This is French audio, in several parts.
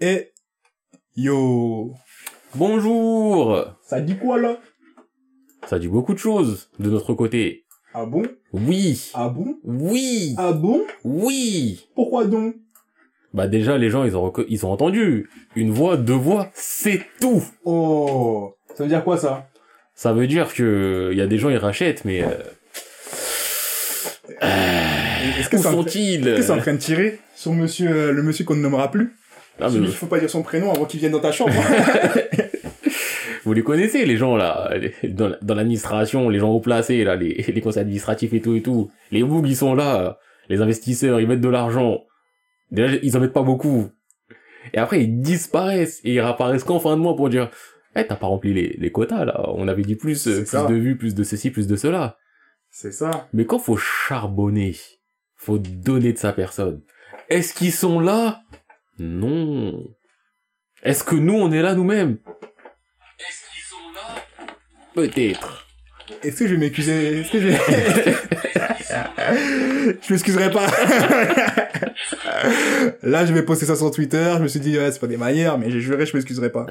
Et yo, Bonjour. Ça dit quoi là? Ça dit beaucoup de choses de notre côté. Ah bon? Oui. Ah bon? Oui. Ah bon? Oui. Pourquoi donc? Bah déjà, les gens, ils ont, ils ont entendu. Une voix, deux voix, c'est tout. Oh, ça veut dire quoi ça? Ça veut dire que y a des gens, ils rachètent, mais... Euh, Est-ce que où sont-ils est-ce que c'est en train de tirer sur monsieur, euh, le monsieur qu'on ne nommera plus Ah, mais il faut pas dire son prénom avant qu'il vienne dans ta chambre. Vous les connaissez, les gens, là, dans, dans l'administration, les gens haut placés, là, les, les conseils administratifs et tout et tout. Les bougs, ils sont là, les investisseurs, ils mettent de l'argent. Déjà, ils en mettent pas beaucoup. Et après, ils disparaissent, et ils réapparaissent qu'en fin de mois pour dire, eh, t'as pas rempli les, les quotas, là. On avait dit plus, euh, plus ça. de vues, plus de ceci, plus de cela. c'est ça. Mais quand faut charbonner, faut donner de sa personne. Est-ce qu'ils sont là? Non. Est-ce que nous, on est là nous-mêmes? Est-ce qu'ils sont là? Peut-être. Est-ce que je vais m'excuser? Est-ce que je vais... je m'excuserai pas. Là, je vais poster ça sur Twitter. Je me suis dit, ouais, c'est pas des manières, mais j'ai juré, je m'excuserai pas.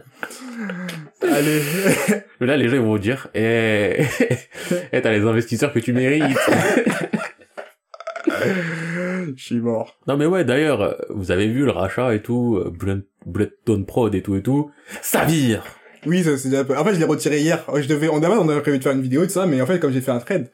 Allez. Mais là, les gens, ils vont dire, eh, eh, t'as les investisseurs que tu mérites. je suis mort. non, mais ouais, d'ailleurs, vous avez vu le rachat et tout, euh, Bloodstone Prod et tout et tout. Ça vire! Oui, ça c'est déjà un peu. En fait, je l'ai retiré hier. Je devais, on avait, on avait prévu de faire une vidéo de ça, mais en fait, comme j'ai fait un trade,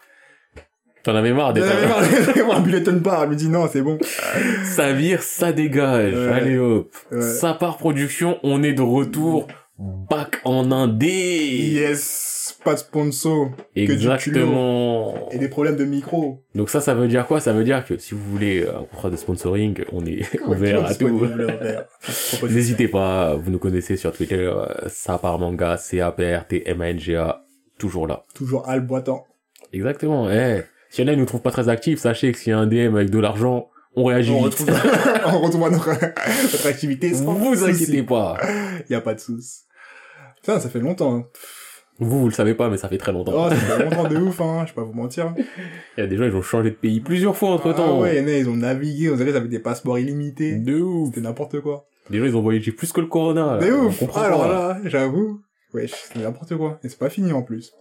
T'en avais marre d'être avais marre de voir bulletin bar. Je me dis non, c'est bon. Ça vire, ça dégage. Ouais. Allez hop. Ouais. Ça part production, on est de retour. Back en indé. Yes, pas de sponsor. que du Exactement. Et des problèmes de micro. Donc ça, ça veut dire quoi? Ça veut dire que si vous voulez euh, un contrat de sponsoring, on est ouvert à tout. N'hésitez pas, vous nous connaissez sur Twitter, euh, ça part manga, C-A-P-R-T-M-A-N-G-A, toujours là. Toujours Al boitant. Exactement, eh. Si y en a, ils nous trouvent pas très actifs, sachez que s'il y a un DM avec de l'argent, on réagit On vite. retrouve, on retrouve notre, notre activité sans vous inquiétez pas. Y a pas de souci. Putain, ça fait longtemps. hein. Vous, vous le savez pas, mais ça fait très longtemps. Oh, ça fait longtemps de ouf, hein. Je vais pas vous mentir. Il y a des gens, ils ont changé de pays plusieurs fois entre Ah temps. ouais, y'en a, ils ont navigué, on dirait qu'ils avaient des passeports illimités. De ouf. C'était n'importe quoi. Les gens, ils ont voyagé plus que le corona. De. On ouf. comprend Alors là, j'avoue. Wesh, c'était n'importe quoi. Et c'est pas fini en plus.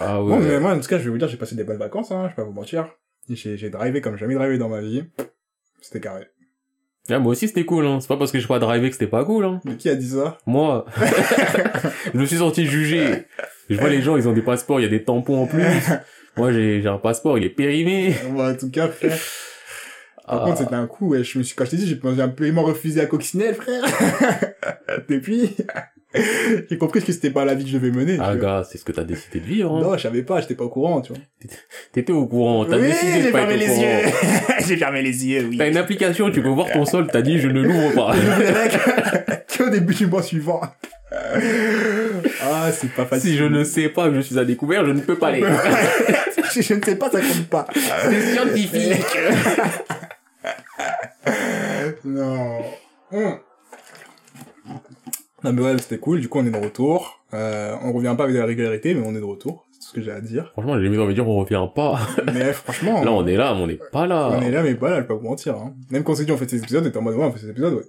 Ah ouais. Bon, mais moi, en tout cas, je vais vous dire, j'ai passé des bonnes vacances, hein. Je vais pas vous mentir. J'ai, j'ai drivé comme jamais drivé dans ma vie. C'était carré. Ah, moi aussi, c'était cool, hein. C'est pas parce que j'ai pas drivé que c'était pas cool, hein. Mais qui a dit ça? Moi, je me suis senti jugé. Je vois les gens, ils ont des passeports, il y a des tampons en plus. Moi, j'ai j'ai un passeport, il est périmé. Bon, en tout cas, frère. Par Ah. contre, c'était un coup, ouais. Je me suis, quand je t'ai dit, j'ai j'ai un paiement refusé à Coccinelle, frère. Depuis, j'ai compris que c'était pas la vie que je devais mener. Ah, tu gars, c'est ce que t'as décidé de vivre, hein. Non, je savais pas, j'étais pas au courant, tu vois. T'étais au courant, t'as oui, décidé de j'ai pas fermé être au les courant. yeux. j'ai fermé les yeux, oui. T'as une application, tu peux voir ton solde, t'as dit je ne l'ouvre pas. Qu'au début du mois suivant. ah, c'est pas facile. si je ne sais pas que je suis à découvert, je ne peux pas aller. je, je ne sais pas, ça compte pas. C'est scientifique. non. Hum. Non mais ouais, c'était cool. Du coup, on est de retour. Euh, on revient pas avec de la régularité, mais on est de retour. C'est tout ce que j'ai à dire. Franchement, j'ai limite envie de dire on revient pas. Mais franchement, Là, on est là, mais on n'est pas là. on est là, mais pas là, je vais pas vous mentir. Hein. Même quand on s'est dit on fait ces épisodes, on était en mode ouais, on fait ces épisodes, ouais.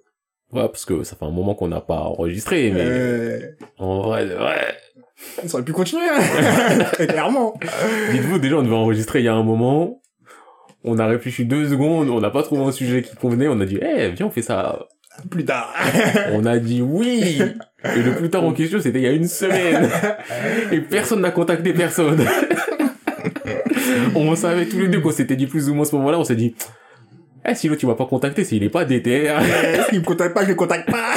Ouais, parce que ça fait un moment qu'on n'a pas enregistré, mais Euh, en vrai, vrai. ça aurait pu continuer, hein. Clairement. Dites-vous, déjà, on devait enregistrer il y a un moment. On a réfléchi deux secondes, on n'a pas trouvé un sujet qui convenait, on a dit, eh, viens, on fait ça. Plus tard. On a dit oui. Et le plus tard en question, c'était il y a une semaine. Et personne n'a contacté personne. on savait tous les deux qu'on s'était dit plus ou moins à ce moment-là, on s'est dit, eh, si l'autre, tu m'as pas contacté, c'est il est pas déter. Euh, S'il me contacte pas, je le contacte pas.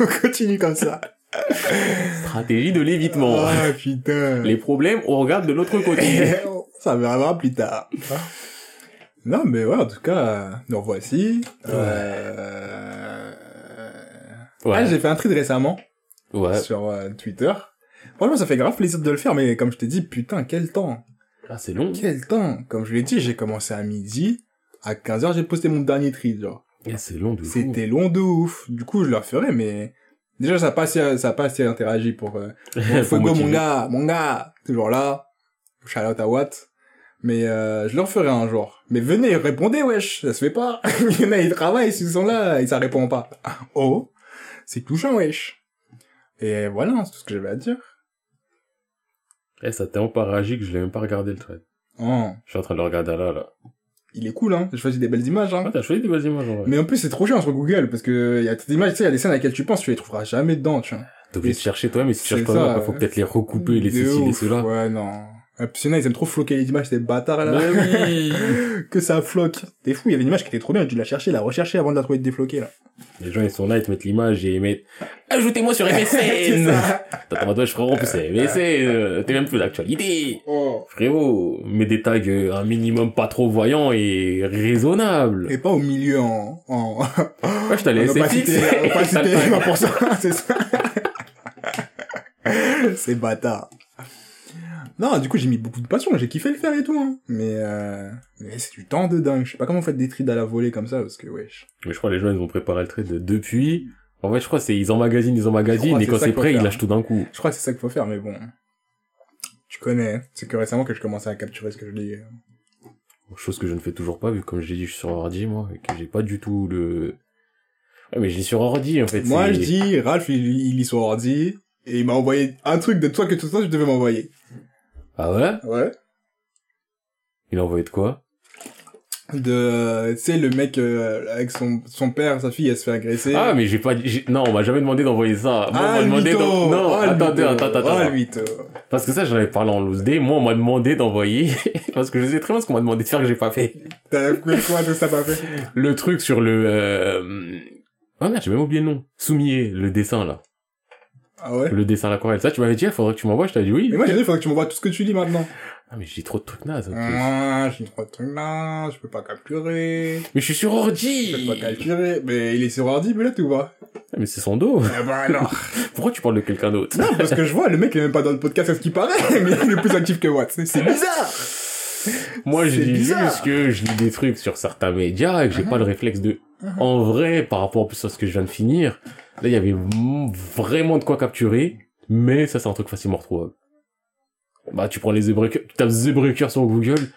on continue comme ça. Stratégie de l'évitement. Ah putain. Les problèmes, on regarde de l'autre côté. Ça verra plus tard. Non, mais ouais, en tout cas, nous revoici. Euh... Ouais. Ah, j'ai fait un trade récemment Ouais. sur euh, Twitter. Franchement, ça fait grave plaisir de le faire, mais comme je t'ai dit, putain, quel temps Ah, c'est long. Quel temps Comme je l'ai dit, j'ai commencé à midi. À 15h, j'ai posté mon dernier trade, genre. Ah, c'est long, du coup. C'était long de ouf. Du coup, je le referai, mais... Déjà, ça a pas assez, ça a pas assez interagi pour... Euh... Fuego, mon gars, mon gars, toujours là. Shout out à Watt. Mais euh, je le referai un jour. Mais venez, répondez, wesh. Ça se fait pas. Il y en a, ils travaillent, ils sont là, et ça répond pas. Oh, c'est touchant, wesh. Et voilà, c'est tout ce que j'avais à dire. Eh, ça t'a pas réagi que je l'ai même pas regardé le thread. Oh, Je suis en train de le regarder là, là. il est cool, hein. J'ai choisi des belles images, hein. Ah, t'as choisi des belles images, en vrai. Mais en plus, c'est trop chiant sur Google, parce que y a des images, tu sais, il y a des scènes à laquelle tu penses, tu les trouveras jamais dedans, tu vois. T'es obligé de chercher toi, mais si tu cherches pas, ça, faut peut-être les recouper, les ceci, les cela. Ouais, non. Y en a, ils aiment trop floquer les images, ces bâtards, là. Mais oui. que ça floque. T'es fou, il y avait une image qui était trop bien, tu l'as cherché, la recherché avant de la trouver défloquée, là. Les gens, ils sont là, ils te mettent l'image et ils mettent, ajoutez-moi sur C'est MSN! T'as pas toi, je frérot, en plus, c'est MSN, euh, t'es même plus d'actualité! Oh. Frérot, mets des tags euh, un minimum pas trop voyants et raisonnables. Et pas au milieu en, en, Ouais, je opacité, 20%, c'est ça. c'est bâtard. Non, du coup, j'ai mis beaucoup de passion, j'ai kiffé le faire et tout, hein. Mais, euh, mais c'est du temps de dingue. Je sais pas comment vous faites des trides à la volée comme ça, parce que, wesh. Mais je crois que les gens, ils ont préparé le trade depuis. En fait, je crois que c'est, ils emmagasinent, ils Je emmagasinent, et quand c'est prêt, ils lâchent tout d'un coup. Je crois que c'est ça qu'il faut faire, mais bon. Tu connais, hein. c'est que récemment que je commençais à capturer ce que je dis. Chose que je ne fais toujours pas, vu que comme je l'ai dit, je suis sur ordi, moi, et que j'ai pas du tout le... Ouais, mais j'ai sur ordi, en fait. Moi, je dis, Ralph, il, il lit sur ordi, et il m'a envoyé un truc de toi que tout ça, tu devais m'envoyer. Ah ouais? Ouais. Il a envoyé de quoi? De, tu sais, le mec, euh, avec son, son père, sa fille, elle se fait agresser. Ah, mais j'ai pas, dit- j'ai- non, on m'a jamais demandé d'envoyer ça. Moi, on m'a le demandé mytho d'en- non, Oh, le attends, attends, Oh, attends. le mytho Parce que ça, j'en avais parlé en loose day. Moi, on m'a demandé d'envoyer, parce que je sais très bien ce qu'on m'a demandé de faire que j'ai pas fait. T'as fait quoi de ça, pas fait? Le truc sur le, euh... oh merde, j'ai même oublié le nom. Soumier, le dessin, là. Ah ouais Le dessin à l'aquarelle. Ça, tu m'avais dit, il faudrait que tu m'envoies, je t'avais dit oui. Mais moi, j'ai dit, il faudrait que tu m'envoies tout ce que tu lis maintenant. Ah, mais j'ai trop de trucs nazes. Ah, j'ai trop de trucs là, je peux pas capturer. Mais je suis sur Je ordi! peux pas capturer. Mais il est sur ordi, mais là, tu vois. Ah, mais c'est son dos. Ah bah alors. Pourquoi tu parles de quelqu'un d'autre? Non, parce que je vois, le mec, il est même pas dans le podcast, à ce qu'il paraît, mais il est plus actif que moi. C'est bizarre. Moi, je dis juste que je lis des trucs sur certains médias et que j'ai Mhm. pas le réflexe de... Mhm. En vrai, par rapport plus à ce que je viens de finir, là, il y avait vraiment de quoi capturer, mais ça, c'est un truc facilement retrouvable. Bah, tu prends les The Breakers, tu tapes The Breakers sur Google,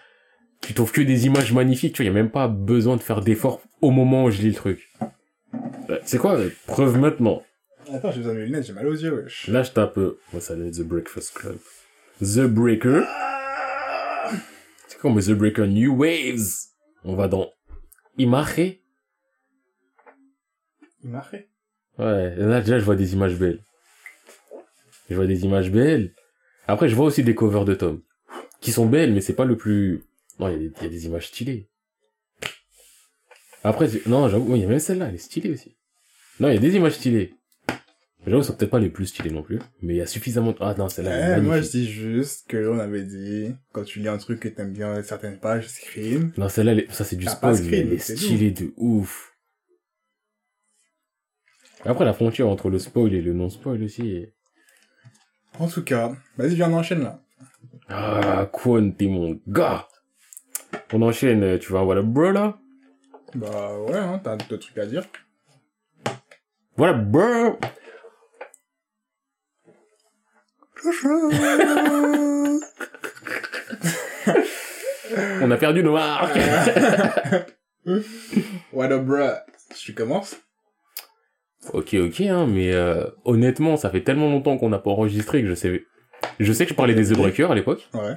tu trouves que des images magnifiques, tu vois, il y a même pas besoin de faire d'efforts au moment où je lis le truc. Euh, C'est quoi Preuve maintenant? Attends, j'ai besoin de mes lunettes, j'ai mal aux yeux, wesh. Là, je tape... euh, Moi, ça donne The Breakfast Club. The Breaker. C'est comme The Breaker New Waves? On va dans m'a fait. Ouais, là, déjà, je vois des images belles. Je vois des images belles. Après, je vois aussi des covers de Tom. Qui sont belles, mais c'est pas le plus... Non, il y, a des- il y a des images stylées. Après, non, j'avoue, il y a même celle-là, elle est stylée aussi. Non, il y a des images stylées. J'avoue, c'est peut-être pas les plus stylées non plus, mais il y a suffisamment de... Ah non, celle-là, elle est Eh, moi, je dis juste que on avait dit, quand tu lis un truc que t'aimes bien certaines pages, screen. Non, celle-là, elle ça c'est du spoil, mais elle est stylée de ouf. Après, la frontière entre le spoil et le non-spoil aussi est... En tout cas, vas-y, viens, on enchaîne, là. Ah, Kwon, t'es mon gars. On enchaîne, euh, tu vas voilà, bro, là. Bah, ouais, hein, t'as d'autres trucs à dire. Voilà, bro. On a perdu nos marques. What up, bruh? Tu commences? Ok, ok, hein, mais euh, honnêtement, ça fait tellement longtemps qu'on n'a pas enregistré que je sais... Je sais que je parlais des The Breakers à l'époque. Ouais.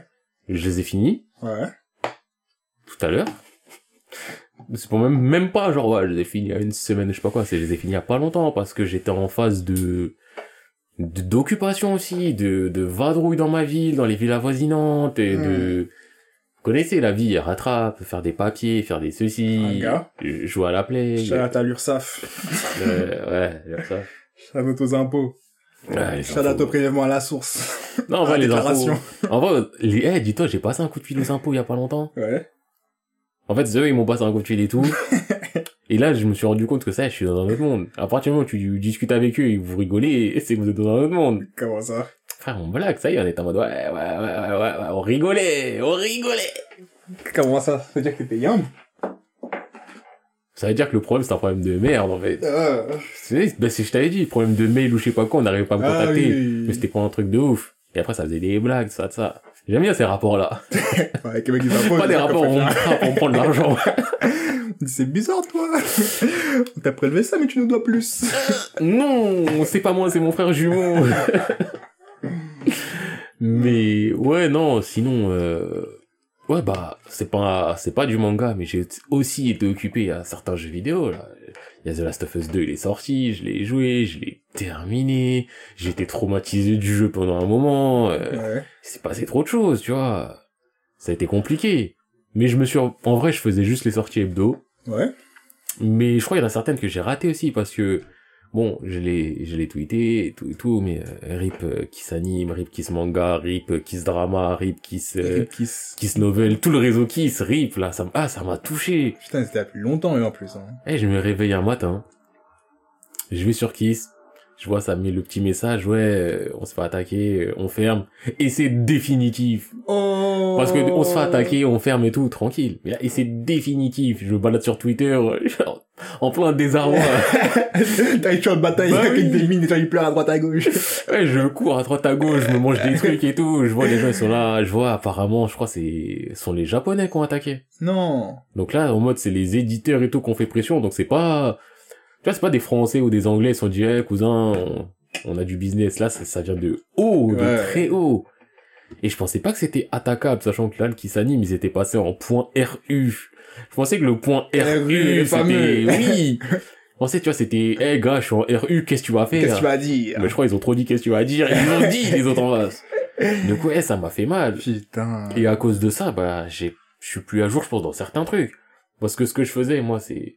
Je les ai finis Ouais. tout à l'heure. C'est pour même, même pas genre, ouais, je les ai finis il y a une semaine, je sais pas quoi, c'est, je les ai finis il y a pas longtemps parce que j'étais en phase de, de- d'occupation aussi, de, de vadrouille dans ma ville, dans les villes avoisinantes, et de, vous connaissez la vie, rattrape, faire des papiers, faire des ceci, euh, jouer à la play, Shout out à l'URSAF. euh, ouais, ça. Shout out aux impôts. Ouais, Shout au prélèvement à la source. Non, en vrai, les infos. En vrai, les, eh, dis-toi, j'ai passé un coup de fil aux impôts il y a pas longtemps. Ouais. En fait, eux, ils m'ont passé un coup de fil et tout. et là, je me suis rendu compte que ça, je suis dans un autre monde. À partir du moment où tu discutes avec eux et vous rigolez, c'est que vous êtes dans un autre monde. Comment ça? Frère, on blague, ça y est, on est en mode, ouais, ouais, ouais, ouais, ouais, ouais, on rigolait, on rigolait. Comment ça? Ça veut dire que t'étais yam? Ça veut dire que le problème, c'est un problème de merde, en fait. Euh. C'est, ben, si je t'avais dit, problème de mail ou je sais pas quoi, on n'arrivait pas à me Ah contacter. oui. Mais c'était pas un truc de ouf. Et après, ça faisait des blagues, ça, de ça. J'aime bien ces rapports-là. Ouais, Pas des ça rapports on on prend de l'argent. C'est bizarre, toi. On t'a prélevé ça, mais tu nous dois plus. non, c'est pas moi, c'est mon frère jumeau. mais ouais, non, sinon, euh, ouais, bah, c'est pas, c'est pas du manga, mais j'ai aussi été occupé à certains jeux vidéo, là. Il y a The Last of Us 2, il est sorti, je l'ai joué, je l'ai terminé, j'ai été traumatisé du jeu pendant un moment, euh, Ouais. c'est passé trop de choses, tu vois. Ça a été compliqué. Mais je me suis, en vrai, je faisais juste les sorties hebdo. Ouais. Mais je crois qu'il y en a certaines que j'ai ratées aussi parce que, bon, je l'ai, je l'ai tweeté et tout et tout, mais euh, RIP euh, Kiss Anime, RIP Kiss Manga, RIP euh, Kiss Drama, RIP Kiss, euh, Kiss. Kiss Novel, tout le réseau Kiss, RIP, là, ça, ah, ça m'a touché. Putain, c'était depuis longtemps, et en plus. Hein. Eh, je me réveille un matin, je vais sur Kiss, je vois ça met le petit message, ouais, on se fait attaquer, on ferme, et c'est définitif. Oh Parce que on se fait attaquer, on ferme et tout, tranquille. Mais là, et c'est définitif. Je me balade sur Twitter, genre, en plein désarroi. T'as une champ de bataille Bah avec oui. des mines, et gens ils pleurent à droite à gauche. ouais, je cours à droite à gauche, je me mange des trucs et tout. Je vois les gens, ils sont là. Je vois, apparemment, je crois, c'est, ce sont les Japonais qui ont attaqué. non. Donc là, en mode, c'est les éditeurs et tout qui ont fait pression. Donc c'est pas, tu vois, c'est pas des Français ou des Anglais, ils sont dit, hey, cousin, on, on a du business. Là, ça, ça vient de haut, de Ouais. très haut. Et je pensais pas que c'était attaquable, sachant que là, le qui s'anime, ils étaient passés en point RU. Je pensais que le point RU, c'était, oui. Je pensais, tu vois, c'était, hey, gars, je suis en RU, qu'est-ce que tu vas faire? Qu'est-ce que tu vas dire? Mais je crois qu'ils ont trop dit qu'est-ce que tu vas dire? Ils l'ont dit, les autres en face. Donc ouais, ça m'a fait mal. Putain. Et à cause de ça, bah, j'ai, je suis plus à jour, je pense, dans certains trucs. Parce que ce que je faisais, moi, c'est,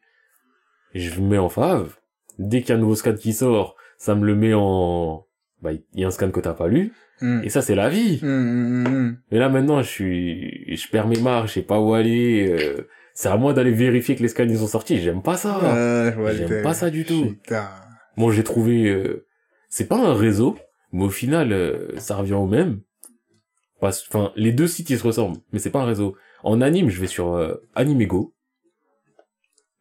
je me mets en fave. Dès qu'il y a un nouveau scan qui sort, ça me le met en, bah, il y a un scan que t'as pas lu. Hmm. Et ça, c'est la vie. Hmm, hmm, Mais là, maintenant, je suis, je perds mes marques, je sais pas où aller. euh, c'est à moi d'aller vérifier que les scans ils sont sortis. J'aime pas ça. Euh, J'aime pas ça du tout. Putain. Moi, j'ai trouvé, euh, c'est pas un réseau, mais au final, euh, ça revient au même. Parce, enfin, les deux sites ils se ressemblent, mais c'est pas un réseau. En anime, je vais sur euh, Animego.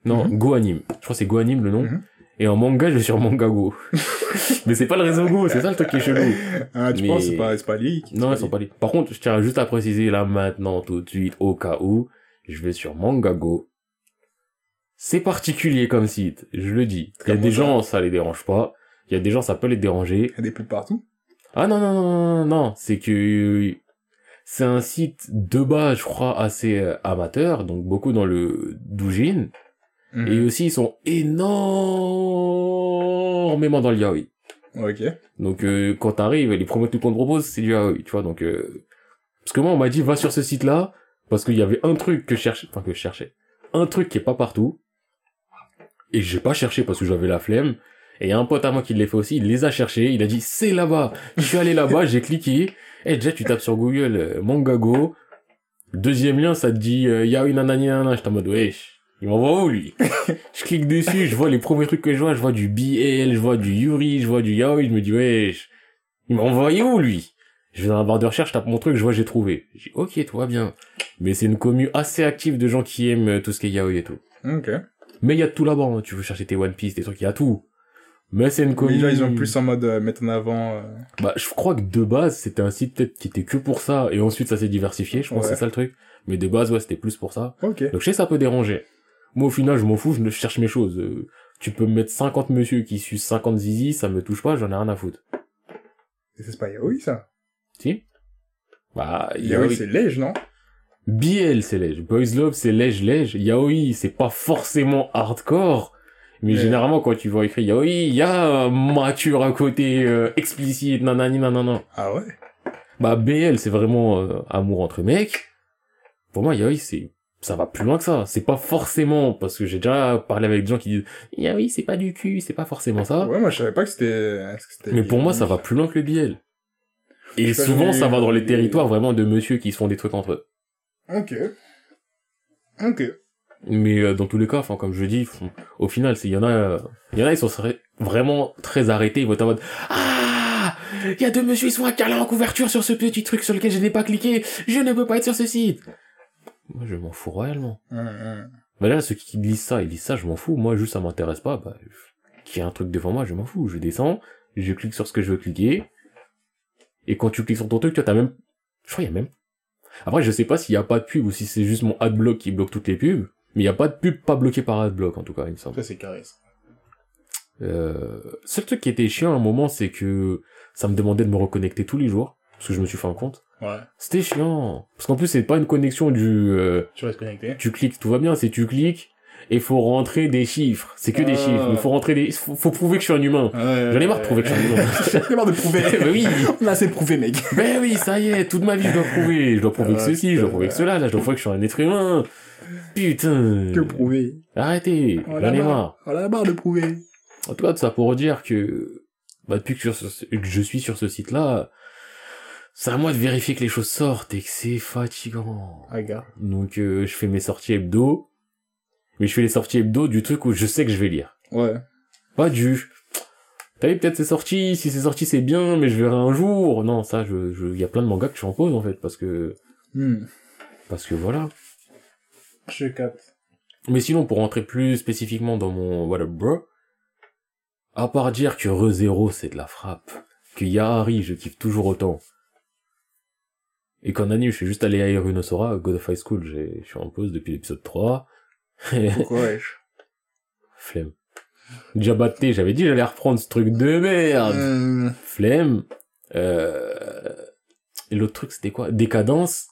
Non, Anime. Je crois que c'est Go Anime le nom. Mhm. Et en manga, je vais sur Mangago. mais c'est pas le réseau Go, c'est ça le truc qui est chelou. Ah, tu Mais- penses, c'est pas, c'est pas lié Non, ils sont pas liés. Par contre, je tiens juste à préciser là maintenant, tout de suite, au cas où, je vais sur Mangago. C'est particulier comme site, je le dis. Il y a des gens, ça les dérange pas. Il y a des gens, ça peut les déranger. Il y a des pubs partout. Ah non, non, non, non, non, non, c'est que c'est un site de base, je crois, assez euh, amateur, donc beaucoup dans le doujin. Hmm. Et aussi, ils sont énormément dans le yaoi. Ok. Donc euh, quand t'arrives, les premiers trucs qu'on te propose, c'est du yaoi, tu vois. Donc euh... parce que moi, on m'a dit va sur ce site-là parce qu'il y avait un truc que je cherchais, enfin que je cherchais, un truc qui est pas partout. Et j'ai pas cherché parce que j'avais la flemme. Et y a un pote à moi qui l'a fait aussi, il les a cherchés, il a dit c'est là-bas. Je suis allé là-bas, j'ai cliqué. Et déjà tu tapes sur Google euh, Mangago. Deuxième lien, ça te dit euh, yaoi nanani nanana. J'étais en mode wesh. Il m'envoie où lui? Je clique dessus, je vois les premiers trucs que je vois, je vois du BL, je vois du Yuri, je vois du Yaoi, je me dis wesh. Il m'a envoyé où lui? Je vais dans la barre de recherche, je tape mon truc, je vois j'ai trouvé. Je dis ok, tout va bien. Mais c'est une commu assez active de gens qui aiment euh, tout ce qui est Yaoi et tout. Ok. Mais il y a tout là-bas, hein. tu veux chercher tes One Piece, des trucs, il y a tout. Mais c'est une commu... Mais là, ils ont plus en mode euh, mettre en avant. euh, Bah, je crois que de base, c'était un site peut-être qui était que pour ça, et ensuite ça s'est diversifié, je pense que c'est ça le truc. Mais de base, ouais, c'était plus pour ça. Ok. Donc je sais ça peut déranger. Moi au final je m'en fous, je ne cherche mes choses. Euh, tu peux me mettre 50 monsieur qui sucent 50 zizi, ça me touche pas, j'en ai rien à foutre. Et c'est pas Yaoi, ça. Si Bah, Yaoi, Yaoi... c'est léger, non? BL c'est lège, Boys Love c'est lège lège, Yaoi c'est pas forcément hardcore, mais Mais- généralement quand tu vois écrit Yaoi, il y a mature à côté, euh, explicite, nanani nanana. Ah ouais? Bah BL c'est vraiment euh, amour entre mecs. Pour moi Yaoi c'est ça va plus loin que ça. C'est pas forcément parce que j'ai déjà parlé avec des gens qui disent Yaoi c'est pas du cul, c'est pas forcément ça. Ouais, moi, je savais pas que c'était... Mais pour moi ça va plus loin que le BL. Et souvent ça va dans les territoires vraiment de monsieur qui se font des trucs entre eux. Ok. Ok. Mais euh, dans tous les cas, enfin comme je dis, font- au final, c'est il y en a, euh, il y en a ils sont vraiment très arrêtés, ils vont être en mode ah, il y a deux monsieur ils sont à câlin en couverture sur ce petit truc sur lequel je n'ai pas cliqué, je ne peux pas être sur ce site. Moi je m'en fous royalement. Hum, hum. Bah là ceux qui lisent ça, ils lisent ça, je m'en fous. Moi juste ça m'intéresse pas. Bah qu'il y ait un truc devant moi, je m'en fous. Je descends, je clique sur ce que je veux cliquer. Et quand tu cliques sur ton truc, tu vois, t'as même Je crois qu'il y a même... Après, je sais pas s'il y a pas de pub ou si c'est juste mon adblock qui bloque toutes les pubs. Mais il y a pas de pub pas bloqué par adblock, en tout cas, il me semble. Ça, c'est carré, ça. Euh, seul truc qui était chiant à un moment, c'est que ça me demandait de me reconnecter tous les jours. Parce que je me suis fait un compte. Ouais. C'était chiant. Parce qu'en plus, c'est pas une connexion du, euh, Tu restes connecté. tu cliques, tout va bien, c'est tu cliques, et faut rentrer des chiffres. C'est que des Ah. chiffres, mais faut rentrer des, faut, faut prouver que je suis un humain. J'en ai marre de prouver que je suis un humain. J'en ai marre de prouver. Mais oui. On a assez prouvé, mec. Ben oui, ça y est, toute ma vie je dois prouver. Je dois prouver que Ah, ceci, je dois prouver que cela, là, je dois prouver que je suis un être humain. Putain. Que prouver. Arrêtez, On j'en ai marre. On a marre de prouver. En tout cas, ça pour dire que, bah, depuis que je, suis sur ce- que je suis sur ce site-là, c'est à moi de vérifier que les choses sortent et que c'est fatigant. Regarde. Donc, euh, je fais mes sorties hebdo, mais je fais les sorties hebdo du truc où je sais que je vais lire. Ouais. Pas du, t'as vu, peut-être c'est sorti, si c'est sorti c'est bien, mais je verrai un jour. Non, ça, je, je, y a plein de mangas que je suis en pause, en fait, parce que, Hmm. parce que voilà. Je capte. Mais sinon, pour rentrer plus spécifiquement dans mon voilà bro, à part dire que ReZero c'est de la frappe, que Yahari je kiffe toujours autant, et qu'en anime je suis juste allé à Irunosora, God of High School, je suis en pause depuis l'épisode 3. Pourquoi, wesh Flemme. Diabaté, j'avais dit j'allais reprendre ce truc de merde. Euh, Flemme. Euh... Et l'autre truc c'était quoi? Décadence.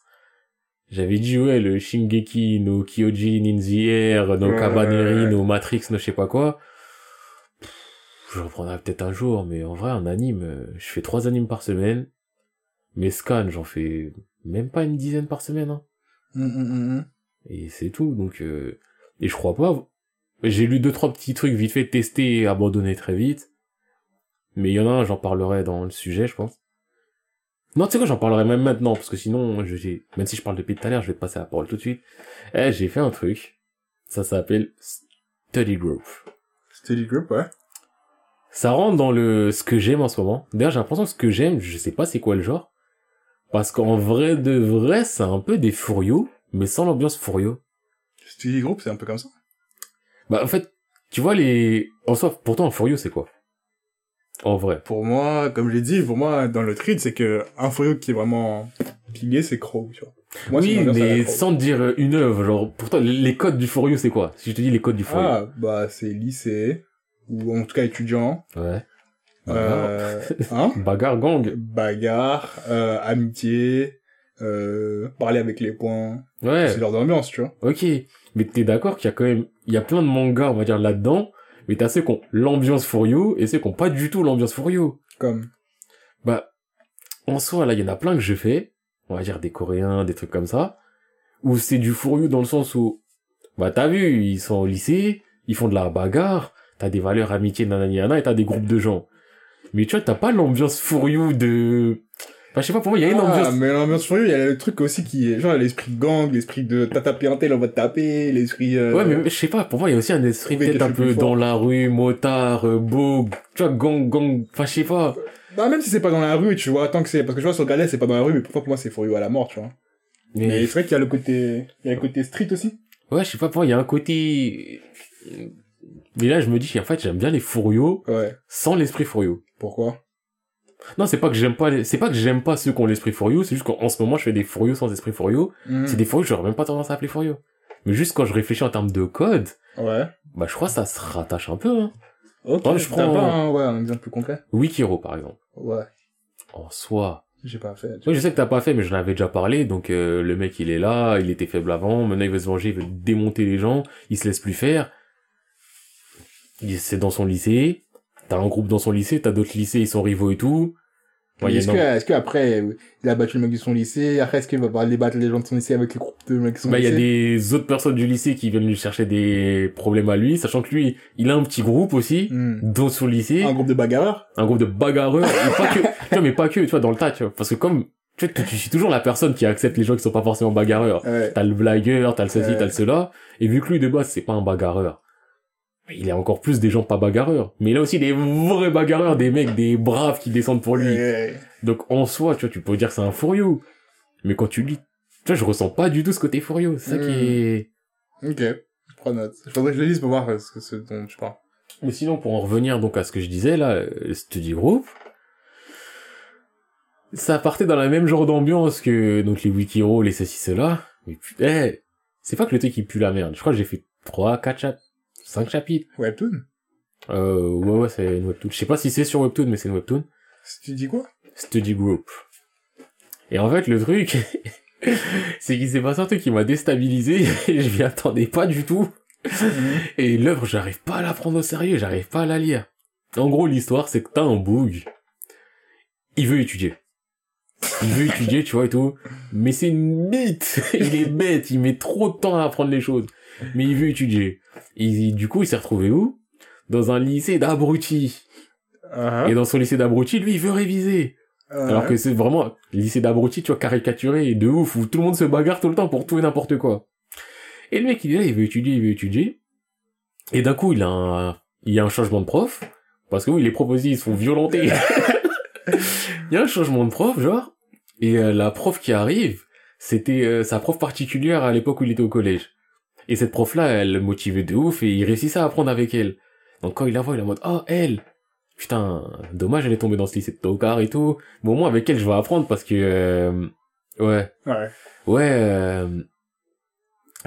J'avais dit ouais le Shingeki no Kyojin in the Air, no Ouais, Cabaneri, ouais, ouais. no Matrix, no je sais pas quoi. Pff, Je reprendrai peut-être un jour, mais en vrai en anime, euh, je fais trois animes par semaine. Mes scans, j'en fais même pas une dizaine par semaine. Hein. hum, hum, hum. Et c'est tout, donc... Euh... Et je crois pas... J'ai lu deux, trois petits trucs vite fait, testés et abandonnés très vite. Mais il y en a un, j'en parlerai dans le sujet, je pense. Non, tu sais quoi, j'en parlerai même maintenant, parce que sinon, j'ai, même si je parle depuis tout à l'heure, je vais te passer la parole tout de suite. Eh, j'ai fait un truc. Ça s'appelle Study Group. Steady Group, ouais. Ça rentre dans le, ce que j'aime en ce moment. D'ailleurs, j'ai l'impression que ce que j'aime, je sais pas c'est quoi le genre. Parce qu'en vrai de vrai, c'est un peu des furios, mais sans l'ambiance furio. Steady Group, c'est un peu comme ça. Bah, en fait, tu vois les, en soi, pourtant, un furio, c'est quoi? En vrai. Pour moi, comme je l'ai dit, pour moi, dans le trade, c'est que un folio qui est vraiment pilier, c'est Crow, tu vois. Moi, oui, mais sans dire une œuvre, genre, pourtant, les codes du furio, c'est quoi? Si je te dis les codes du furio. Ah, bah, c'est lycée, ou en tout cas étudiant, Ouais. Bagarre. euh, hein, Bagarre gang. bagarre, euh, amitié, euh, parler avec les points, Ouais. c'est leur ambiance, tu vois. Ok. Mais t'es d'accord qu'il y a quand même, il y a plein de mangas, on va dire, là-dedans, mais t'as ceux qui ont l'ambiance furio et ceux qui ont pas du tout l'ambiance furio. Comme, Bah, en soi, là, il y en a plein que je fais, on va dire des coréens, des trucs comme ça, où c'est du furio dans le sens où, bah, t'as vu, ils sont au lycée, ils font de la bagarre, t'as des valeurs amitié, nanana, et t'as des groupes de gens. Mais tu vois, t'as pas l'ambiance furio de, enfin, je sais pas, pour moi, il y a une ah, ambiance, mais l'ambiance furieux, il y a le truc aussi qui est, genre, l'esprit gang, l'esprit de t'as tapé un tel, on va te taper, l'esprit, euh, Ouais, mais je sais pas, pour moi, il y a aussi un esprit peut-être un peu dans la rue, motard, euh, beau, tu vois, gang, gang, enfin, je sais pas. Bah, même si c'est pas dans la rue, tu vois, tant que c'est, parce que je vois sur Galet, c'est pas dans la rue, mais pour moi c'est furieux à la mort, tu vois. Mais, Mais c'est vrai qu'il y a le côté, il y a le côté street aussi. ouais, je sais pas, pour moi, il y a un côté... Mais là, je me dis, en fait, j'aime bien les furios Ouais. sans l'esprit furio. Pourquoi? Non, c'est pas que j'aime pas les... c'est pas que j'aime pas ceux qui ont l'esprit furio, c'est juste qu'en en ce moment, je fais des furios sans esprit furio. Hmm. C'est des furios que j'aurais même pas tendance à appeler furios. Mais juste quand je réfléchis en termes de code, Ouais. bah, je crois que ça se rattache un peu, hein. Ok. Je prends- pas un, ouais, un exemple plus concret? Wikiro, par exemple. Ouais. En soi, J'ai pas fait. Oui, je sais que t'as pas fait, mais j'en avais déjà parlé. Donc euh, le mec, il est là, il était faible avant. Maintenant, il veut se venger, il veut démonter les gens. Il se laisse plus faire. C'est dans son lycée. T'as un groupe dans son lycée, t'as d'autres lycées, ils sont rivaux et tout. Ouais, est-ce que, est-ce que après, il a battu le mec de son lycée, après, est-ce qu'il va pas aller battre les gens de son lycée avec le groupe de mecs de son Bah, il y a lycée? des autres personnes du lycée qui viennent lui chercher des problèmes à lui, sachant que lui, il a un petit groupe aussi, Hmm. dans son lycée, Un groupe de bagarreurs? un groupe de bagarreurs, et pas que, tu vois, mais pas que, tu vois, dans le tas, tu vois, parce que comme, tu vois, tu suis toujours la personne qui accepte les gens qui sont pas forcément bagarreurs. Ouais. T'as le blagueur, t'as le ceci, Ouais. t'as le cela. Et vu que lui, de base, c'est pas un bagarreur. Il est encore plus des gens pas bagarreurs. Mais il a aussi des vrais bagarreurs, des mecs, des braves qui descendent pour lui. Donc, en soi, tu vois, tu peux dire que c'est un furieux. Mais quand tu lis, tu vois, je ressens pas du tout ce côté furieux. C'est ça qui est... Ok. Je prends note. Il faudrait que je le lise pour voir ce, que- ce dont tu parles. Mais sinon, pour en revenir donc à ce que je disais, là, euh, Study Group, ça partait dans la même genre d'ambiance que donc les wikiro, les ceci, cela. Mais putain, eh, c'est pas que le truc il pue la merde. Je crois que j'ai fait 3, 4 chapitres, 5 chapitres. Webtoon? Euh, ouais, ouais, c'est une webtoon. Je sais pas si c'est sur webtoon, mais c'est une webtoon. Tu dis quoi? Study Group. Et en fait, le truc, c'est qu'il s'est passé un truc qui m'a déstabilisé et je m'y attendais pas du tout. Et l'œuvre, j'arrive pas à la prendre au sérieux, j'arrive pas à la lire. En gros, l'histoire, c'est que t'as un bug. Il veut étudier. Il veut étudier, tu vois, et tout. Mais c'est une bite. Il est bête. Il met trop de temps à apprendre les choses. Mais il veut étudier. Et du coup, il s'est retrouvé où? Dans un lycée d'abrutis. Ah, Et dans son lycée d'abrutis, lui, il veut réviser. ah, Alors que c'est vraiment lycée d'abrutis, tu vois, caricaturé et de ouf, où tout le monde se bagarre tout le temps pour tout et n'importe quoi. Et le mec, il est là, il veut étudier, il veut étudier. Et d'un coup, il a un, il y a un changement de prof. Parce que oui, les aussi, ils se font violenter. il y a un changement de prof, genre. Et euh, la prof qui arrive, c'était euh, sa prof particulière à l'époque où il était au collège. Et cette prof-là, elle le motivait de ouf et il réussissait à apprendre avec elle. Donc quand il la voit, il est en mode, oh, elle! Putain, dommage, elle est tombée dans ce lycée de tocard et tout. Mais au moins, avec elle, je vais apprendre parce que, euh, ouais, Ouais. ouais, euh,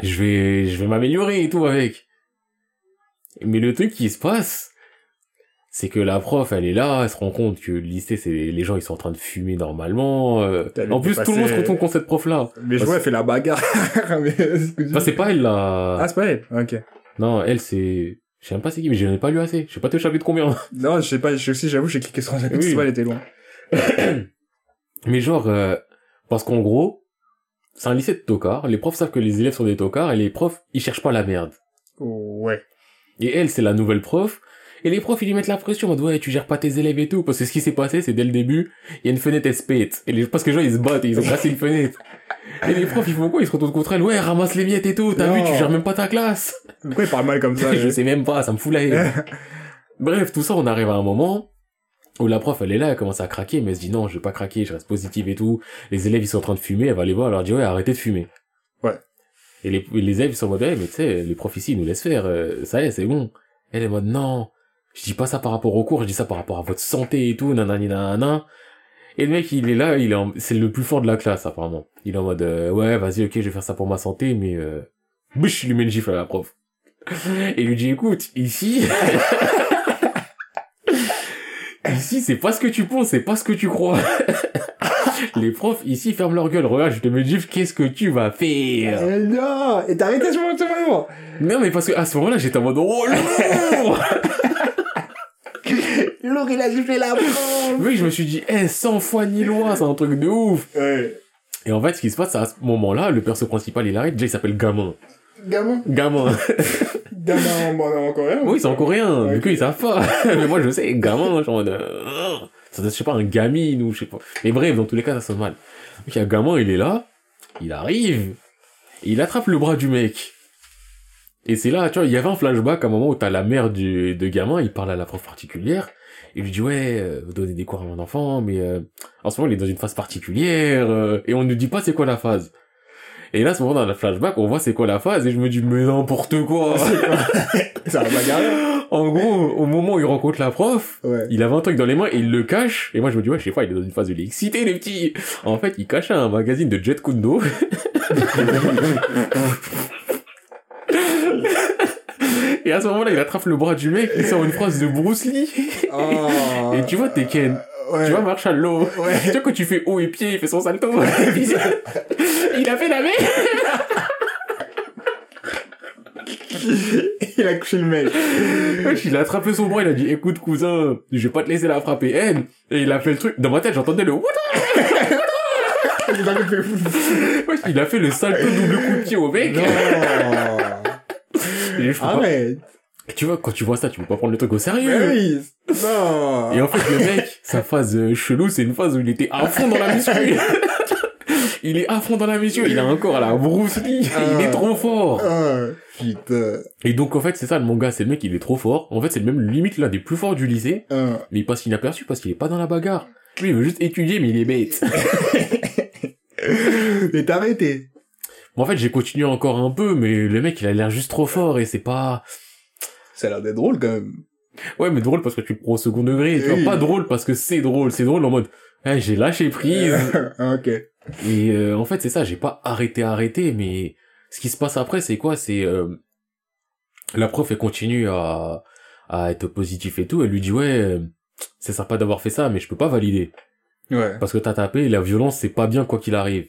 je vais, je vais m'améliorer et tout avec. Mais le truc qui se passe, c'est que la prof, elle est là, elle se rend compte que le lycée, c'est, les gens, ils sont en train de fumer normalement. euh. En plus, tout le monde se retourne contre cette prof-là. Mais je vois, elle fait la bagarre. Enfin, c'est pas elle, là. Ah, c'est pas elle Ok. Non, elle, c'est, je sais même pas c'est qui, mais j'en ai pas lu assez. Je sais pas te chapitre combien. Non, je sais pas, je aussi, j'avoue, j'ai cliqué sur un chapitre, Oui. elle était loin. Mais genre, euh, parce qu'en gros, c'est un lycée de tocards, les profs savent que les élèves sont des tocards, et les profs, ils cherchent pas la merde. Ouais. Et elle, c'est la nouvelle prof, et les profs, ils lui mettent la pression, en mode, ouais, tu gères pas tes élèves et tout, parce que ce qui s'est passé, c'est dès le début, il y a une fenêtre, pète. Et les, parce que les gens, ils se battent, et ils ont cassé une fenêtre. Et les profs, ils font quoi? Ils se retournent contre elle, ouais, ramasse les miettes et tout, t'as vu, tu gères même pas ta classe. Pourquoi il parle mal comme ça je sais même pas, ça me fout la haine. Bref, tout ça, on arrive à un moment où la prof, elle est là, elle commence à craquer, mais elle se dit non, je vais pas craquer, je reste positive et tout. Les élèves, ils sont en train de fumer, elle va les voir, elle leur dit ouais, arrêtez de fumer. Ouais. Et les, les élèves, ils sont en mode, ouais, mais tu sais, les profs ici, ils nous laissent faire, euh, ça y est, c'est bon. Elle est en mode, non, je dis pas ça par rapport au cours, je dis ça par rapport à votre santé et tout, nanani nanana. Et le mec, il est là, il est en- c'est le plus fort de la classe, apparemment. Il est en mode, euh, ouais, vas-y, ok, je vais faire ça pour ma santé, mais, euh, bouche, il lui met une gifle à la prof. Et il lui dit, écoute, ici, ici, c'est pas ce que tu penses, c'est pas ce que tu crois. Les profs, ici, ferment leur gueule. Regarde, je te mets une gifle, qu'est-ce que tu vas faire? Eh non Et t'as arrêté ce moment, ce moment Non, mais parce que, à ce moment-là, j'étais en mode, oh, lourd! Lourd, il a giflé la prof Oui, je me suis dit, eh, 100 fois ni loi, c'est un truc de ouf. Ouais. Et en fait, ce qui se passe, c'est à ce moment-là, le perso principal, il arrête, déjà, il s'appelle Gamin. Gamin Gamin. Gamin, bon, en coréen oui, c'est en coréen. Ouais. Du coup, ils savent pas. mais moi, je sais, Gamin, je suis en mode, euh, ça doit être, je sais pas, un gamine ou je sais pas. Mais bref, dans tous les cas, ça sonne mal. Donc, il y a Gamin, il est là, il arrive, il attrape le bras du mec. Et c'est là, tu vois, il y avait un flashback à un moment où t'as la mère du, de Gamin, il parle à la prof particulière, il lui dit, ouais, euh, vous donnez des cours à mon enfant, mais euh, en ce moment, il est dans une phase particulière, euh, et on ne dit pas c'est quoi la phase. Et là, à ce moment, dans le flashback, on voit c'est quoi la phase, et je me dis, mais n'importe quoi Ça va En gros, au moment où il rencontre la prof, Ouais. il avait un truc dans les mains et il le cache. Et moi, je me dis, ouais, je sais pas, il est dans une phase où il est excité, les petits. En fait, il cachait un magazine de Jet Kundo. et à ce moment-là, il attrape le bras du mec, il sort une phrase de Bruce Lee. Oh. Et tu vois Tekken, Ouais. tu vois Marshall Law. Ouais. Tu vois quand tu fais haut et pied, il fait son salto. il a fait la même. il a couché le mec. Wesh, il a attrapé son bras, il a dit, écoute, cousin, je vais pas te laisser la frapper, elle. Et il a fait le truc. Dans ma tête, j'entendais le Il a fait- Wesh, il a fait le salto double coup de pied au mec. Non je peux pas- Arrête Tu vois, quand tu vois ça, tu peux pas prendre le truc au Mais sérieux. oui Non Et en fait, le mec, sa phase euh, chelou, c'est une phase où il était à fond dans la muscu. il est à fond dans la muscu, il a un corps à la Bruce Lee, il est trop fort. Ah, putain. Et donc, en fait, c'est ça, le manga, c'est le mec, il est trop fort. En fait, c'est même limite l'un des plus forts du lycée, Ah. mais il passe inaperçu parce qu'il est pas dans la bagarre. Lui, il veut juste étudier, mais il est bête. Mais t'as arrêté. Bon, en fait, j'ai continué encore un peu, mais le mec, il a l'air juste trop fort et c'est pas... Ça a l'air d'être drôle quand même. Ouais, mais drôle parce que tu le prends au second degré, tu Oui. vois, pas drôle parce que c'est drôle, c'est drôle en mode, Eh, j'ai lâché prise. ok. Et euh, en fait, c'est ça, j'ai pas arrêté, arrêté, mais ce qui se passe après, c'est quoi? C'est euh, la prof, elle continue à, à être positif et tout. Elle lui dit ouais, euh, c'est sympa d'avoir fait ça, mais je peux pas valider Ouais. parce que t'as tapé. La violence, c'est pas bien quoi qu'il arrive.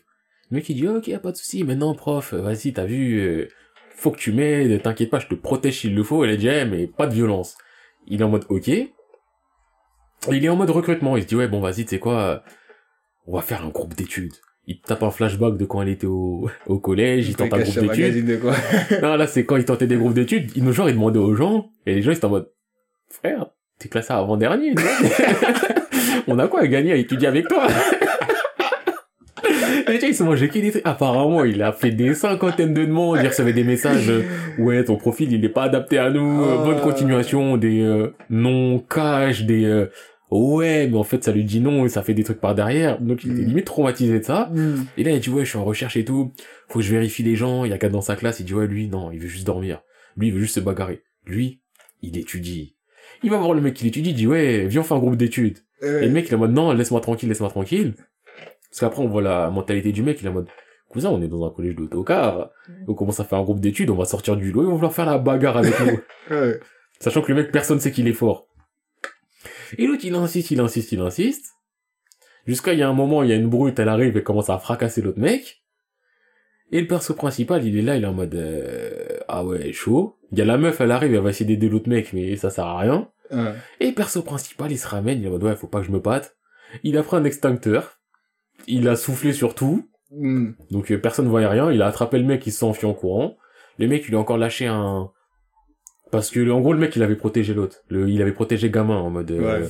Le mec il dit ok, y a pas de souci. Maintenant, prof, vas-y, t'as vu, euh, faut que tu m'aides. T'inquiète pas, je te protège s'il le faut. Elle a dit eh, mais pas de violence. Il est en mode ok. Il est en mode recrutement. Il se dit ouais bon vas-y, tu sais quoi, on va faire un groupe d'études. Il tape un flashback de quand elle était au, au collège, il tente un groupe d'études. Non, là, c'est quand il tentait des groupes d'études, il, genre, il demandait aux gens, et les gens, ils étaient en mode, frère, t'es classé avant-dernier. On a quoi à gagner à étudier avec toi? Et tu sais, ils se mangeaient qui des trucs. Apparemment, il a fait des cinquantaines de demandes, il recevait des messages, ouais, ton profil, il est pas adapté à nous, euh, bonne continuation, des, euh, non cash, des, euh, ouais, mais en fait, ça lui dit non, et ça fait des trucs par derrière. Donc, il était Mm. limite traumatisé de ça. Et là, il dit, ouais, je suis en recherche et tout. Faut que je vérifie les gens. Il y a quatre dans sa classe. Il dit, ouais, lui, non, il veut juste dormir. Lui, il veut juste se bagarrer. Lui, il étudie. Il va voir le mec qui étudie, il dit, ouais, viens, on fait un groupe d'études. Euh, Et le mec, il est en mode, non, laisse-moi tranquille, laisse-moi tranquille. Parce qu'après, on voit la mentalité du mec, il est en mode, cousin, on est dans un collège d'autocar. On commence à faire un groupe d'études, on va sortir du lot et on va vouloir faire la bagarre avec nous. ouais. Sachant que le mec, personne sait qu'il est fort. Et l'autre, il insiste, il insiste, il insiste. Jusqu'à, il y a un moment, il y a une brute, elle arrive et commence à fracasser l'autre mec. Et le perso principal, il est là, il est en mode, euh, ah ouais, chaud. Il y a la meuf, elle arrive, elle va essayer d'aider l'autre mec, mais ça sert à rien. Ouais. Et le perso principal, il se ramène, il est en mode, ouais, faut pas que je me batte. Il a pris un extincteur. Il a soufflé sur tout. Hmm. Donc euh, personne ne voyait rien. Il a attrapé le mec, il s'est enfui en courant. Le mec, il lui a encore lâché un... Parce que, en gros, le mec, il avait protégé l'autre. Le, il avait protégé gamin en mode... euh, Ouais.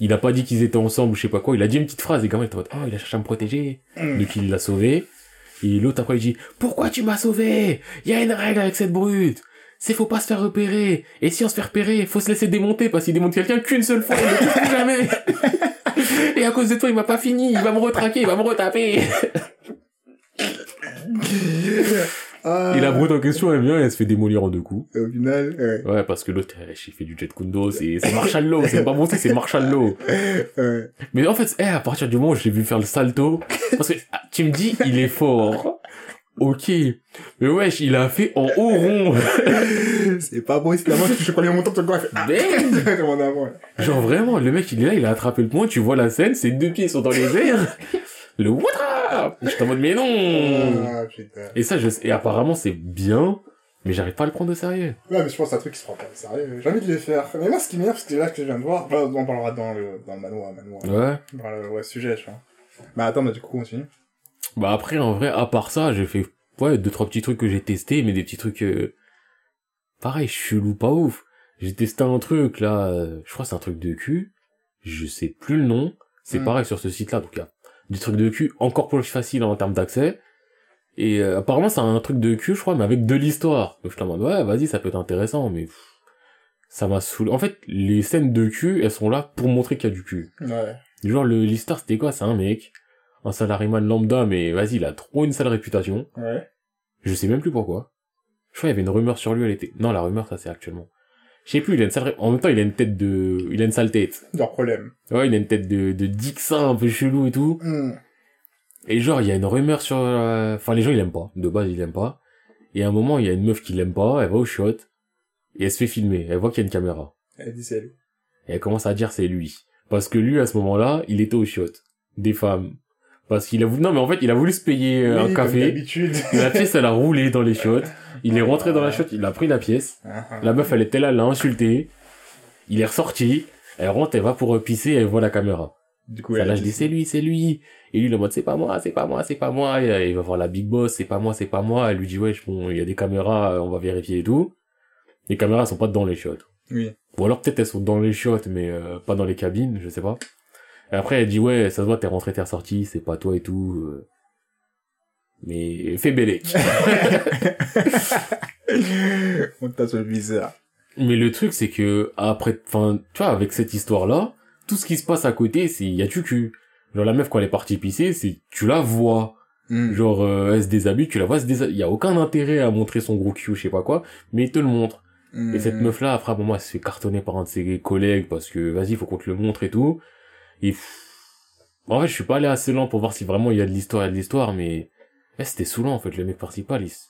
Il a pas dit qu'ils étaient ensemble ou je sais pas quoi. Il a dit une petite phrase et gamin était en mode, oh, il a cherché à me protéger. Hmm. Donc il l'a sauvé. Et l'autre après il dit, pourquoi tu m'as sauvé? Il y a une règle avec cette brute. C'est faut pas se faire repérer. Et si on se fait repérer, faut se laisser démonter parce qu'il démonte quelqu'un qu'une seule fois, il ne jamais. Et à cause de toi, il m'a pas fini. Il va me retraquer, il va me retaper. Ah. Et la brute en question, elle vient et elle se fait démolir en deux coups. Et Au final, ouais. Ouais, parce que l'autre, elle, il fait du jet kundo, c'est, c'est martial law, c'est pas bon, c'est c'est martial law. Ouais. Mais en fait, eh, à partir du moment où j'ai vu faire le salto, parce que ah, tu me dis, il est fort. Ok. Mais wesh, il a fait en haut rond. C'est pas bon, c'est la moi qui je connais mon temps, tu vois. Genre vraiment, le mec, il est là, il a attrapé le point, tu vois la scène, ses deux pieds sont dans les airs. Le woutra! J'étais en mode, mais non! Ah, putain. Et ça, je sais, et apparemment, c'est bien, mais j'arrive pas à le prendre au sérieux. Ouais, mais je pense que c'est un truc qui se prend pas au sérieux. J'ai envie de les faire. Mais moi, ce qui m'énerve, c'est que là, ce que je viens de voir, on parlera dans le, dans le manoir, manoir. Ouais. Dans le, ouais, sujet, tu vois. Bah, attends, bah, du coup, continue. Bah après, en vrai, à part ça, j'ai fait, ouais, deux, trois petits trucs que j'ai testés, mais des petits trucs, euh, pareil, chelou, pas ouf. J'ai testé un truc, là, euh, je crois que c'est un truc de cul, je sais plus le nom, c'est Hmm. pareil sur ce site-là, donc il y a des trucs de cul encore plus faciles en termes d'accès, et euh, apparemment c'est un truc de cul, je crois, mais avec de l'histoire. Donc je me ouais, vas-y, ça peut être intéressant, mais pff, ça m'a saoulé. En fait, les scènes de cul, elles sont là pour montrer qu'il y a du cul. Ouais. Genre, le l'histoire, c'était quoi? C'est un mec, un salariman lambda, mais vas-y, il a trop une sale réputation. Ouais. Je sais même plus pourquoi. Je crois qu'il y avait une rumeur sur lui, elle était... Non, la rumeur, ça c'est actuellement. Je sais plus, il a une sale... ré- En même temps, il a une tête de... Il a une sale tête. Leur problème. Ouais, il a une tête de, de Dixin un peu chelou et tout. Hmm. Et genre, il y a une rumeur sur... euh, Enfin, les gens, ils l'aiment pas. De base, ils l'aiment pas. Et à un moment, il y a une meuf qui l'aime pas, elle va au shot, et elle se fait filmer. Elle voit qu'il y a une caméra. Elle dit c'est lui. Et elle commence à dire c'est lui. Parce que lui, à ce moment-là, il était au shot. Des femmes. Parce qu'il a voulu... Non, mais en fait, il a voulu se payer euh, Oui, un café. la pièce, elle a roulé dans les shots. Il est rentré dans la shot, il a pris la pièce. La meuf, elle était là, elle l'a insulté. Il est ressorti. Elle rentre, elle va pour euh, pisser, elle voit la caméra. Du coup, Ça, elle là, je dis, c'est lui, c'est lui. Et lui, le mode, c'est pas moi, c'est pas moi, c'est pas moi. Et, euh, il va voir la big boss, c'est pas moi, c'est pas moi. Elle lui dit, ouais, bon, il y a des caméras, on va vérifier et tout. Les caméras sont pas dans les shots. Oui. Ou alors peut-être elles sont dans les shots, mais euh, pas dans les cabines, je sais pas. Et après, elle dit, ouais, ça se voit, t'es rentré, t'es ressorti, c'est pas toi et tout. euh. Mais fais bellec. On t'a le viseur. Mais le truc, c'est que, après, enfin, tu vois, avec cette histoire-là, tout ce qui se passe à côté, c'est, y a du cul. Genre, la meuf, quand elle est partie pisser, c'est, tu la vois. Hmm. Genre, euh, elle se déshabille, tu la vois, se déshabille. Il y a aucun intérêt à montrer son gros cul, je sais pas quoi, mais il te le montre. Hmm. Et cette meuf-là, après, bon, moi, elle se fait cartonner par un de ses collègues parce que, vas-y, faut qu'on te le montre et tout. Et, En fait, je suis pas allé assez loin pour voir si vraiment il y a de l'histoire, il y a de l'histoire, mais eh, c'était saoulant en fait. Le mec principal, il, se-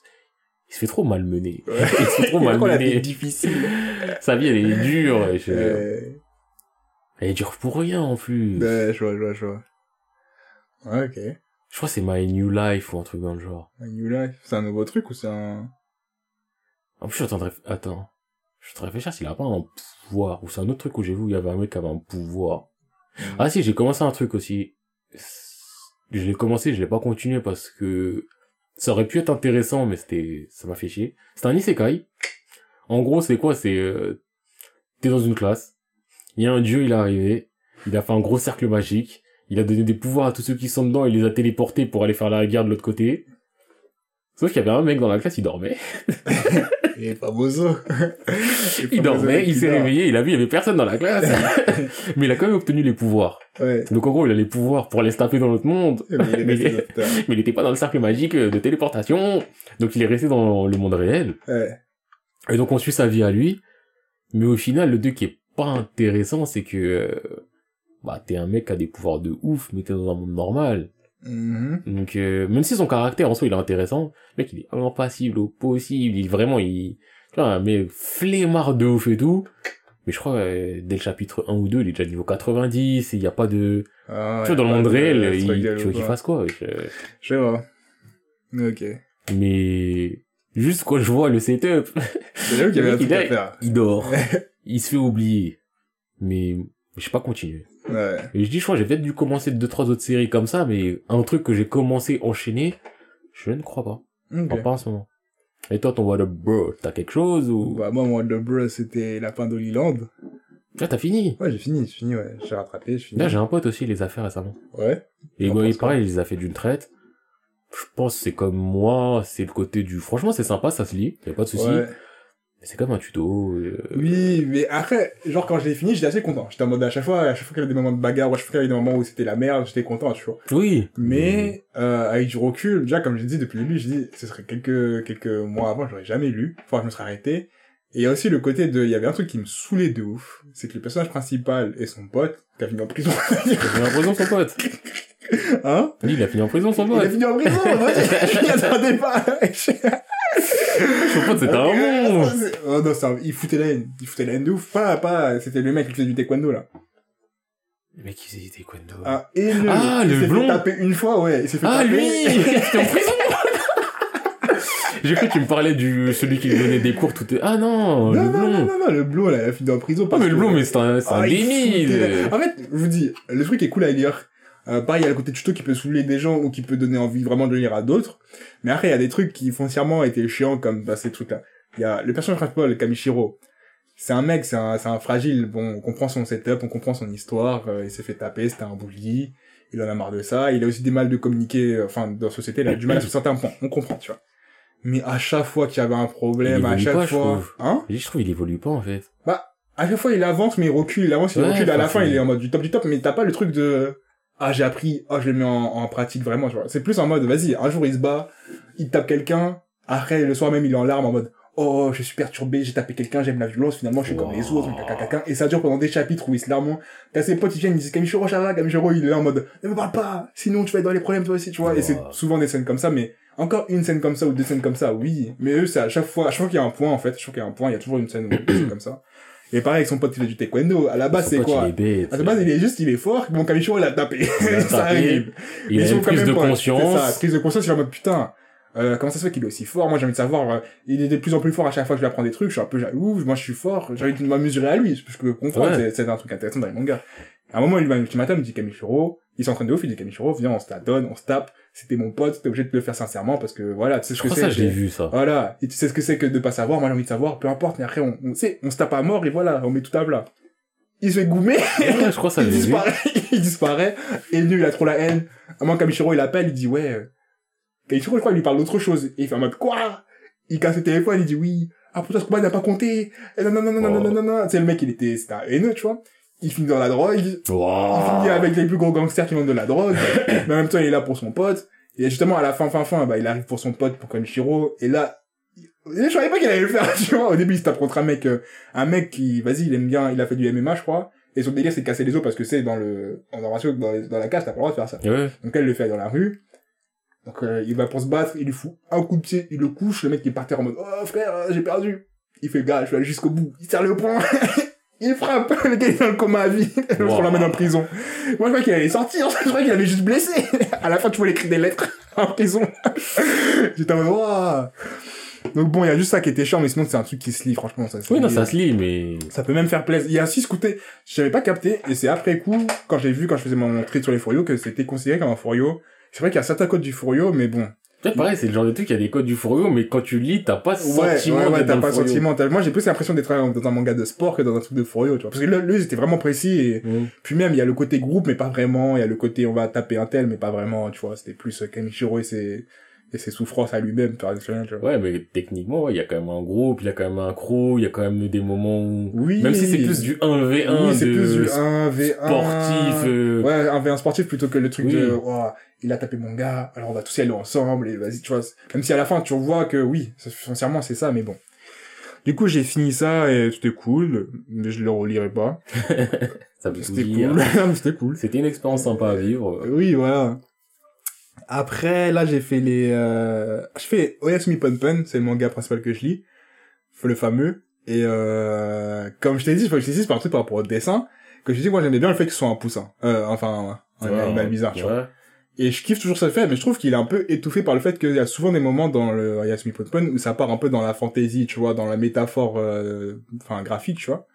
il se fait trop malmener. il se fait trop malmener. difficile. Sa vie, elle est dure. je- Euh, Elle est dure pour rien en plus. ouais, je vois, je vois, je vois. Ouais, ok. Je crois que c'est My New Life ou un truc dans le genre. A New Life. C'est un nouveau truc ou c'est un... En plus, je suis en train de réf- Attends. Je suis en train de réfléchir s'il a pas un pouvoir. Ou c'est un autre truc où j'ai vu où il y avait un mec qui avait un pouvoir. Ah si, j'ai commencé un truc aussi. Je l'ai commencé, je l'ai pas continué parce que ça aurait pu être intéressant, mais c'était, ça m'a fait chier. C'est un isekai. En gros, c'est quoi? C'est, euh, t'es dans une classe. Il y a un dieu, il est arrivé. Il a fait un gros cercle magique. Il a donné des pouvoirs à tous ceux qui sont dedans. Il les a téléportés pour aller faire la guerre de l'autre côté. Sauf qu'il y avait un mec dans la classe, il dormait. Il est pas bozo. Il dormait, il s'est réveillé, il a vu, il y avait personne dans la classe. mais il a quand même obtenu les pouvoirs. Ouais. Donc en gros, il a les pouvoirs pour aller se taper dans l'autre monde. Mais il Mais. Mais n'était pas dans le cercle magique de téléportation. Donc il est resté dans le monde réel. Ouais. Et donc on suit sa vie à lui. Mais au final, le truc qui est pas intéressant, c'est que, euh, bah, t'es un mec qui a des pouvoirs de ouf, mais t'es dans un monde normal. Mhm. Donc, euh, même si son caractère en soi il est intéressant, le mec il est impossible au possible, il vraiment il, tu vois, mais flemmard de ouf et tout. Mais je crois, euh, dès le chapitre 1 ou 2, il est déjà niveau 90, et il y a pas de, Ah, tu vois, dans le monde de réel, il, tu veux qu'il fasse quoi? je- Je vois. Ok. Mais, juste quand je vois le setup, y avait Il dort. il se fait oublier. Mais, j'ai pas continué. Ouais. Et je dis, je crois, j'ai peut-être dû commencer deux, trois autres séries comme ça, mais un truc que j'ai commencé enchaîner, je ne crois pas. Ok. Enfin, pas en ce moment. Et toi, ton What Up Bro, t'as quelque chose ou... Bah, moi, mon The Bro, c'était la fin d'Holyland. Ah, t'as fini? Ouais, j'ai fini, j'ai fini, ouais. J'ai rattrapé, j'ai fini. Là, j'ai un pote aussi, il les a fait récemment. Ouais. Et bah, il pareil, il les a fait d'une traite. Je pense que c'est comme moi, c'est le côté du... Franchement, c'est sympa, ça se lit, y a pas de souci. Ouais. C'est comme un tuto. euh, Oui, mais après, genre, quand je l'ai fini, j'étais assez content. J'étais en mode, à chaque fois, à chaque fois qu'il y avait des moments de bagarre, ou à chaque fois qu'il y avait des moments où c'était la merde, j'étais content, tu vois. Oui. Mais, euh, avec du recul, déjà, comme je l'ai dit depuis le début, je dis, ce serait quelques, quelques mois avant, j'aurais jamais lu. Enfin, je me serais arrêté. Et il y a aussi le côté de, il y avait un truc qui me saulait de ouf. C'est que le personnage principal et son pote, qui a fini en prison. Il a fini en prison, son pote. hein? Oui, il a fini en prison, son Il a pote. fini en prison, moi, je attendais pas. Pote, c'était un monstre. Oh non, ça, il foutait la haine. Il foutait la haine de ouf. Pas, pas, c'était le mec qui faisait du taekwondo, là. Le mec, il faisait des taekwondo. Ah, et le, Ah, il le s'est blond. fait taper une fois, ouais. Il s'est fait Ah, taper. lui Il était en prison J'ai cru que tu me parlais du celui qui lui donnait des cours tout... Ah non, Non, le non, blond non, non, non, le blond, là, il a fini en prison. Ah mais le blond, mais c'est un, c'est un Ah, il débile la- En fait, je vous dis, le truc est cool à lire. Euh, pareil, il y a le côté tuto qui peut saouler des gens ou qui peut donner envie vraiment de lire à d'autres. Mais après, il y a des trucs qui foncièrement étaient chiants comme bah, ces trucs-là. Il y a le personnage principal, Kamichiro. C'est un mec, c'est un, c'est un fragile. Bon, on comprend son setup, on comprend son histoire. euh, il s'est fait taper, c'était un bully. Il en a marre de ça. Il a aussi des mal de communiquer. euh, Enfin, dans la société, il a du mal sur certains points. On comprend, tu vois. Mais à chaque fois qu'il y avait un problème, à chaque pas, fois, hein Je trouve il évolue pas en fait. à chaque fois il avance mais il recule, il avance, il Ouais, recule, à la fin il est en mode du top du top, mais t'as pas le truc de ah j'ai appris, ah je le mets en, en pratique vraiment, tu vois. C'est plus en mode vas-y, un jour il se bat, il tape quelqu'un, après le soir même il est en larmes en mode oh je suis perturbé, j'ai tapé quelqu'un, j'aime la violence, finalement je suis comme les autres, caca, caca, et ça dure pendant des chapitres où il se larme. T'as ses potes ils viennent, ils disent va, Kamichiro il est là en mode ne me parle pas, sinon tu vas être dans les problèmes toi aussi, tu vois. Et c'est souvent des scènes comme ça, mais encore une scène comme ça ou deux scènes comme ça, oui. Mais eux, c'est à chaque fois, à chaque fois qu'il y a un point, en fait, chaque fois qu'il y a un point, il y a toujours une scène où c'est comme ça. Et pareil avec son pote, il fait du taekwondo. À la base, c'est quoi? Il est bête. À la base, il est juste, il est fort. Mon Kamichiro, il a tapé. Il a ça arrive. Il a une prise de conscience. Ça, prise de conscience, il est en mode, putain, euh, comment ça se fait qu'il est aussi fort? Moi, j'ai envie de savoir, euh, il est de plus en plus fort à chaque fois que je lui apprends des trucs. Je suis un peu jaloux. Moi, je suis fort. J'ai envie de m'amuser à lui. Je peux comprendre. Ouais. C'est, un truc intéressant dans les mangas. À un moment, il m'a un petit matin, il me dit Kamichiro, il s'entraîne de ouf, il dit Kamichiro, viens, on se la donne, on se tape. C'était mon pote, t'es obligé de le faire sincèrement parce que voilà, tu sais ce Je que c'est. ça, je l'ai vu ça? Voilà. Et tu sais ce que c'est que de pas savoir, moi j'ai envie de savoir, peu importe, mais après on, on sait, on se tape à mort et voilà, on met tout à plat. Il se fait goumer, Ouais, je crois ça, il disparaît, il disparaît, et lui il a trop la haine. À moins Kamichiro il appelle, il dit ouais, euh, Kamichiro je crois il lui parle d'autre chose. Et il fait en mode quoi? Il casse le téléphone, il dit oui, ah pour toi ce combat n'a pas compté, et non non non non non non non non, sais le mec il était, c'était un haineux tu vois. Il finit dans la drogue, il finit avec les plus gros gangsters qui vendent de la drogue, mais en même temps il est là pour son pote. Et justement à la fin fin fin, bah il arrive pour son pote pour Kamichiro et là et je savais pas qu'il allait le faire, tu vois. Au début, il se tape contre un mec, euh, un mec qui, vas-y, il aime bien, il a fait du MMA, je crois. Et son délire, c'est de casser les os parce que c'est dans le, dans, les- dans la cage, t'as pas le droit de faire ça. Ouais. Donc elle le fait dans la rue. Donc euh, il va pour se battre, il lui fout un coup de pied, il le couche, le mec qui est par terre en mode oh frère j'ai perdu. Il fait gars je vais aller jusqu'au bout, il serre le poing, il frappe, le gars est dans le coma à vie, Wow. on l'emmène en prison. Moi je crois qu'il allait sortir, je crois qu'il avait juste blessé. À la fin tu vois l'écrit des lettres en prison. J'étais en mode. Donc bon il y a juste ça qui était chiant mais sinon c'est un truc qui se lit franchement ça. Oui, non, ça se lit, mais... Ça peut même faire plaisir. Il y a six côtés. J'avais pas capté, et c'est après coup, quand j'ai vu, quand je faisais mon trade sur les furios, que c'était considéré comme un furio. C'est vrai qu'il y a certains codes du furio, mais bon. Sais, pareil, c'est le genre de truc, il y a des codes du Furio, mais quand tu lis, t'as pas ce Ouais, sentiment ouais, t'as pas le sentiment. Moi, j'ai plus l'impression d'être dans un manga de sport que dans un truc de furio, tu vois. Parce que là, lui, ils étaient vraiment précis, et Mm. puis même, il y a le côté groupe, mais pas vraiment. Il y a le côté, on va taper un tel, mais pas vraiment, tu vois. C'était plus euh, Kamichiro et ses, et ses souffrances à lui-même, tu vois. Ouais, mais techniquement, ouais, il y a quand même un groupe, il y a quand même un crew, il y a quand même des moments où... Oui. Même si c'est plus du 1v1 oui, c'est plus du 1v1. sportif, euh, Ouais, un V1 sportif plutôt que le truc Oui. de, Ouah, il a tapé mon gars, alors on va tous y aller ensemble, et vas-y, tu vois. Même si à la fin, tu vois que oui, sincèrement, c'est ça, mais bon. Du coup, j'ai fini ça, et c'était cool, mais je le relirai pas. ça C'était cool. C'était cool. C'était une expérience sympa à vivre. Oui, voilà. Après, là, j'ai fait les, euh, je fais Oyasumi Ponpon, c'est le manga principal que je lis. Le fameux. Et, euh, comme je t'ai dit, je précise par un truc par rapport au dessin, que je dis, moi, j'aimais bien le fait que ce soit un poussin. Euh, enfin, un, un Ouais, animal ouais. bizarre, tu vois. Ouais. Et je kiffe toujours ce fait, mais je trouve qu'il est un peu étouffé par le fait qu'il y a souvent des moments dans le Yasumi Ponpon où ça part un peu dans la fantaisie, tu vois, dans la métaphore, euh, enfin, graphique, tu vois.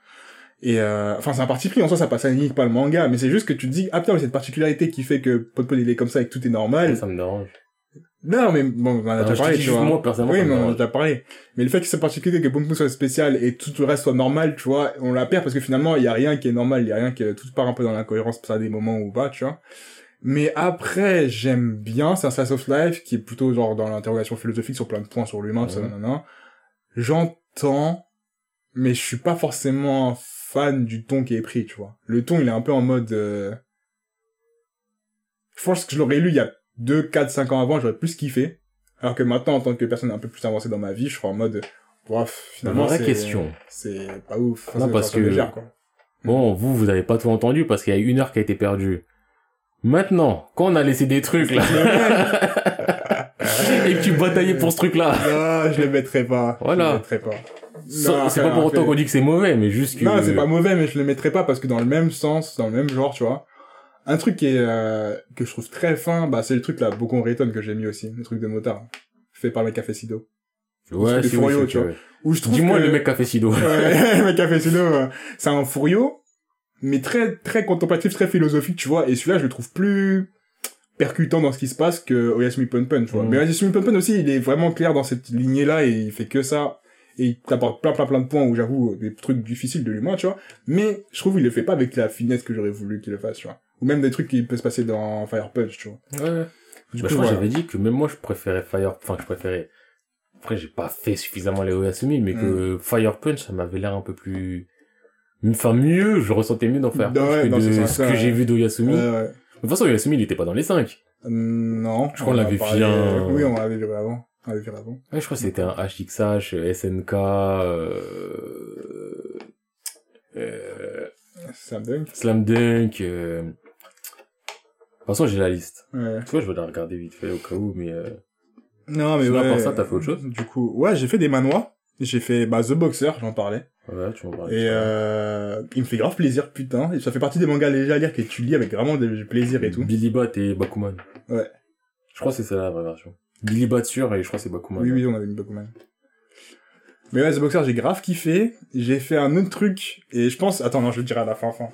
Et, euh, enfin, c'est un parti pris, en soi, ça passe à limite pas le manga, mais c'est juste que tu te dis, ah putain, mais cette particularité qui fait que Ponpon il est comme ça et que tout est normal. Ça me dérange. Non, mais bon, on en a déjà parlé, tu vois. moi, personnellement, oui, ça mais on en a déjà parlé. Mais le fait que cette particularité, que Ponpon soit spécial et tout le reste soit normal, tu vois, on la perd parce que finalement, il y a rien qui est normal, il y a rien qui, tout part un peu dans l'incohérence, ça des moments où pas, tu vois. Mais après, j'aime bien, c'est un slice of life qui est plutôt genre dans l'interrogation philosophique sur plein de points sur l'humain, tout ça, Mhm. nanana. J'entends, mais je suis pas forcément fan du ton qui est pris, tu vois. Le ton, il est un peu en mode, euh... je pense que je l'aurais lu il y a 2, 4, 5 ans avant, j'aurais plus kiffé. Alors que maintenant, en tant que personne un peu plus avancée dans ma vie, je serais en mode, bref, finalement, c'est, question. c'est pas ouf. Non, parce que- légère, quoi. Bon, vous, vous avez pas tout entendu parce qu'il y a une heure qui a été perdue. Maintenant, quand on a laissé des trucs là, et que tu bataillais pour ce truc là, Non, je le mettrai pas. Voilà. Je le mettrai pas. c'est pas pour autant qu'on dit que c'est mauvais, mais juste que... Non, c'est pas mauvais, mais je le mettrai pas parce que dans le même sens, dans le même genre, tu vois. Un truc qui est, euh, que je trouve très fin, bah, c'est le truc là, Bocon Rayton que j'ai mis aussi, le truc de motard. Fait par le mec Café Sido. Ouais, c'est c'est tu vois. ouais. Où je trouve Dis-moi que- le mec qui a fait Sido. Ouais, le mec Café Sido, euh, c'est un furio, mais très, très contemplatif, très philosophique, tu vois. Et celui-là, je le trouve plus percutant dans ce qui se passe que Oyasumi Ponpon, tu vois. Mm. Mais Oyasumi Ponpon aussi, il est vraiment clair dans cette lignée-là et il fait que ça. Et il t'apporte plein, plein, plein de points où j'avoue, des trucs difficiles de l'humain, tu vois. Mais je trouve qu'il le fait pas avec la finesse que j'aurais voulu qu'il le fasse, tu vois. Ou même des trucs qui peuvent se passer dans Fire Punch, tu vois. Ouais. Du Bah, coup, je crois que voilà. j'avais dit que même moi je préférais Fire, enfin je préférais. Après j'ai pas fait suffisamment les Oyasumi, mais que Fire Punch ça m'avait l'air un peu plus, enfin mieux, je ressentais mieux dans Fire Punch Ouais, que ce de ce que ouais. j'ai vu d'Oyasumi. Ouais. Toute façon Oyasumi il était pas dans les 5 Non. Je crois qu'on l'avait parlé- bien- Oui, on l'avait vu avant. On l'avait vu avant. Ouais, je crois que c'était un HXH, euh, SNK, euh, euh. Slam Dunk, euh... de toute façon j'ai la liste. Ouais. Tu vois, je vais la regarder vite fait au cas où, mais euh... Non, mais Sinon, à ouais. part ça, t'as fait autre chose? Du coup, ouais, j'ai fait des manois. J'ai fait, bah, The Boxer, j'en parlais. Ouais, tu m'en parles. Et, euh, il me fait grave plaisir, putain. Et ça fait partie des mangas légers à lire que tu lis avec vraiment du plaisir et tout. Billy Bat et Bakuman. Ouais. Je crois que c'est ça la vraie version. Billy Bat sûr et je crois que c'est Bakuman. Oui, oui, on avait mis Bakuman. Mais ouais, The Boxer, j'ai grave kiffé. J'ai fait un autre truc. Et je pense, attends, non, je le dirai à la fin, enfin.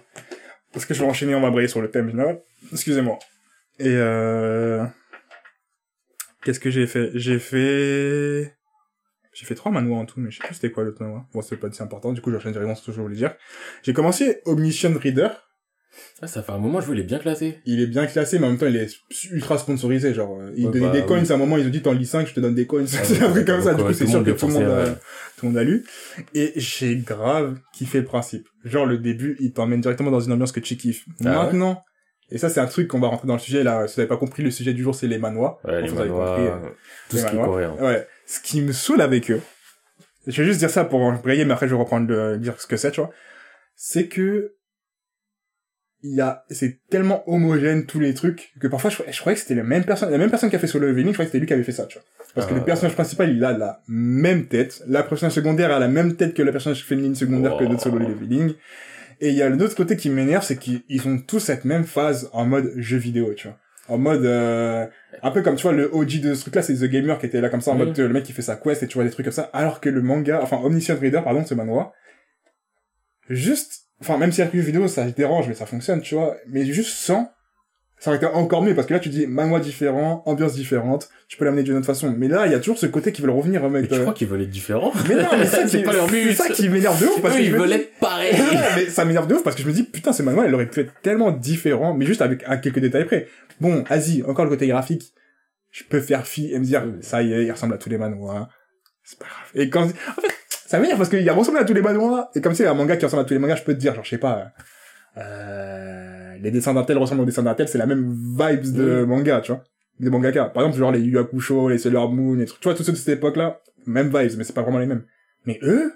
Parce que je vais enchaîner, on va brayer sur le thème général. Excusez-moi. Et euh, qu'est-ce que j'ai fait? J'ai fait, j'ai fait trois manoirs en tout, mais je sais plus c'était quoi l'autre manoir. Bon, c'est pas si important, du coup, j'enchaîne directement sur ce que je voulais dire. J'ai commencé Omniscient Reader. Ah, ça fait un moment, je il est bien classé. Il est bien classé, mais en même temps, il est ultra sponsorisé, genre, euh, il Ouais, donnait bah, des coins, oui. à un moment, ils ont dit, t'en lis 5, je te donne des coins. c'est un truc comme ça, du coup, c'est sûr que tout le monde a, ouais. tout le monde a lu. Et j'ai grave kiffé le principe. Genre, le début, il t'emmène directement dans une ambiance que tu kiffes. Ah ouais Maintenant, et ça, c'est un truc qu'on va rentrer dans le sujet, là, si vous avez pas compris, le sujet du jour, c'est les manois. Ouais, les vous manois, compris, euh, tout les ce qui est manois. coréen. Ouais. Ce qui me saoule avec eux, je vais juste dire ça pour embrayer, mais après je vais reprendre le, dire ce que c'est, tu vois. C'est que, il y a, c'est tellement homogène tous les trucs que parfois je, je croyais que c'était la même personne, la même personne qui a fait Solo Leveling, je croyais que c'était lui qui avait fait ça, tu vois. Parce que Ah. le personnage principal, il a la même tête. La personnage secondaire a la même tête que le personnage féminine secondaire que notre Solo Leveling. Et il y a l'autre côté qui m'énerve, c'est qu'ils ils ont tous cette même phase en mode jeu vidéo, tu vois. En mode, euh, un peu comme, tu vois, le OG de ce truc-là, c'est The Gamer qui était là comme ça, en Oui. mode, euh, le mec qui fait sa quest et tu vois des trucs comme ça. Alors que le manga, enfin, Omniscient Reader, pardon, ce manoir, juste, enfin, même si RPG vidéo, ça dérange, mais ça fonctionne, tu vois. Mais juste sans, ça aurait été encore mieux, parce que là, tu dis, manoir différent, ambiance différente, tu peux l'amener d'une autre façon. Mais là, il y a toujours ce côté qui veut le revenir, Mais remettre, tu euh, crois qu'ils veulent être différents? Mais non, mais ça, c'est pas leur but. c'est ça qui m'énerve de ouf, parce Eux, que ils veulent dis- être pareils. mais ça m'énerve de ouf parce que je me dis putain ce manuel elle aurait pu être tellement différent mais juste avec à quelques détails près. Bon Asie encore le côté graphique. Je peux faire fi et me dire ça y est il ressemble à tous les manoirs. C'est pas grave. Et quand en fait ça m'énerve parce qu'il ressemble à tous les manoirs. Et comme c'est un manga qui ressemble à tous les mangas je peux te dire genre je sais pas euh, les dessins d'un tel ressemblent aux dessins d'un tel c'est la même vibes de Oui. manga tu vois des mangaka par exemple genre les Yu Hakusho les Sailor Moon les trucs tu vois tous ceux de cette époque là même vibes mais c'est pas vraiment les mêmes mais eux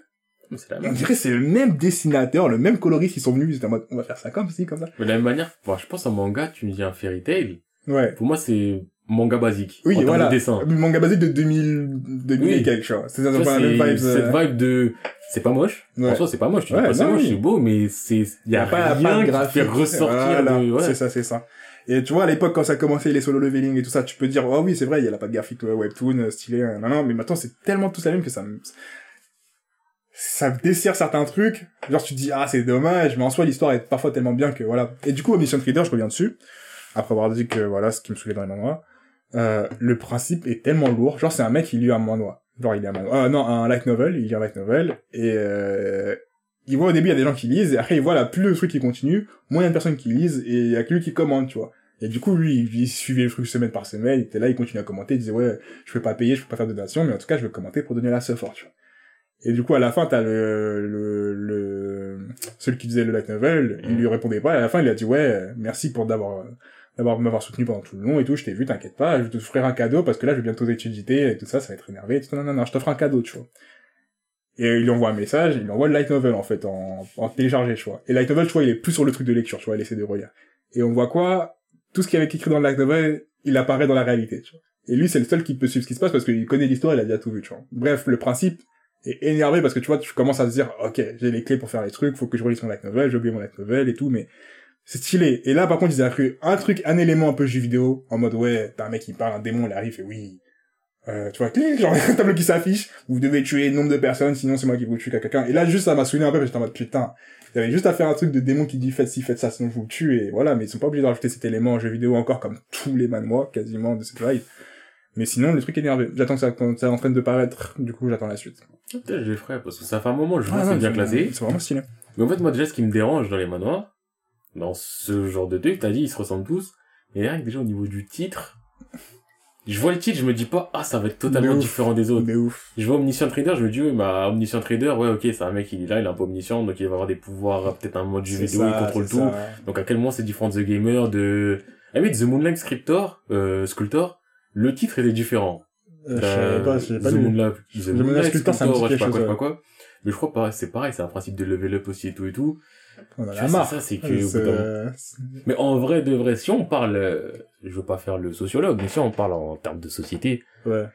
la on même. dirait que c'est le même dessinateur, le même coloriste qui sont venus, ils étaient en mode, on va faire ça comme ci, comme ça. Mais de la même manière, bon, je pense à manga, tu me dis un fairy tale. Ouais. Pour moi, c'est manga basique. Oui, en voilà. de dessin. Le manga basique de 2000, 2000 Oui. et quelque chose. C'est pas la même c'est vibe. cette euh, vibe de, c'est pas moche. Ouais. En soi, c'est pas moche. Tu dis Ouais, pas c'est non, moche, oui. c'est beau, mais c'est, y a, pas, rien pas de qui graphique. fait ressortir Voilà, de, ouais. C'est ça, c'est ça. Et tu vois, à l'époque, quand ça commençait les solo leveling et tout ça, tu peux dire, oh oui, c'est vrai, il y a la patte graphique webtoon, euh, stylé, euh, non, non, mais maintenant, c'est tellement tous la même que ça me, ça me dessert certains trucs. Genre, tu te dis, ah, c'est dommage, mais en soi, l'histoire est parfois tellement bien que voilà. Et du coup, Omniscient Reader, je reviens dessus. Après avoir dit que voilà, ce qui me saoulait dans les manoirs. Euh, le principe est tellement lourd. Genre, c'est un mec qui lit un manoir. Genre, il est un manoir. Euh, non, un light novel. Il lit un light novel. Et, euh, il voit au début, il y a des gens qui lisent. Et après, il voit là, plus le truc qui continue, moins il y a de personnes qui lisent. Et il y a que lui qui commande, tu vois. Et du coup, lui, il, suivait le truc semaine par semaine. Il était là, il continuait à commenter. Il disait, ouais, je peux pas payer, je peux pas faire de donation, mais en tout cas, je vais commenter pour donner la tu vois. Et du coup, à la fin, t'as le, le, le, celui qui faisait le light novel, il lui répondait pas, et à la fin, il a dit, ouais, merci pour d'avoir, d'avoir, m'avoir soutenu pendant tout le long et tout, je t'ai vu, t'inquiète pas, je vais t'offrir un cadeau parce que là, je vais bientôt étudier et tout ça, ça va être énervé, et tout, non, non, non, je t'offre un cadeau, tu vois. Et il lui envoie un message, il lui envoie le light novel, en fait, en, en téléchargé, tu vois. Et light novel, tu vois, il est plus sur le truc de lecture, tu vois, il essaie de relire. Et on voit quoi? Tout ce qu'il y avait écrit dans le light novel, il apparaît dans la réalité, tu vois. Et lui, c'est le seul qui peut suivre ce qui se passe parce qu'il connaît l'histoire, il a déjà tout vu, tu vois. Bref, le principe est énervé parce que tu vois, tu commences à se dire, ok, j'ai les clés pour faire les trucs, faut que je relise mon light novel, j'ai oublié mon light novel et tout, mais c'est stylé. Et là, par contre, ils ont inclus un truc, un élément un peu jeu vidéo, en mode, ouais, t'as un mec qui parle, un démon, il arrive, et oui, euh, tu vois, clic, genre, un tableau qui s'affiche, vous devez tuer le nombre de personnes, sinon c'est moi qui vous tue quelqu'un. Et là, juste, ça m'a saoulé un peu, parce que j'étais en mode, putain, il y avait juste à faire un truc de démon qui dit, faites ci, faites ça, sinon je vous tue, et voilà, mais ils sont pas obligés de rajouter cet élément en jeu vidéo encore, comme tous les manoirs, quasiment, de cette vibe. Mais sinon, le truc est énervé. J'attends que ça, quand c'est en train de paraître, du coup, j'attends la suite. Peut-être je les ferai, parce que ça fait un moment, je vois, Ah, c'est bien classé. C'est vraiment stylé. Mais en fait, moi, déjà, ce qui me dérange dans les manoirs, dans ce genre de truc, t'as dit, ils se ressemblent tous. Rien que déjà au niveau du titre, je vois le titre, je me dis pas, ah, ça va être totalement ouf. différent des autres. Mais ouf. Je vois Omniscient Trader, je me dis, oui, bah, Omniscient Trader, ouais, ok, c'est un mec, il est là, il est un peu omniscient, donc il va avoir des pouvoirs, euh, peut-être un mode jeu vidéo, ça, il contrôle tout. ça. Donc à quel moment c'est différent de The Gamer, de... Ah oui, The Moonlight Scriptor, euh, Sculptor, le titre était différent. Euh, je savais pas, pas The. Moonlight, The Moonlight Sculptor, Sculptor, je sais pas quoi, je sais pas quoi. Mais je crois pas, c'est pareil, c'est un principe de level up aussi et tout et tout. On en a marre. c'est ça, c'est que, Mais en vrai, de vrai, si on parle, euh, je veux pas faire le sociologue, mais si on parle en termes de société, Ouais.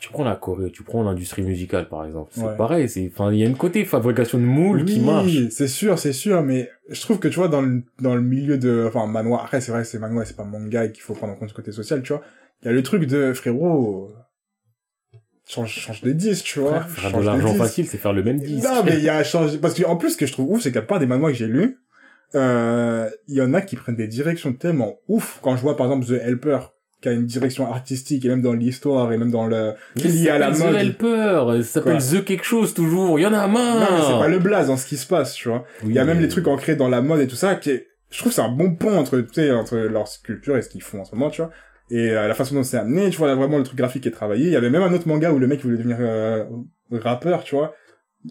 tu prends la Corée, tu prends l'industrie musicale, par exemple. C'est Ouais. pareil, c'est, enfin, il y a une côté fabrication de moules qui marche. c'est sûr, c'est sûr, mais je trouve que tu vois, dans le, dans le milieu de, enfin, manoir, après, c'est vrai, c'est manoir, c'est pas manga et qu'il faut prendre en compte ce côté social, tu vois. Il y a le truc de, frérot, change, change de disque, tu vois. Faire change de l'argent facile, c'est faire le même disque. Non, mais il y a changé, parce que, en plus, ce que je trouve ouf, c'est qu'à part des manoirs que j'ai lus, euh, il y en a qui prennent des directions tellement ouf. Quand je vois, par exemple, The Helper, qui a une direction artistique, et même dans l'histoire, et même dans le, qui est lié à la mode. The Helper, ça s'appelle The quelque chose toujours, il y en a Non, mais c'est marre. pas le blaze dans ce qui se passe, tu vois. Il y a même les trucs ancrés dans la mode et tout ça, qui est, je trouve c'est un bon pont entre, tu sais, entre leur sculpture et ce qu'ils font en ce moment, tu vois. Et euh, la façon dont c'est amené, tu vois, là, vraiment le truc graphique est travaillé. Il y avait même un autre manga où le mec voulait devenir euh, rappeur, tu vois.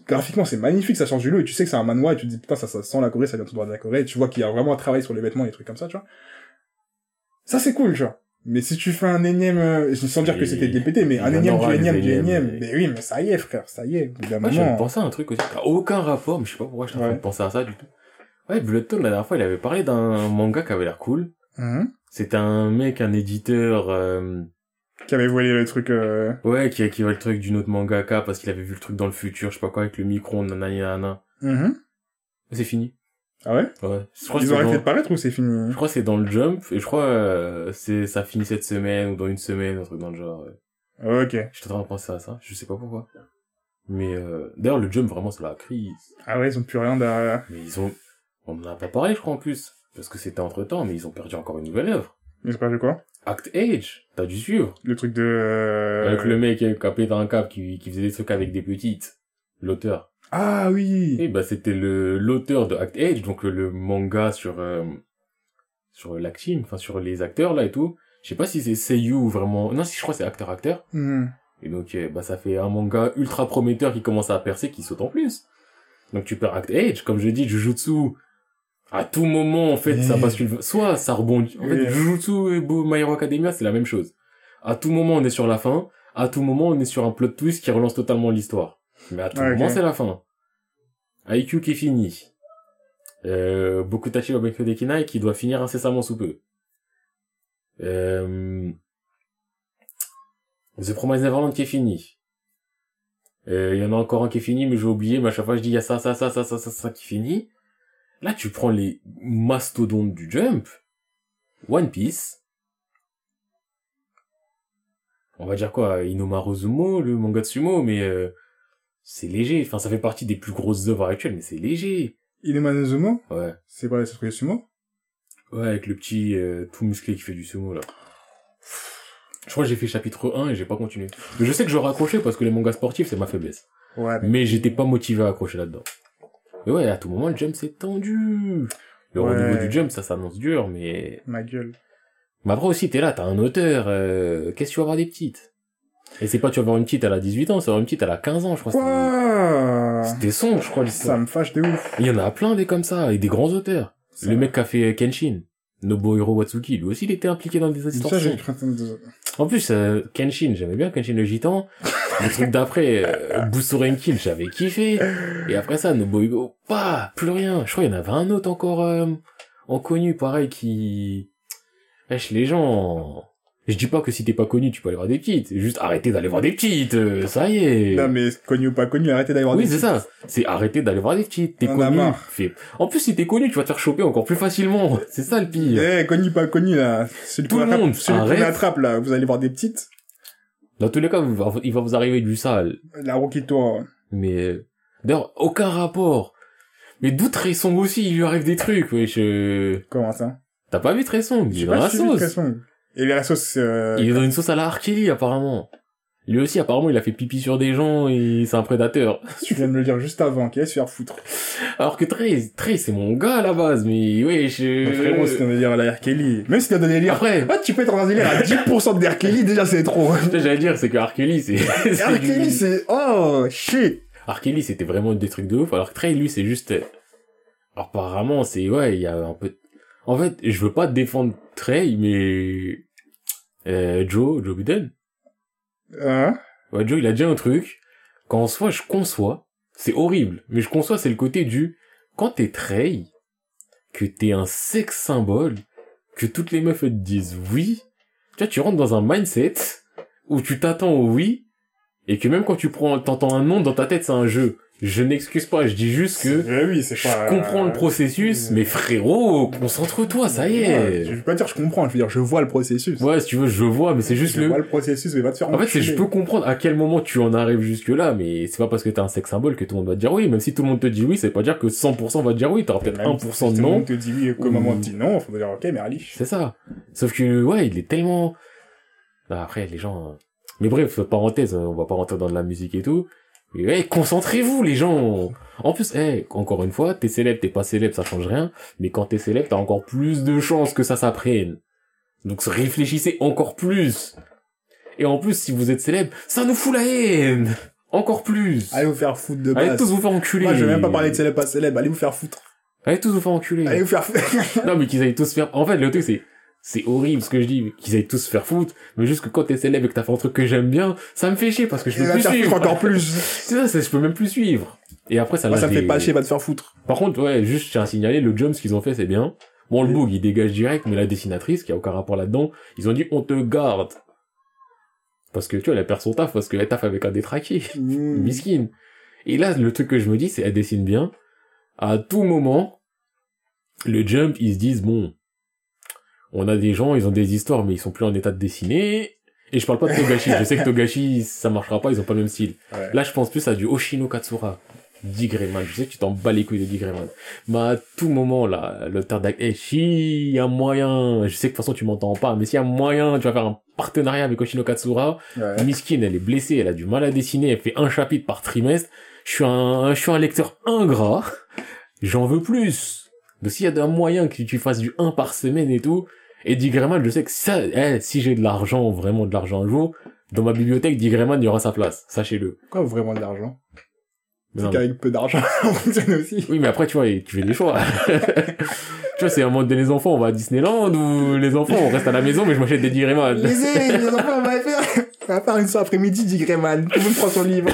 Graphiquement, c'est magnifique, ça change du lot, et tu sais que c'est un manoir, et tu te dis, putain, ça, ça sent la Corée, ça vient tout droit de la Corée, et tu vois qu'il y a vraiment un travail sur les vêtements et des trucs comme ça, tu vois. Ça, c'est cool, tu vois. Mais si tu fais un énième, euh, sans dire que c'était DPT, mais un énième du énième du énième, mais- mais oui, mais ça y est, frère, ça y est, Moi, moment. penser à un truc aussi, aucun rapport, mais je sais pas pourquoi je suis en train Ouais. de penser à ça du tout. Ouais, Bloodstone, la dernière fois, il avait parlé d'un manga qui avait l'air cool. Mhm. C'était un mec, un éditeur, euh, Qui avait volé le truc, euh... ouais, qui a qui le truc d'une autre mangaka parce qu'il avait vu le truc dans le futur, je sais pas quoi, avec le micro, nanana, nanana. mhm. C'est fini. Ah ouais? Ouais. Je crois Ils c'est ont arrêté dans- de paraître ou c'est fini? Je crois que c'est dans le Jump, et je crois euh, c'est ça finit cette semaine ou dans une semaine, un truc dans le genre. ouais. Ok. J'étais en train de penser à ça, je sais pas pourquoi. Mais euh, d'ailleurs le Jump vraiment c'est la crise. Ah ouais, ils ont plus rien derrière. Mais ils ont, on en a pas parlé je crois en plus, parce que c'était entre temps, mais ils ont perdu encore une nouvelle œuvre. Ils ont perdu quoi? Act Age, t'as dû suivre. Le truc de... euh, Avec le mec qui a pété un câble qui, qui faisait des trucs avec des petites. L'auteur. Ah oui! Et bah c'était le l'auteur de Act Age, donc le, le manga sur euh, sur l'acting, enfin sur les acteurs là et tout. Je sais pas si c'est Seiyu vraiment. Non, si je crois c'est acteur acteur. Mhm. Et donc euh, bah ça fait un manga ultra prometteur qui commence à percer, qui saute en plus. Donc tu perds Act Age, comme je dis, Jujutsu. À tout moment en fait ça bascule, soit ça rebondit. En fait. Jujutsu et My Hero Academia c'est la même chose. À tout moment on est sur la fin, à tout moment on est sur un plot twist qui relance totalement l'histoire. Mais à tout Ah, moment c'est la fin. IQ qui est fini. Euh, Bokutachi wa Benkyou Dekinai qui doit finir incessamment sous peu. Euh, The Promised Neverland qui est fini. Euh, Il y en a encore un qui est fini, mais j'ai oublié, mais à chaque fois je dis il y a ça, ça, ça, ça, ça, ça, ça qui finit. Là, tu prends les mastodontes du Jump. One Piece. On va dire quoi, Zumo, le manga de sumo, mais euh, c'est léger. Enfin, ça fait partie des plus grosses œuvres actuelles, mais c'est léger. Zumo? Ouais. C'est pas de sumo? Ouais, avec le petit euh, tout musclé qui fait du sumo, là. Je crois que j'ai fait chapitre 1 et j'ai pas continué. Mais je sais que j'aurais accroché parce que les mangas sportifs, c'est ma faiblesse. Ouais, mais... Mais j'étais pas motivé à accrocher là-dedans. Mais ouais, à tout moment, le jump c'est tendu. Le Ouais. renouveau du jump, ça s'annonce dur, mais... Ma gueule. Mais après aussi, t'es là, t'as un auteur, euh, qu'est-ce que tu vas avoir des petites? Et c'est pas tu vas avoir une petite, elle a 18 ans, c'est avoir une petite, elle a 15 ans, je crois. C'était- sombre, je crois, Ça me fâche de ouf. Il y en a plein des comme ça, et des grands auteurs. Le mec qui a fait Kenshin, Nobuhiro Watsuki, lui aussi, il était impliqué dans des histoires Ça, j'ai de... En plus, euh, Kenshin, j'aimais bien Kenshin le gitan. Le truc d'après, euh, Busurenkin, j'avais kiffé. Et après ça, Nobuhiro, pas, plus rien. Je crois qu'il y en avait un autre encore, euh, en connu, pareil, qui... Wesh, les gens... Je dis pas que si t'es pas connu, tu peux aller voir des petites. C'est Juste arrêtez d'aller voir des petites, euh, ça y est. Non, mais connu ou pas connu, arrêtez d'aller voir oui, des c'est sites. ça. C'est arrêter d'aller voir des petites. T'es connu. fais- En plus, si t'es connu, tu vas te faire choper encore plus facilement. C'est ça le pire. Eh, connu pas connu, là. Celui Tout le attrape, monde, celui qu'on attrape, là. Vous allez voir des petites. Dans tous les cas, il va- vous arriver du sale. La roue qui tourne. Mais euh, d'ailleurs, aucun rapport. Mais d'où Tresson aussi, il lui arrive des trucs, wesh. euh, Comment ça? T'as pas vu Tresson? Il J'ai est dans la sauce. Et la sauce, euh... Il est dans une sauce à la R. Kelly, apparemment. Lui aussi, apparemment, il a fait pipi sur des gens et c'est un prédateur. tu viens de me le dire juste avant, qu'il allait se faire foutre. Alors que Trey, Trey, c'est mon gars à la base, mais wesh. euh, Mon frérot, c'est un délire à la R. Kelly. Même si t'as donné délire. Après, Ah, tu peux être dans un délire à 10% de R. Kelly, déjà, c'est trop. j'allais dire, c'est que R. Kelly, c'est... R. Kelly, c'est, oh, shit. R. Kelly, c'était vraiment des trucs de ouf, alors que Trey, lui, c'est juste... Alors, apparemment, c'est... Ouais, il y a un peu... En fait, je veux pas défendre Trey, mais... Euh, Joe, Joe Biden Hein? Ouais, Joe, il a dit un truc, qu'en soi, je conçois, c'est horrible, mais je conçois, c'est le côté du... Quand t'es Trey, que t'es un sex symbole, que toutes les meufs te disent oui, tu vois, tu rentres dans un mindset où tu t'attends au oui, et que même quand tu prends, t'entends un nom dans ta tête, c'est un jeu. Je n'excuse pas, je dis juste que Eh oui, c'est je pas... comprends le processus, mais frérot, concentre-toi, ça y Ouais, Je est. veux pas dire je comprends, je veux dire je vois le processus. Ouais, si tu veux, je vois, mais c'est juste je le... vois le processus, mais va te faire En fait, c'est, je peux comprendre à quel moment tu en arrives jusque là, mais c'est pas parce que t'es un sexe symbole que tout le monde va te dire oui, même si tout le monde te dit oui, ça veut pas dire que 100% va te dire oui, t'auras peut-être Même 1% si de tout le non. monde te dit oui, comme Ou- maman te dit non, faut dire ok, mais Ali. C'est ça. Sauf que, ouais, il est tellement... Bah, après, les gens... euh, Mais bref, parenthèse, on va pas rentrer dans de la musique et tout. Mais ouais, concentrez-vous, les gens En plus, eh, encore une fois, t'es célèbre, t'es pas célèbre, ça change rien. Mais quand t'es célèbre, t'as encore plus de chances que ça s'apprenne. Donc réfléchissez encore plus. Et en plus, si vous êtes célèbre, ça nous fout la haine Encore plus Allez vous faire foutre de Allez base. tous vous faire enculer Moi, je vais même pas parler de célèbre, pas célèbre. Allez vous faire foutre. Allez tous vous faire enculer Allez vous faire foutre. Non, mais qu'ils aillent tous faire... En fait, le truc, c'est... C'est horrible ce que je dis, qu'ils aillent tous se faire foutre, mais juste que quand t'es célèbre et que t'as fait un truc que j'aime bien, ça me fait chier parce que je Il peux plus suivre. encore plus. C'est ça, c'est- je peux même plus suivre. Et après, ça Moi, ça me fait pas chier, va te faire foutre. Par contre, ouais, juste, tiens à signaler, le jump, ce qu'ils ont fait, c'est bien. Bon, le boog, il dégage direct, mais la dessinatrice, qui a aucun rapport là-dedans, ils ont dit, on te garde. Parce que, tu vois, elle perd son taf, parce qu'elle taffe avec un détraqué. Mmh. Miskine. Et là, le truc que je me dis, c'est, elle dessine bien. À tout moment, le jump, ils se disent, bon, on a des gens, ils ont des histoires, mais ils sont plus en état de dessiner. Et je parle pas de Togashi. je sais que Togashi, ça marchera pas, ils ont pas le même style. Ouais. Là, je pense plus à du Oshino Katsura. Digrayman. Je sais que tu t'en bats les couilles de Digrayman. Mais à tout moment, là, le Tardak, eh, si y a moyen, je sais que de toute façon tu m'entends pas, mais s'il y a moyen, tu vas faire un partenariat avec Oshino Katsura. Ouais. Miskin, elle est blessée, elle a du mal à dessiner, elle fait un chapitre par trimestre. Je suis un, je suis un lecteur ingrat. J'en veux plus. Donc s'il y a un moyen que tu fasses du 1 par semaine et tout, et Digrayman, je sais que ça, eh, si j'ai de l'argent, vraiment de l'argent un jour, dans ma bibliothèque, Digrayman, il y aura sa place. Sachez-le. Pourquoi vraiment de l'argent? C'est qu'avec peu d'argent, on fonctionne aussi. Oui, mais après, tu vois, tu fais des choix. tu vois, c'est un mode de les enfants, on va à Disneyland ou les enfants, on reste à la maison, mais je m'achète des Digrayman. Les, les enfants, on va faire, on va faire une soirée après-midi, dit Greyman. Tout le monde prend son livre.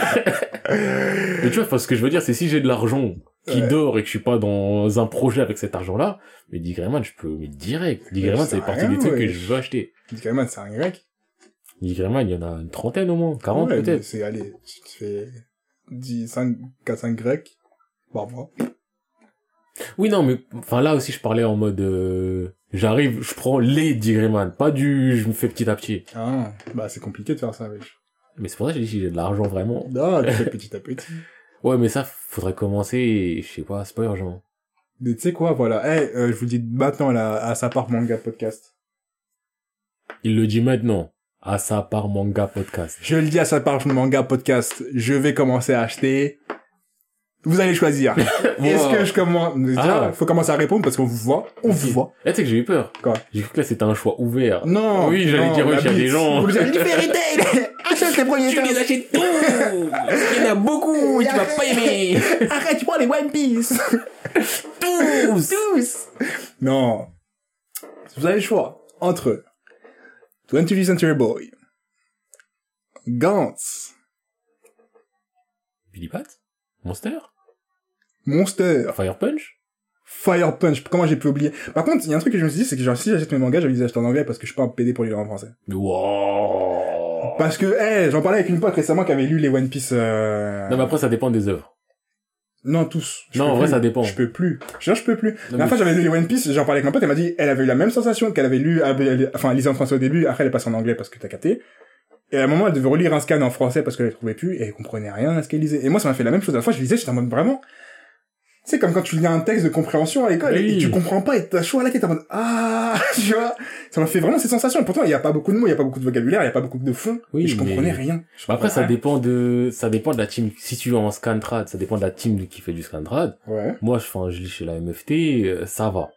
Mais tu vois, parce que je veux dire, c'est si j'ai de l'argent qui Ouais. dort et que je suis pas dans un projet avec cet argent-là, mais Digrayman, je peux mettre direct. Ça c'est partie des trucs ouais. que je veux acheter. Greyman, c'est un grec. Digrayman, il y en a une trentaine au moins, 40 Ouais, mais peut-être. C'est, allez, tu te fais 10, 5, 4, 5 grecs. Par mois. Oui, non, mais enfin là aussi, je parlais en mode, euh, j'arrive, je prends les Digrayman, pas du, je me fais petit à petit. Ah, bah, c'est compliqué de faire ça, wesh. Mais c'est pour ça que j'ai dit j'ai de l'argent vraiment. Non, tu fais petit à petit. Ouais, mais ça, faudrait commencer, je sais pas, c'est pas urgent. Mais tu sais quoi, voilà. Eh, euh, je vous le dis maintenant, là, à sa part manga podcast. Il le dit maintenant. À sa part manga podcast. Je le dis à sa part manga podcast. Je vais commencer à acheter. Vous allez choisir. Est-ce que je commence, déjà, Ah. faut commencer à répondre parce qu'on vous voit. On vous voit. Eh, tu sais que j'ai eu peur. Quoi J'ai cru que là c'était un choix ouvert. Non. Oui, j'allais dire, oui, il y a des gens. Vous avez dit Tail! Achète les premiers tomes. achètes tous Il y en a beaucoup et tu vas pas aimer Arrête, tu prends les One Piece. Tous Tous. Non. Vous avez le choix entre 20th Century Boy, Gantz, Billy Monster? Monster, Fire Punch? Fire Punch. Comment j'ai pu oublier? Par contre, il y a un truc que je me suis dit, c'est que genre, si j'achète mes mangas, envie de les acheter en anglais parce que je suis pas un PD pour les lire en français. Wow Parce que, eh, j'en parlais avec une pote récemment qui avait lu les One Piece, euh... Non mais après ça dépend des œuvres. Non, tous. Je Non, en vrai, plus. ça dépend. Je peux plus. Je je peux plus. Non, la mais- fois, j'avais lu les One Piece, j'en parlais avec ma pote, elle m'a dit, elle avait eu la même sensation qu'elle avait lu, enfin, elle lisait en français au début, après elle est passée en anglais parce que t'as capté. Et à un moment, elle devait relire un scan en français parce qu'elle ne trouvait plus, et elle comprenait rien à ce qu'elle lisait. Et moi, ça m'a fait la même chose. La fois, je lisais, j'étais en mode vraiment, c'est comme quand tu lis un texte de compréhension à l'école Oui. et tu comprends pas et t'as chaud à la tête en mode, ah, tu vois? Ça m'a fait vraiment cette sensation. Pourtant, il y a pas beaucoup de mots, il y a pas beaucoup de vocabulaire, il y a pas beaucoup de fond. Oui, et je comprenais rien. Je Bah après ça dépend de ça dépend de la team. Si tu es en scantrad, ça dépend de la team qui fait du scantrad. Ouais. Moi, je, enfin, je lis chez la MFT, euh, ça va.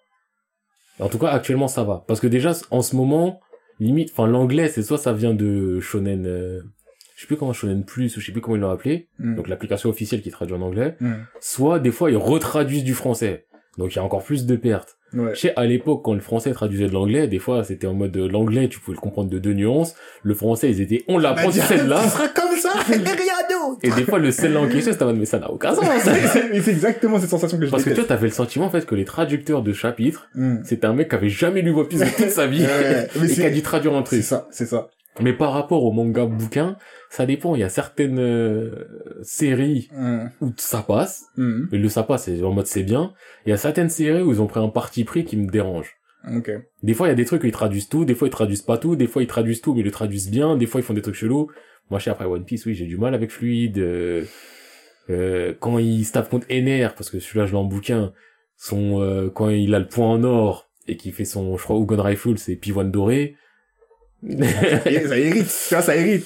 En tout cas, actuellement, ça va. Parce que déjà, en ce moment, limite, enfin, l'anglais, c'est soit ça vient de Shonen, euh, je sais plus comment Shonen Plus, ou je sais plus comment ils l'ont appelé, Mm. donc l'application officielle qui traduit en anglais, Mm. soit des fois, ils retraduisent du français. Donc, il y a encore plus de pertes. Ouais. Je sais, à l'époque, quand le français traduisait de l'anglais, des fois, c'était en mode, euh, l'anglais, tu pouvais le comprendre de deux nuances. Le français, ils étaient, on l'apprend Bah, celle-là. Tu seras comme ça, et rien d'autre. Et des fois, le celle-là en question, c'était en mode, mais ça n'a aucun sens. C'est exactement cette sensation que je Parce que déteste. toi, t'avais le sentiment, en fait, que les traducteurs de chapitres, Mm. c'était un mec qui avait jamais lu One Piece de toute sa vie. Ouais, mais et qui a c'est dû traduire un c'est truc. ça, c'est ça. Mais par rapport au manga bouquin, ça dépend. Il y a certaines euh, séries Mm. où ça passe. Mm. Et le ça passe, c'est en mode c'est bien. Il y a certaines séries où ils ont pris un parti pris qui me dérange. Ok. Des fois, il y a des trucs où ils traduisent tout. Des fois, ils traduisent pas tout. Des fois, ils traduisent tout, mais ils le traduisent bien. Des fois, ils font des trucs chelous. Moi, je sais, après One Piece, oui, j'ai du mal avec Fluide. Euh, euh, quand il se tape contre Ener, parce que celui-là, je l'ai en bouquin, son, euh, quand il a le point en or et qu'il fait son, je crois, Ugon Rifle, c'est pivoine doré. Ça hérite, vois, ça hérite.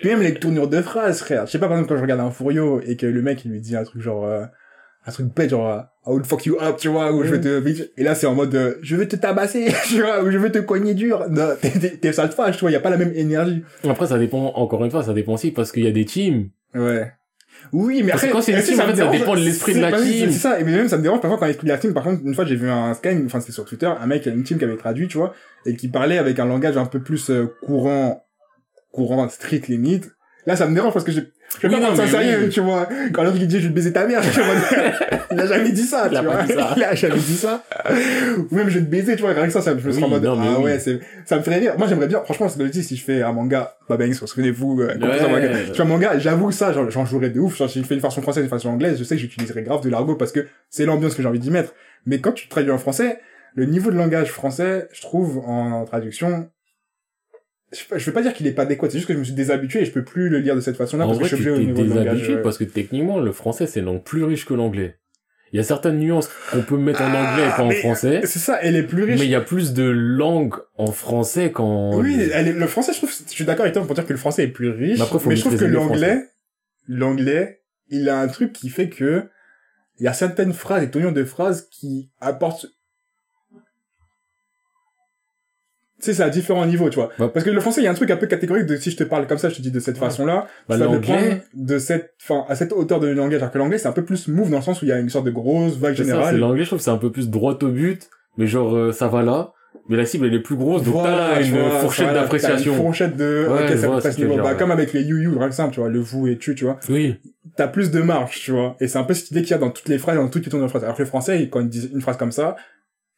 Puis même les tournures de phrases, frère. Je sais pas, par exemple, quand je regarde un Furio et que le mec, il lui dit un truc genre, euh, un truc bête, genre, euh, I will fuck you up, tu vois, ou je vais te, bitch. et là, c'est en mode, euh, je vais te tabasser, tu vois, ou je vais te cogner dur. Non, t'es sale fâche, tu vois, y a pas la même énergie. Après, ça dépend, encore une fois, ça dépend aussi parce qu'il y a des teams. Ouais. Oui, mais après, quand c'est une team, ça dérange dépend de l'esprit de la team. C'est ça, et même ça me dérange parfois quand l'esprit de la team, par contre, une fois j'ai vu un scan, enfin c'était sur Twitter, un mec, une team qui avait traduit, tu vois, et qui parlait avec un langage un peu plus euh, courant, courant street limite. Là, ça me dérange parce que j'ai, Je vais Oui, pas prendre ça sérieux, oui. tu vois. Quand l'autre il dit je vais te baiser ta mère, tu vois. il a jamais dit ça, Il tu vois. dit ça. Il a jamais dit ça. Ou même je vais te baiser, tu vois. Rien que ça, ça je me Oui, en mode, non, ah ouais, c'est, ça me ferait rire. Moi, j'aimerais bien, franchement, c'est ce que je dis, si je fais un manga, Baba Yanks, souvenez-vous, euh, Ouais. manga. Je fais un manga, j'avoue que ça, j'en, j'en jouerais de ouf. Genre, si je fais une version française une version anglaise, je sais que j'utiliserais grave de l'argot parce que c'est l'ambiance que j'ai envie d'y mettre. Mais quand tu traduis en français, le niveau de langage français, je trouve, en traduction, je, sais pas- je veux pas dire qu'il est pas adéquat, c'est juste que je me suis déshabitué et je peux plus le lire de cette façon-là parce que je suis obligé au niveau langage. déshabitué euh, parce que techniquement, le français, c'est une langue plus riche que l'anglais. Il y a certaines nuances qu'on peut mettre en anglais et pas en Ah, français. C'est ça, elle est plus riche. Mais il y a plus de langues en français qu'en... Oui, elle est- le français, je trouve, je suis d'accord avec toi pour dire que le français est plus riche. Mais après, faut mais je trouve que l'anglais, l'anglais, il a un truc qui fait que il y a certaines phrases et tournures de phrases qui apportent tu sais, c'est à différents niveaux, tu vois. Parce que le français, il y a un truc un peu catégorique de si je te parle comme ça, je te dis de cette Ouais. façon-là, Bah, le l'anglais- prendre de cette, enfin, à cette hauteur de langage. Alors que l'anglais, c'est un peu plus move dans le sens où il y a une sorte de grosse vague ça, générale. l'anglais, je trouve c'est un peu plus droit au but, mais genre, euh, ça va là, mais la cible, elle est plus grosse, donc Voilà, t'as une vois, fourchette d'appréciation. Une fourchette de, Ouais, ok, ça vois ce niveau. Bah, ouais. comme avec les you you, rien que simple, tu vois, le vous et tu, tu vois. Oui. T'as plus de marge, tu vois. Et c'est un peu cette idée qu'il y a dans toutes les phrases, dans toutes les tournures de phrases. Alors que le français, quand ils disent une phrase comme ça,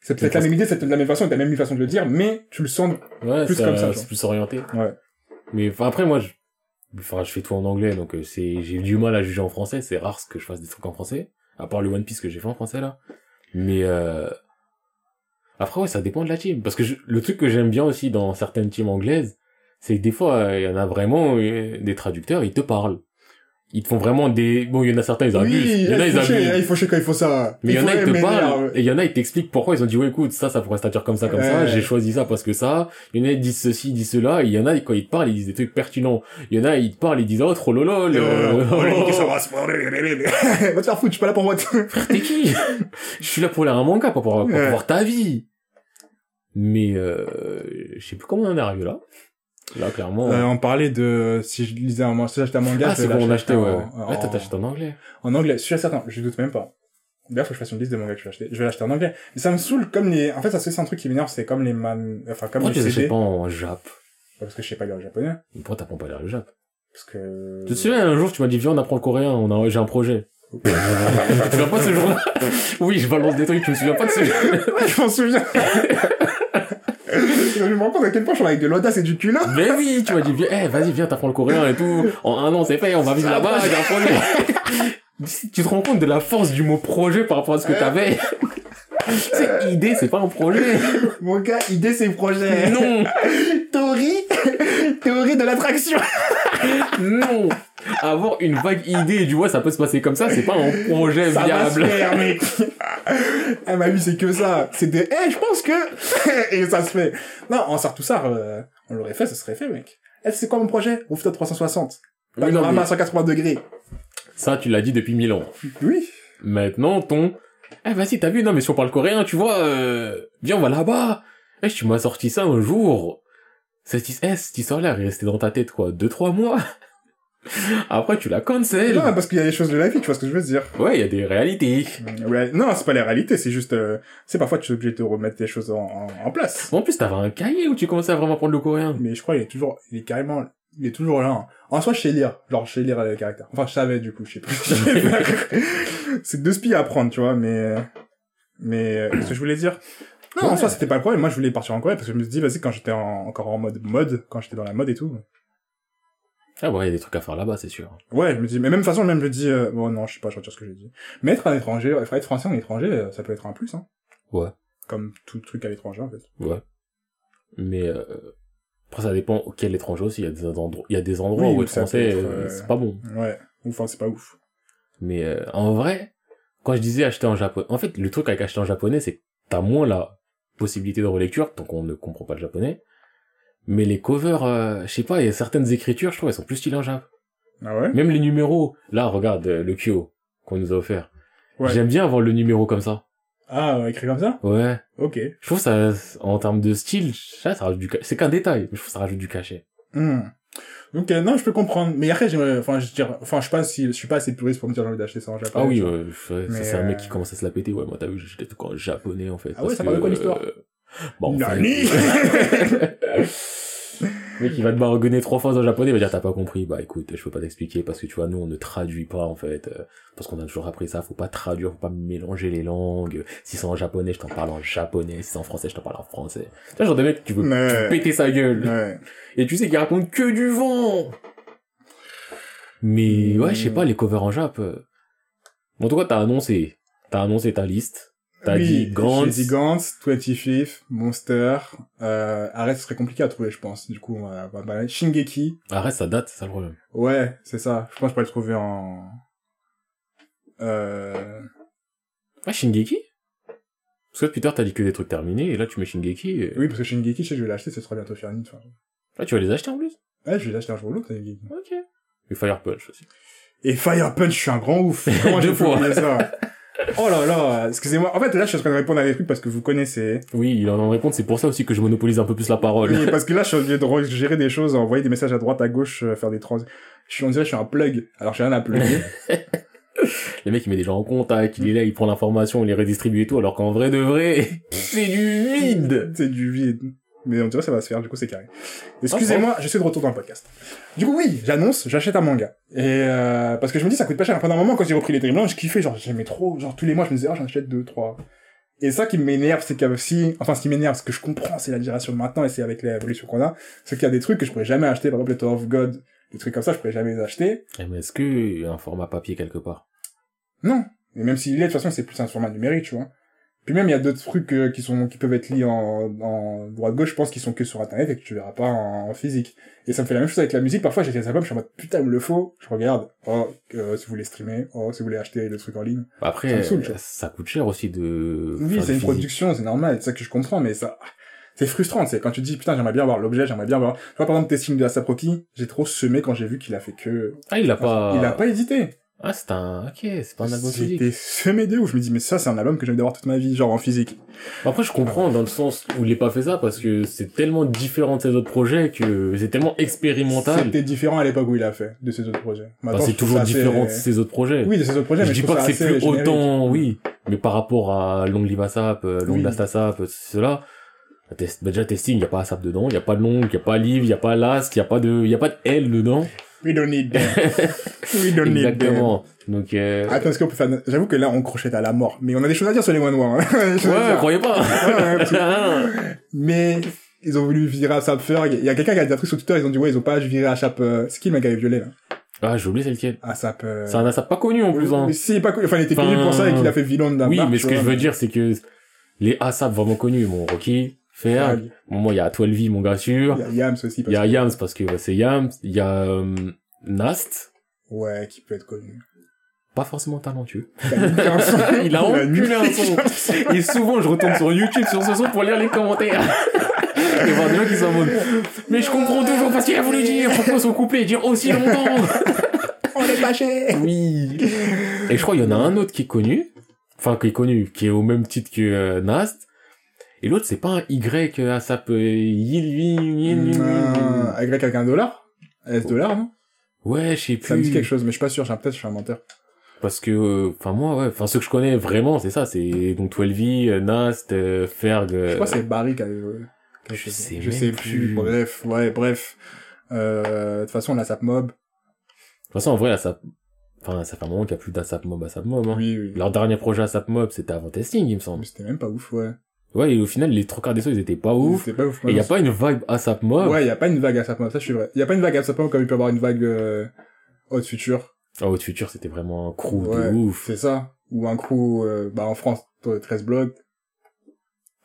c'est peut-être la même idée, c'est peut-être la même façon, t'as même une façon de le dire, mais tu le sens. Ouais, Plus comme ça, c'est plus orienté. Ouais. Mais enfin, après, moi, je, enfin, je fais tout en anglais, donc euh, c'est, j'ai du mal à juger en français. C'est rare que je fasse des trucs en français, à part le One Piece que j'ai fait en français là. Mais euh... après, ouais, ça dépend de la team, parce que je- le truc que j'aime bien aussi dans certaines teams anglaises, c'est que des fois, euh, il y en a vraiment euh, des traducteurs, ils te parlent. Ils te font vraiment des, bon, il y en a certains, ils abusent. il y en a, il ils abusent. il faut chier quand il faut ça. Mais il y en a, ils te parlent, euh, et il y en a, ils t'expliquent pourquoi ils ont dit, ouais, écoute, ça, ça pourrait se traduire comme ça, comme ça, j'ai choisi ça parce que ça. Il y en a, ils disent ceci, ils disent cela, et il y en a, quand ils te parlent, ils disent des trucs pertinents. Il y en a, ils te parlent, ils disent, oh, trop lolo, le... les niquer, ça va se faire. Va te faire foutre, je suis pas là pour moi. Frère, t'es qui? Je suis là pour lire un manga, pas pour, pour Ouais. voir ta vie. Mais, euh, je sais plus comment on en est arrivé là. Là, clairement. Euh, on parlait de, si je lisais un manga, si j'achetais un manga, ah, c'est bon, on l'acheter achetait, ouais. en- Ouais, en- t'achètes en anglais. En anglais, je suis certain, je doute même pas. D'ailleurs, faut que je fasse une liste de mangas que je vais acheter. Je vais l'acheter en anglais. Mais ça me saoule comme les, en fait, ça c'est un truc qui m'énerve, c'est comme les man, enfin, comme Pourquoi tu les les CD. achètes pas en jap? Parce que je sais pas lire le japonais. Pourquoi t'apprends pas à lire le jap? Parce que... Tu te souviens, un jour, tu m'as dit, viens, on apprend le coréen, on a, j'ai un projet. tu te souviens pas de ce jour-là? Oui, je balance des trucs, tu me souviens pas de ce Ouais, je m'en souviens. je me rends compte à quel point je suis avec de l'audace et du culot. Mais oui, tu m'as dit, viens, eh, vas-y, viens, t'apprends le coréen et tout. En un an, c'est fait, on va vivre là-bas, j'ai un projet. tu te rends compte de la force du mot projet par rapport à ce que t'avais. c'est idée, c'est pas un projet. Mon gars, idée, c'est projet. Non, Théorie, théorie de l'attraction. non. Avoir une vague idée et du vois, ça peut se passer comme ça, c'est pas un projet Ça va se viable. faire, mec. ah, ma vie, c'est que ça. C'est des, eh, je pense que, et ça se fait. Non, en sort tout ça, euh, on l'aurait fait, ça serait fait, mec. Eh, c'est quoi mon projet? Rooftop 360. Oui, non, Panorama mais à 180 degrés. ça, tu l'as dit depuis mille ans. Oui. Maintenant, ton... Eh, vas-y, t'as vu, non, mais si on parle coréen, tu vois, euh... viens, on va là-bas. Eh, tu m'as sorti ça un jour. Cette, eh, cette histoire-là, elle est restée dans ta tête, quoi, deux, trois mois. Après, tu la cancelles. Non, parce qu'il y a des choses de la vie, tu vois ce que je veux dire. Ouais, il y a des réalités. Ouais, non, c'est pas la réalité, c'est juste, euh, c'est parfois tu es obligé de te remettre des choses en, en, en place. En plus, t'avais un cahier où tu commençais à vraiment prendre le coréen. Mais je crois qu'il est toujours, il est carrément, il est toujours là. hein. En soi, je sais lire, genre je sais lire les caractères. Enfin, je savais du coup, je sais plus. C'est deux spies à apprendre, tu vois, mais, mais euh, ce que je voulais dire. Non, en soi, c'était pas le problème. Moi, je voulais partir en Corée parce que je me suis dit, vas-y, quand j'étais en- encore en mode mode, quand j'étais dans la mode et tout. Ah ouais, il y a des trucs à faire là-bas, c'est sûr. Ouais, je me dis, mais même façon, même je dis, euh, bon, non, je sais pas, je retire ce que j'ai dit. Mais être un étranger, ouais, être français en étranger, euh, ça peut être un plus, hein. Ouais. Comme tout truc à l'étranger, en fait. Ouais. Mais, euh... après, ça dépend quel étranger aussi. Il y a des endroits, il y a des endroits Oui, où être français, euh, euh, c'est pas bon. Ouais. Enfin, c'est pas ouf. Mais euh, en vrai, quand je disais acheter en japonais, en fait, le truc avec acheter en japonais, c'est que t'as moins la possibilité de relecture, tant qu'on ne comprend pas le japonais. Mais les covers, euh, je sais pas, il y a certaines écritures, je trouve, elles sont plus stylées en jap. Ah ouais? Même les numéros, là, regarde euh, le Kyo qu'on nous a offert. Ouais. J'aime bien avoir le numéro comme ça. Ah, écrit comme ça? Ouais. Ok. Je trouve ça, en termes de style, ça, ça rajoute du ca- C'est qu'un détail, mais je trouve ça rajoute du cachet. Hmm. Ok, non, je peux comprendre. Mais après, j'aimerais, enfin, je dirais, enfin, je sais pas si, je suis pas assez puriste pour me dire j'ai envie d'acheter ça en japonais. Ah oui, ouais, ça, c'est un mec euh, qui commence à se la péter. Ouais, moi, t'as vu, j'ai des trucs en japonais, en fait. Ah ouais, ça parle de quoi, l'histoire? euh, Bon, enfin, Nani? mec, il va te bargonner trois fois en japonais, il va dire t'as pas compris. Bah écoute, je peux pas t'expliquer parce que tu vois, nous on ne traduit pas en fait, euh, parce qu'on a toujours appris ça. Faut pas traduire, faut pas mélanger les langues. Si c'est en japonais, je t'en parle en japonais. Si c'est en français, je t'en parle en français. Tu vois, genre des mecs, tu veux tu Ouais. veux péter sa gueule. Ouais. Et tu sais qu'il raconte que du vent. Mais ouais, je sais pas, les covers en Jap. euh. En tout cas, t'as annoncé, t'as annoncé ta liste. T'as oui, dit Gantz. J'ai dit Gantz, 25th, Monster. Euh, arrête, ce serait compliqué à trouver, je pense. Du coup, on va, on va parler. Shingeki. Arrête, ça date, c'est ça le problème. Ouais, c'est ça. Je pense que je pourrais le trouver en... Euh... Ouais, Shingeki? Parce que depuis tard, t'as dit que des trucs terminés, et là, tu mets Shingeki. et- Oui, parce que Shingeki, je sais que je vais l'acheter, ce sera bientôt fini. Enfin, Là, tu vas les acheter en plus? Ouais, je vais l'acheter un jour ou l'autre, Shingeki. Ok. Et Fire Punch aussi. Et Fire Punch, je suis un grand ouf. Comment j'ai ça? Oh là là, excusez-moi. En fait, là, je suis en train de répondre à des trucs parce que vous connaissez. Oui, il en en répond, c'est pour ça aussi que je monopolise un peu plus la parole. Oui, parce que là, je suis obligé de gérer des choses, envoyer des messages à droite, à gauche, euh, faire des trans. Je suis, on dirait, que je suis un plug. Alors, j'ai rien à plugger. Le mec, il met des gens en contact, il est là, il prend l'information, il les redistribue et tout, alors qu'en vrai de vrai, c'est du vide. c'est du vide. Mais on dirait que ça va se faire, du coup, c'est carré. Excusez-moi, je suis de retour dans le podcast. Du coup, oui, j'annonce, j'achète un manga. Et, euh, parce que je me dis, ça coûte pas cher. Pendant un moment, quand j'ai repris les Dreamland, je kiffais, genre, j'aimais trop, genre, tous les mois, je me disais, ah, j'en achète deux, trois. Et ça qui m'énerve, c'est qu'il y a aussi, enfin, ce qui m'énerve, ce que je comprends, c'est la génération de maintenant, et c'est avec l'évolution qu'on a, c'est qu'il y a des trucs que je pourrais jamais acheter, par exemple, les Tower of God, des trucs comme ça, je pourrais jamais les acheter. Eh, Mais est-ce que il y a un format papier quelque part? Non. Et même s'il est, de toute façon, c'est plus un format numérique, tu vois. Puis même, il y a d'autres trucs euh, qui sont, qui peuvent être liés en, en droite-gauche, je pense, qui sont que sur Internet et que tu verras pas en, en physique. Et ça me fait la même chose avec la musique. Parfois, j'ai des albums, je suis en mode, putain, il me le faut. Je regarde. Oh, euh, si vous voulez streamer. Oh, si vous voulez acheter le truc en ligne. Ça Après, me saoule, ça coûte cher aussi de... Oui, c'est une production, c'est normal, c'est ça que je comprends, mais ça, c'est frustrant, c'est quand tu te dis, putain, j'aimerais bien avoir l'objet, j'aimerais bien avoir, tu vois, par exemple, Testing de Asap Rocky, j'ai trop semé quand j'ai vu qu'il a fait que, Ah, il a pas... il a pas hésité. Ah, c'est un... Ok, c'est pas un album physique. J'étais semé de ouf, je me dis, mais ça, c'est un album que j'ai envie d'avoir toute ma vie, genre en physique. Après, je comprends dans le sens où il est pas fait ça parce que c'est tellement différent de ses autres projets que c'est tellement expérimental. C'était différent à l'époque où il a fait, de ses autres projets. Enfin, Maintenant, c'est toujours ça assez- différent de ses autres projets. Oui, de ses autres projets, je mais dis pas que c'est plus générique. autant, oui. Mais par rapport à Long Live ASAP, euh, Long Oui. Last ASAP, cela, test- bah, déjà testing, il y a pas ASAP dedans, il y a pas Long, il y a pas Live, il y a pas Last, il y a pas de, il y a pas de L dedans. We don't need them. We don't need them. Exactement. Donc, euh, Attends, est-ce qu'on peut faire, j'avoue que là, on crochette à la mort. Mais on a des choses à dire sur les moines noirs. hein. À ouais, croyez pas. Ouais, ouais, Mais, ils ont voulu virer ASAP Ferg. Il y a quelqu'un qui a dit un truc sur Twitter, ils ont dit, ouais, ils ont pas viré ASAP, euh, c'est qui le mec qui avait violé, là? ah, j'ai oublié c'est lequel? ASAP, euh... C'est un ASAP pas connu en plus, hein. Mais si, pas connu. Enfin, il était connu Enfin, pour ça et qu'il a fait vilain la Oui, mais ce que je veux dire, c'est que les ASAP vraiment connus, mon Rocky, Ferg, Ferg. bon, moi, il y a 12 mon gars sûr, Il y a Yams aussi. il parce y a que- Yams parce que ouais, c'est Yams, il y a euh, Nast, Ouais, qui peut être connu. pas forcément talentueux. Il a enculé un son. Et souvent, je retourne sur YouTube sur ce son pour lire les commentaires. Et voir des gens qui sont en mode, mais je comprends toujours parce qu'il a voulu dire pourquoi son couplet dure aussi longtemps? On est fâché. Oui. Et je crois qu'il y en a un autre qui est connu. Enfin, qui est connu, qui est au même titre que euh, Nast. Et l'autre, c'est pas un Y ASAP euh, Yil- Yil- Yil- Euh, avec quelqu'un dollar? S dollar, non? Ouais, je sais plus. Ça me dit quelque chose, mais je suis pas sûr, j'ai- peut-être je suis un menteur. Parce que, euh, enfin moi, ouais, enfin ceux que je connais vraiment, c'est ça, c'est donc 12V, euh, Nast, Ferg. Je crois que c'est Barry qui quelque Je sais Je sais plus. Bref, ouais, bref. Euh, de toute façon, la SAP Mob. De toute façon, en vrai, là, ça, enfin, ça fait un moment qu'il n'y a plus d'ASAP Mob, ASAP Mob, hein. Oui, oui. Leur dernier projet ASAP Mob, c'était avant testing, il me semble. Mais c'était même pas ouf, ouais. Ouais, et au final, les trois quarts des sons, ils étaient pas ouf. Pas ouf. Et il y a pas une vibe ASAP Mob. Ouais, y a pas une vague ASAP Mob, ça je suis vrai. Y a pas une vague ASAP Mob comme il peut y avoir une vague, euh, Haute Future. Ah, au futur, c'était vraiment un crew Ouais, de ouf. C'est ça. Ou un crew, euh, bah, en France, 13 blocs.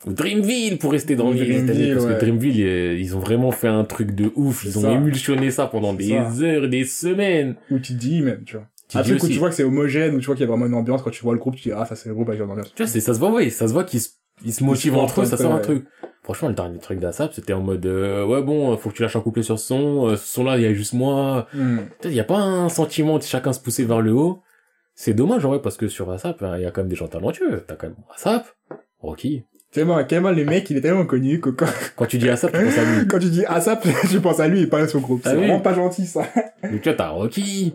Ou Dreamville, pour rester dans Ou Dreamville, États-Unis, parce ouais. que Dreamville, euh, ils ont vraiment fait un truc de ouf. Ils ont ça. émulsionné ça pendant des ça. heures des semaines. Ou tu dis même, tu vois. Aussi- tu vois que c'est homogène, où tu vois qu'il y a vraiment une ambiance, quand tu vois le groupe, tu dis, ah, ça c'est le groupe avec une ambiance. Tu vois, ça se voit, ouais, ça se voit qu'ils se, ils se motivent entre eux, ça sort un truc. Franchement, le dernier truc d'ASAP, c'était en mode, euh, ouais, bon, faut que tu lâches un couplet sur ce son, euh, ce son-là, il y a juste moi. Hmm. Il y a pas un sentiment de chacun se pousser vers le haut. C'est dommage, en vrai, parce que sur ASAP, hein, il y a quand même des gens talentueux. T'as quand même ASAP, Rocky. Tellement, tellement le mec, il est tellement connu que quand, Quand tu dis ASAP, tu penses à lui. quand tu dis ASAP, tu penses à lui et pas à son groupe. Ah c'est oui. vraiment pas gentil, ça. Donc tu vois, t'as Rocky.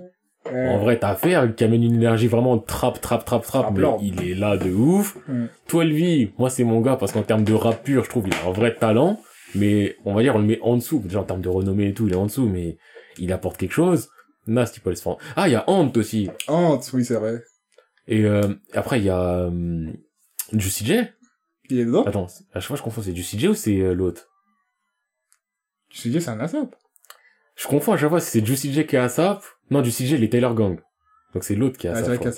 En vrai, t'as Fer qui amène une énergie vraiment trap, trap, trap, trap, mais il est là de ouf. Mm. 12V, moi c'est mon gars parce qu'en termes de rap pur, je trouve il a un vrai talent. Mais, on va dire, on le met en dessous. Déjà, en termes de renommée et tout, il est en dessous, mais il apporte quelque chose. Nast, il peut se faire... Ah, il y a Ant aussi. Ant, oui, c'est vrai. Et euh, après, il y a euh, Juicy J. Il est dedans? Attends, à chaque fois, je confonds, c'est Juicy J ou c'est euh, l'autre? Suis dit, c'est un ASAP. Je confonds à chaque fois si c'est Juicy J qui est ASAP. Non, J, il est Taylor Gang. Donc c'est l'autre qui est Ah, t'es- Parce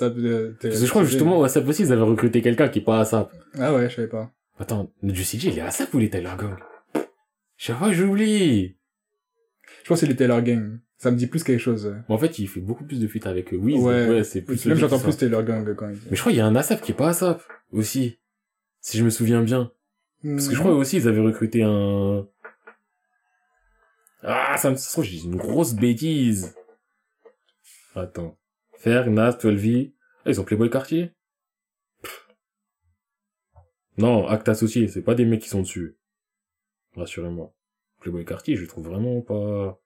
que je crois justement, au ASAP aussi, ils avaient recruté quelqu'un qui est pas ASAP. Ah ouais, je savais pas. Attends, Juicy J, il est ASAP ou il est Taylor Gang? Chaque fois, j'oublie. Je pense que c'est les Taylor Gang. Ça me dit plus quelque chose. Mais en fait, il fait beaucoup plus de feats avec Wiz. Ouais. Ouais, c'est plus Même j'entends ça. plus Taylor Gang quand dit. Mais je crois qu'il y a un ASAP qui est pas ASAP aussi. Si je me souviens bien. Parce que je crois aussi ils avaient recruté un... Ah, ça me ça trouve, j'ai une grosse bêtise. Attends. Fer, Nas, 12V. Ah, ils ont Playboy Cartier? Pff. Non, acte associé, c'est pas des mecs qui sont dessus. Rassurez-moi. Playboy Cartier, je le trouve vraiment pas...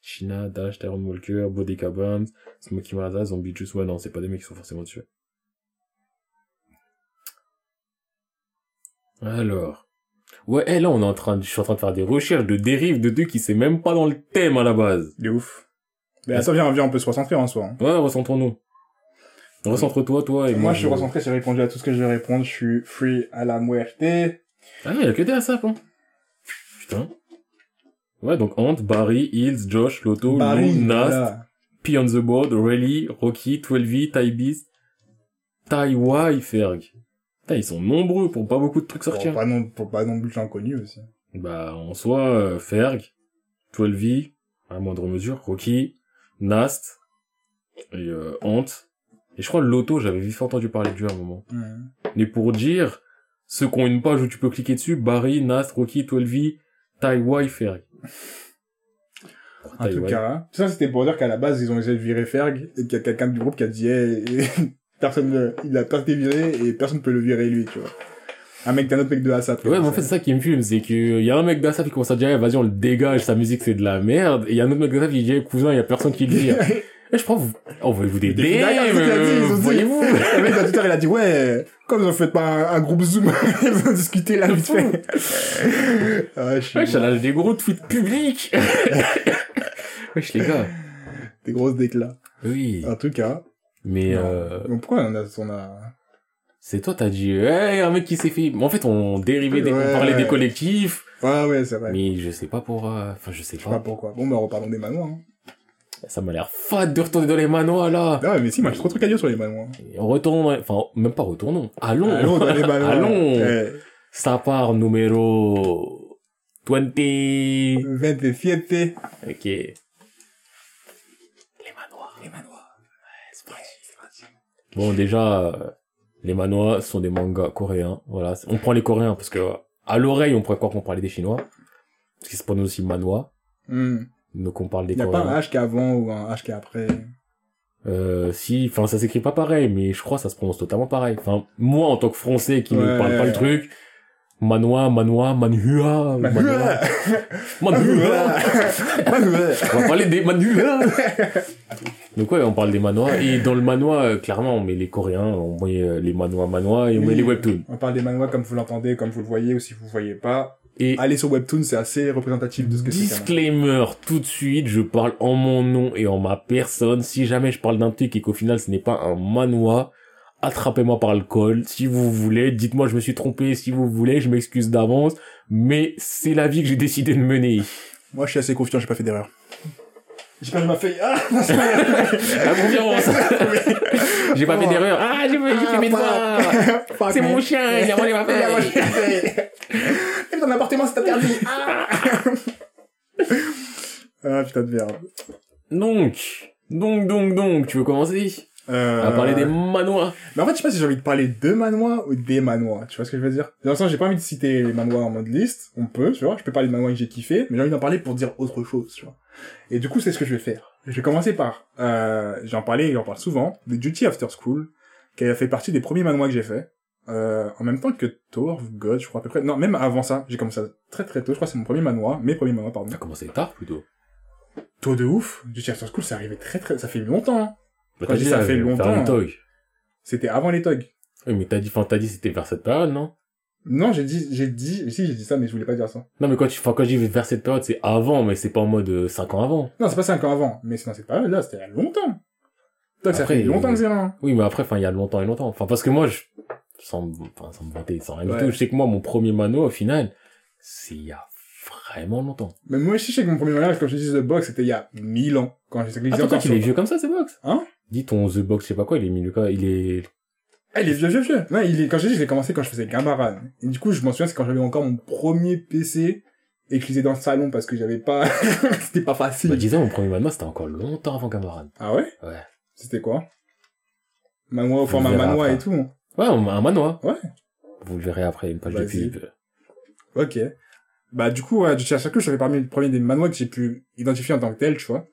China, Dash, Tyrone Walker, Bodega Bands, Smokey Maza, Zombie Juice, ouais non, c'est pas des mecs qui sont forcément dessus. Alors. Ouais, eh, là, on est en train de, je suis en train de faire des recherches de dérives de deux qui c'est même pas dans le thème à la base. De ouf. Mais ça vient, vient, on peut se recentrer en soi. hein. Ouais, recentrons-nous. Recentre-toi, toi et moi. Moi, je suis recentré, j'ai répondu à tout ce que je vais répondre. Je suis free à la muerte. Ah, il y a que des ASAP, hein. Putain. Ouais, donc Ant, Barry, Hills, Josh, Lotto, Barry, Lou, Nast, voilà. P on the board, Rayleigh, Rocky, 12V, Ty Beast, Ty Y, Ferg. Putain, ils sont nombreux pour pas beaucoup de trucs Pour sortir. pas non, pour pas non plus connus aussi. Bah, en soi, euh, Ferg, 12V, à moindre mesure, Rocky, Nast, et euh, Ant. Et je crois Lotto, j'avais vite entendu parler de lui à un moment. Mais pour dire, ceux qui ont une page où tu peux cliquer dessus, Barry, Nast, Rocky, 12V, Ty Y, Ferg. En Ty tout Y. cas, tout ça c'était pour dire qu'à la base ils ont essayé de virer Ferg et qu'il y a quelqu'un du groupe qui a dit hey, personne ne- il a pas été viré et personne peut le virer lui, tu vois. Un mec d'un autre mec de ASAP. Ouais, mais en fait, c'est ça qui me fume, c'est que euh, y a un mec d'Asaf qui commence à dire, Eh, vas-y, on le dégage, sa musique c'est de la merde, et y a un autre mec d'Asaf qui dit, Eh, cousin, y a personne qui le dit. Eh, je crois, vous, envoyez-vous des Des DM, blagues, c'est ce qu'il a dit, ils ont euh, voyez-vous. Le mec dans Twitter, il a dit, ouais, comme vous faites pas un, un groupe Zoom, ils ont discuté là vite fait. ah, je suis Ouais, des gros tweets publics. Wesh, les gars. des grosses déclats. Oui. En tout cas. Mais, non. euh, Donc pourquoi on a, on a... c'est toi, t'as dit, hey, un mec qui s'est fait, en fait, on dérivait des, Ouais. on parlait des collectifs, Ouais, ouais, c'est vrai. mais je sais pas pour, euh, enfin, je sais Je sais pas pas. pourquoi. Bon, bah, reparlons des manoirs. Hein. Ça m'a l'air fade de retourner dans les manoirs, là. Ah ouais, mais si, moi, j'ai trop de trucs à dire sur les manoirs. Et Retournons, enfin, même pas retournons. Allons. Allons dans les manoirs. Allons. Eh, Ça part numéro 20. 27. Ok. Les manoirs. Les manoirs. Ouais, c'est parti, c'est parti. Bon, déjà, les manoirs sont des mangas coréens. Voilà. On prend les coréens parce que, à l'oreille, on pourrait croire qu'on parlait des chinois. Parce qu'ils se prononcent aussi manois. Hmm. Donc on parle des Il y a pas coréens. un H qui est avant ou un H qui est après. Euh, si, enfin, ça s'écrit pas pareil, mais je crois que ça se prononce totalement pareil. Enfin, moi, en tant que français qui ne parle pas le truc, manois, manois, manhua, manois, manhua. Manoir. On va parler des manois. Donc ouais, on parle des manois. Et dans le manois, euh, clairement, on met les Coréens, on met euh, les manois manois et on Oui. met les webtoons. On parle des manoirs comme vous l'entendez, comme vous le voyez ou si vous le voyez pas. Et Allez sur Webtoon, c'est assez représentatif de ce que c'est. disclaimer, tout de suite, je parle en mon nom et en ma personne. Si jamais je parle d'un truc et qu'au final ce n'est pas un manois, attrapez-moi par le col. Si vous voulez, dites-moi je me suis trompé. Si vous voulez, je m'excuse d'avance. Mais c'est la vie que j'ai décidé de mener. Moi, je suis assez confiant, j'ai pas fait d'erreur. J'ai perdu ma feuille. Ah, La confiance. j'ai pas fait d'erreur. Ah, j'ai j'ai fait mes. Fuck, C'est mon chien, il a volé ma feuille. ma feuille. Et ton appartement, c'est interdit. Ah. ah, putain de merde. Donc, donc, donc, donc, tu veux commencer? Euh... à parler des manois Mais en fait, je sais pas si j'ai envie de parler de manoirs ou des manoirs. Tu vois ce que je veux dire? Dans le sens, j'ai pas envie de citer les manoirs en mode liste. On peut, tu vois. Je peux parler de manoirs que j'ai kiffé, mais j'ai envie d'en parler pour dire autre chose, tu vois. Et du coup, c'est ce que je vais faire. Je vais commencer par, euh, j'en parlais j'en parle souvent, de Duty After School, qui a fait partie des premiers manoirs que j'ai fait. Euh, en même temps que Tour of God, je crois à peu près. Non, même avant ça, j'ai commencé très très tôt. Je crois que c'est mon premier manoir, mes premiers manoirs, pardon. T'as commencé tard, plutôt. Tôt de ouf. Duty After School, c'est arrivé très très, ça fait longtemps. hein. Bah, Quand je dis ça euh, fait longtemps, togs. C'était avant les togs. Oui, mais t'as dit, enfin, t'as dit c'était vers cette période, non? Non, j'ai dit, j'ai dit, si, j'ai dit ça, mais je voulais pas dire ça. Non, mais quand tu, enfin, quand je dis vers cette période, c'est avant, mais c'est pas en mode euh, 5 ans avant. Non, c'est pas cinq ans avant, mais c'est dans cette période-là, c'était il y a longtemps. Toi, ça fait longtemps euh, que c'est là. hein. Oui, mais après, enfin, il y a longtemps et longtemps. Enfin, parce que moi, je, sans, me- enfin, sans me vanter, sans rien Ouais. du tout, je sais que moi, mon premier mano, au final, c'est il y a vraiment longtemps. Mais moi aussi, je sais que mon premier mariage, comme je dis The Box, c'était il y a mille ans. Quand j'ai toi, encore qu'il est sur- vieux comme ça, c'est Box? Hein? Dis ton The Box, je sais pas quoi, il est milieu, quoi, il est, Ah, il est vieux, vieux, vieux. Non, il est, quand j'ai dit, je l'ai commencé quand je faisais Gamaran. Et du coup, je m'en souviens, c'est quand j'avais encore mon premier PC et que je lisais dans le salon parce que j'avais pas, c'était pas facile. bah, disais, mon premier mano, c'était encore longtemps avant Camarade. Ah ouais? Ouais. C'était quoi? Manoir au format manoir et tout. hein. Ouais, un manoir. Ouais. Vous le verrez après, une page de pub. Ok. Bah, du coup, ouais, du Chachaku, j'avais parmi le premier des manoirs que j'ai pu identifier en tant que tel, tu vois.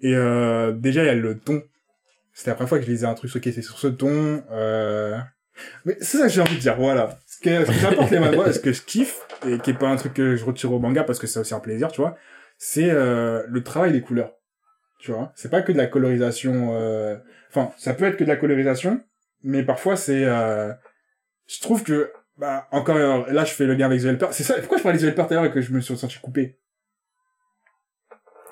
Et, euh, déjà, il y a le ton. C'était la première fois que je lisais un truc, ok, c'est sur ce ton, euh... Mais c'est ça que j'ai envie de dire, voilà. Ce que, ce j'apporte les mangas, ce que je kiffe, et qui est pas un truc que je retire au manga parce que c'est aussi un plaisir, tu vois, c'est, euh, le travail des couleurs. Tu vois. C'est pas que de la colorisation, euh... enfin, ça peut être que de la colorisation, mais parfois c'est, euh... je trouve que, bah, encore, là, je fais le lien avec The Helper. C'est ça, pourquoi je parlais de The Helper tout à l'heure et que je me suis senti coupé?